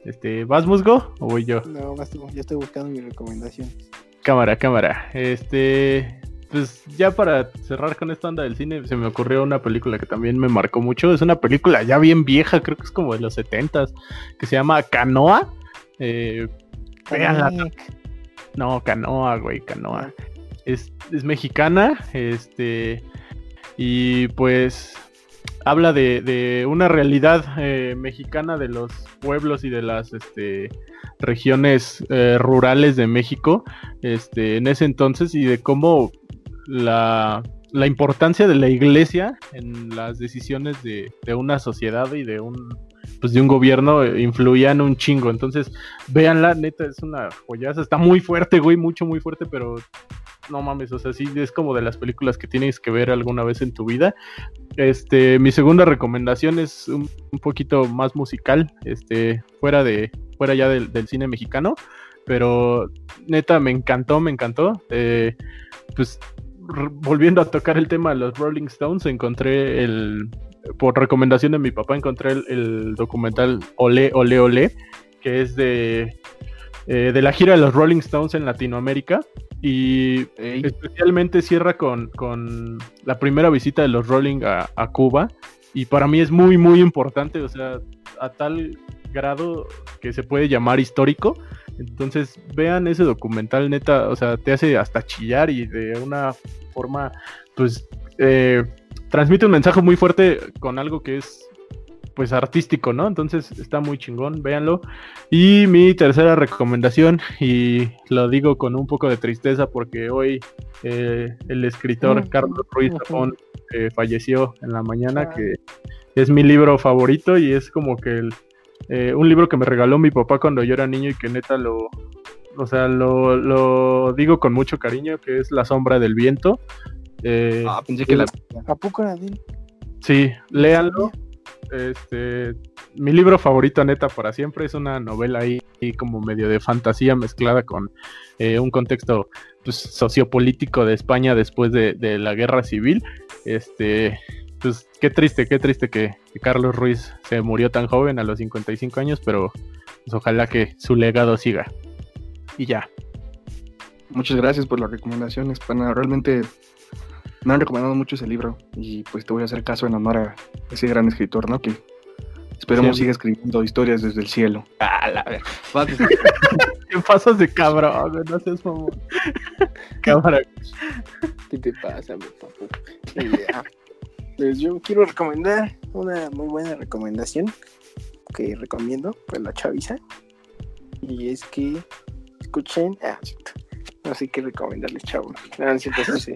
Este, ¿vas musgo o voy yo? No, más tú, ya estoy buscando mi recomendación. Cámara, cámara. Este, pues ya para cerrar con esta onda del cine, se me ocurrió una película que también me marcó mucho. Es una película ya bien vieja, creo que es como de los 70s, que se llama Canoa. Eh, véanla. No, Canoa, güey, Canoa. Es, es mexicana, este, y pues habla de, de una realidad eh, mexicana de los pueblos y de las este, regiones eh, rurales de México este, en ese entonces y de cómo la, la importancia de la iglesia en las decisiones de, de una sociedad y de un pues de un gobierno eh, influían un chingo. Entonces, véanla, neta, es una joyaza. Está muy fuerte, güey, mucho, muy fuerte, pero no mames, o sea, sí es como de las películas que tienes que ver alguna vez en tu vida. Este, mi segunda recomendación es un, un poquito más musical, este, fuera de, fuera ya del, del cine mexicano, pero neta me encantó, me encantó. Eh, pues volviendo a tocar el tema de los Rolling Stones, encontré el, por recomendación de mi papá, encontré el, el documental Ole, Ole, Ole, que es de, eh, de la gira de los Rolling Stones en Latinoamérica. Y especialmente cierra con, con la primera visita de los Rolling a, a Cuba. Y para mí es muy, muy importante, o sea, a tal grado que se puede llamar histórico, Entonces, vean ese documental, neta, o sea, te hace hasta chillar y de una forma, pues, eh, transmite un mensaje muy fuerte con algo que es pues artístico, ¿no? Entonces está muy chingón, véanlo. Y mi tercera recomendación, y lo digo con un poco de tristeza porque hoy eh, el escritor Carlos Ruiz Zafón eh, falleció en la mañana, Ah. que es mi libro favorito y es como que el, eh, un libro que me regaló mi papá cuando yo era niño y que neta lo, o sea, lo, lo digo con mucho cariño, que es La sombra del viento. Eh, Ah, pensé que la. ¿A poco era de él? Sí, léanlo. Este, mi libro favorito, neta, para siempre, es una novela ahí como medio de fantasía mezclada con eh, un contexto pues, sociopolítico de España después de, de la guerra civil. Este, pues qué triste, qué triste que, que Carlos Ruiz se murió tan joven a los 55 años, pero pues, ojalá que su legado siga. Y ya. Muchas gracias por las recomendaciones, pana. Realmente me han recomendado mucho ese libro y pues te voy a hacer caso en amar a ese gran escritor, ¿no? Que esperemos Sí. siga escribiendo historias desde el cielo. Ah, la ver. Vas, ¿Qué pasas de cabrón? güey? No seas mamón. Cámara. ¿Qué te pasa, mi papu? Ah, pues yo quiero recomendar una muy buena recomendación que recomiendo, pues la chaviza. Y es que escuchen. Ah, cierto. No sé qué recomendarles, chavos. No, no sí, sí.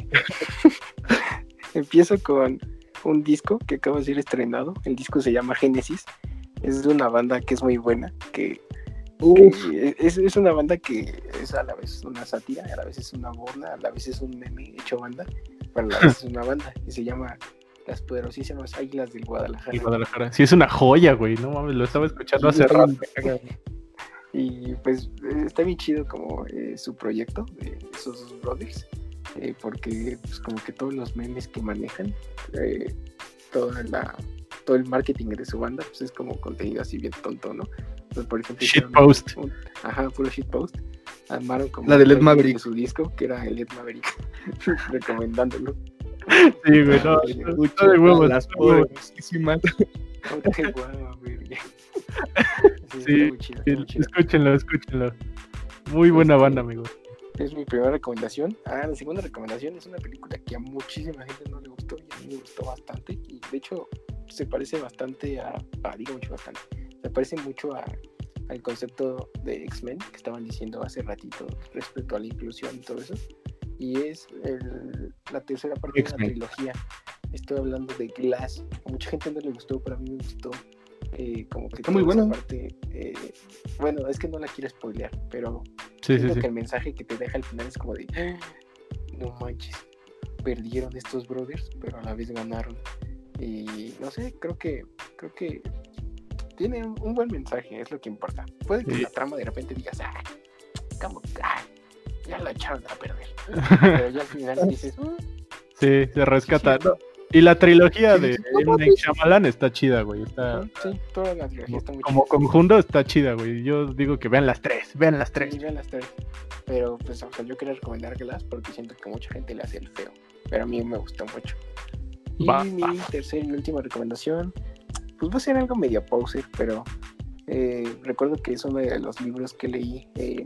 [LAUGHS] Empiezo con un disco que acaba de ser estrenado. El disco se llama Génesis. Es de una banda que es muy buena, que que es, es una banda que es a la vez una sátira, a la vez es una burla, a la vez es un meme hecho banda, pero a la vez es una banda y se llama Las Poderosísimas Águilas del Guadalajara. Y Guadalajara. Sí, es una joya, güey. No mames, lo estaba escuchando hace rato. Y pues eh, está bien chido como eh, su proyecto de esos dos brothers, eh, porque pues como que todos los memes que manejan, eh, toda la, todo el marketing de su banda, pues es como contenido así bien tonto, ¿no? Pues, por ejemplo, Shitpost. ajá, puro shitpost. Armaron como La de Led Maverick. su disco, que era el Led Maverick, [LAUGHS] recomendándolo. Sí, güey, no. De huevos. Las qué. Sí. [LAUGHS] Escúchenlo, escúchenlo. Muy buena banda, amigo. Es mi primera recomendación. Ah, la segunda recomendación es una película que a muchísima gente no le gustó y a mí me gustó bastante. Y de hecho se parece bastante a, a- digo mucho bastante, se parece mucho a, al concepto de X-Men que estaban diciendo hace ratito respecto a la inclusión y todo eso. Y es el- la tercera parte de la trilogía. Estoy hablando de Glass. A mucha gente no le gustó, pero a mí me gustó. eh, como que Está muy buena. parte, eh, bueno, es que no la quiero spoilear, pero Sí, sí, Siento sí. que el mensaje que te deja al final es como de "Ah, no manches, perdieron estos brothers, pero a la vez ganaron. Y no sé, creo que creo que tiene un, un buen mensaje, es lo que importa. Puede que la trama de repente digas, ah, como, ah, ya la echaron a perder. [LAUGHS] Pero ya al final dices, "Mm, Sí, se rescata. Sí, ¿no? Y la trilogía de M. Shyamalan está chida, güey. Está, sí, toda la trilogía está muy como chida. conjunto está chida, güey. Yo digo que vean las tres, vean las tres. Sí, vean las tres. Pero pues o sea, yo quería recomendar Glass porque siento que mucha gente le hace el feo. Pero a mí me gustó mucho. Y Va, mi va. tercera y última recomendación, pues va a ser algo medio poser, pero eh, recuerdo que es uno de los libros que leí eh,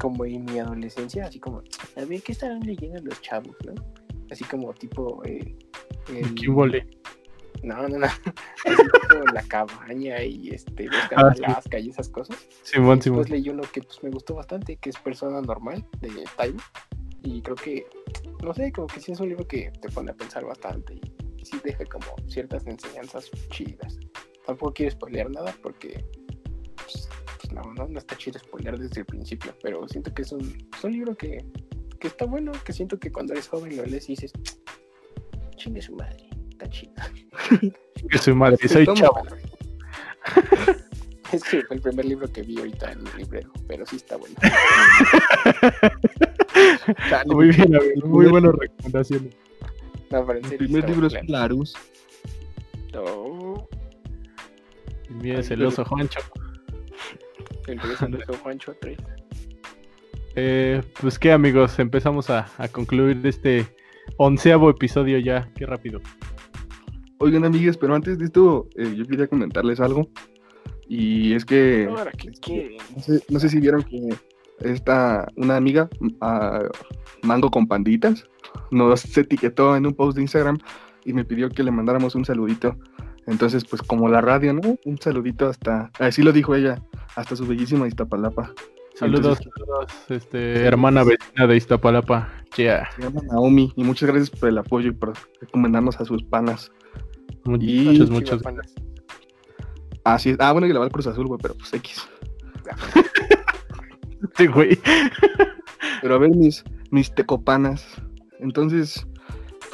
como en mi adolescencia, así como, a ver, ¿qué estarán leyendo los chavos, no? Así como tipo... Eh, el- ¿Qué huele? No, no, no. [LAUGHS] Así tipo la cabaña y este, buscando Ah, sí. Alaska y esas cosas. Simón, Después Simón. leí uno que pues, me gustó bastante, que es Persona Normal, de Time. Y creo que, no sé, como que sí es un libro que te pone a pensar bastante y, y sí deja como ciertas enseñanzas chidas. Tampoco quiero spoilear nada porque, pues, pues, no, no, no está chido spoilear desde el principio, pero siento que es un, es un libro que, que está bueno, que siento que cuando eres joven lo lees y dices, chingue su madre, está chido. [LAUGHS] Que soy madre, soy chavo. [LAUGHS] Es que fue el primer libro que vi ahorita en el librero, pero sí está bueno. Muy bien. Muy buenas recomendaciones. No, pero en El primer libro es bueno. Larus. No, El mío es el oso Juancho. El regreso de Juancho 3. Eh, pues qué, amigos, empezamos a, a concluir este onceavo episodio ya. Qué rápido. Oigan, amigas, pero antes de esto, eh, yo quería comentarles algo. Y es que Ahora, ¿qué quieren? no sé, no sé si vieron que esta, una amiga, ah, Mango con Panditas, nos etiquetó en un post de Instagram y me pidió que le mandáramos un saludito. Entonces, pues como la radio, ¿no? Un saludito hasta, así lo dijo ella, hasta su bellísima Iztapalapa. Saludos, Entonces, saludos, este, hermana vecina de Iztapalapa. Yeah. se llama Naomi y muchas gracias por el apoyo y por recomendarnos a sus panas. Y- Muchas, muchas. Chivapanas. Así es. Ah, bueno, que le va al Cruz Azul, güey, pero pues X. [LAUGHS] Sí, güey. Pero a ver, mis, mis tecopanas. Entonces,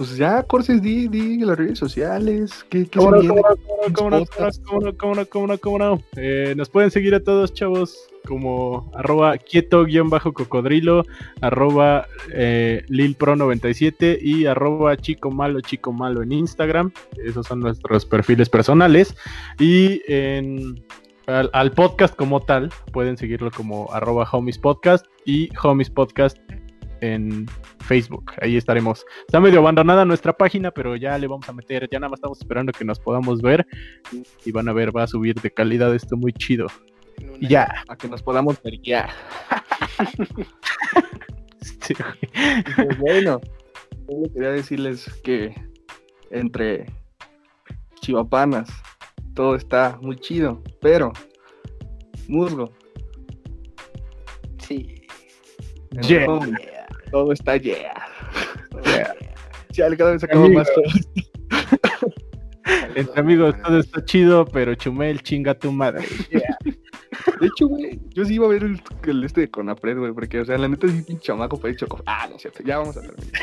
pues ya, Corses, di, di las redes sociales. ¿Qué, qué se ¿Cómo cómo no, cómo no, cómo no, cómo no, cómo no, cómo no? Eh, nos pueden seguir a todos, chavos, como arroba quieto-cocodrilo, arroba eh, lilpro97 y arroba chico malo, chico malo en Instagram. Esos son nuestros perfiles personales. Y en, al, al podcast como tal, pueden seguirlo como arroba homies podcast y homies podcast en Facebook. Ahí estaremos. Está medio abandonada nuestra página, pero ya le vamos a meter. Ya nada más estamos esperando que nos podamos ver. Y van a ver, va a subir de calidad esto muy chido. Y ya. A que nos podamos ver ya. [LAUGHS] Sí. Pues bueno, solo quería decirles que entre chivapanas todo está muy chido, pero musgo, Sí. Yeah. Todo está yeah. Yeah. Ya cada vez sacamos Amigos. más cosas. Entre amigos, todo está chido, pero Chumel, chinga tu madre. De hecho, güey, yo sí iba a ver el, el este de Conapred, güey, porque, o sea, la neta sí, pinche chamaco, fue hecho. Ah, no es cierto, ya vamos a terminar.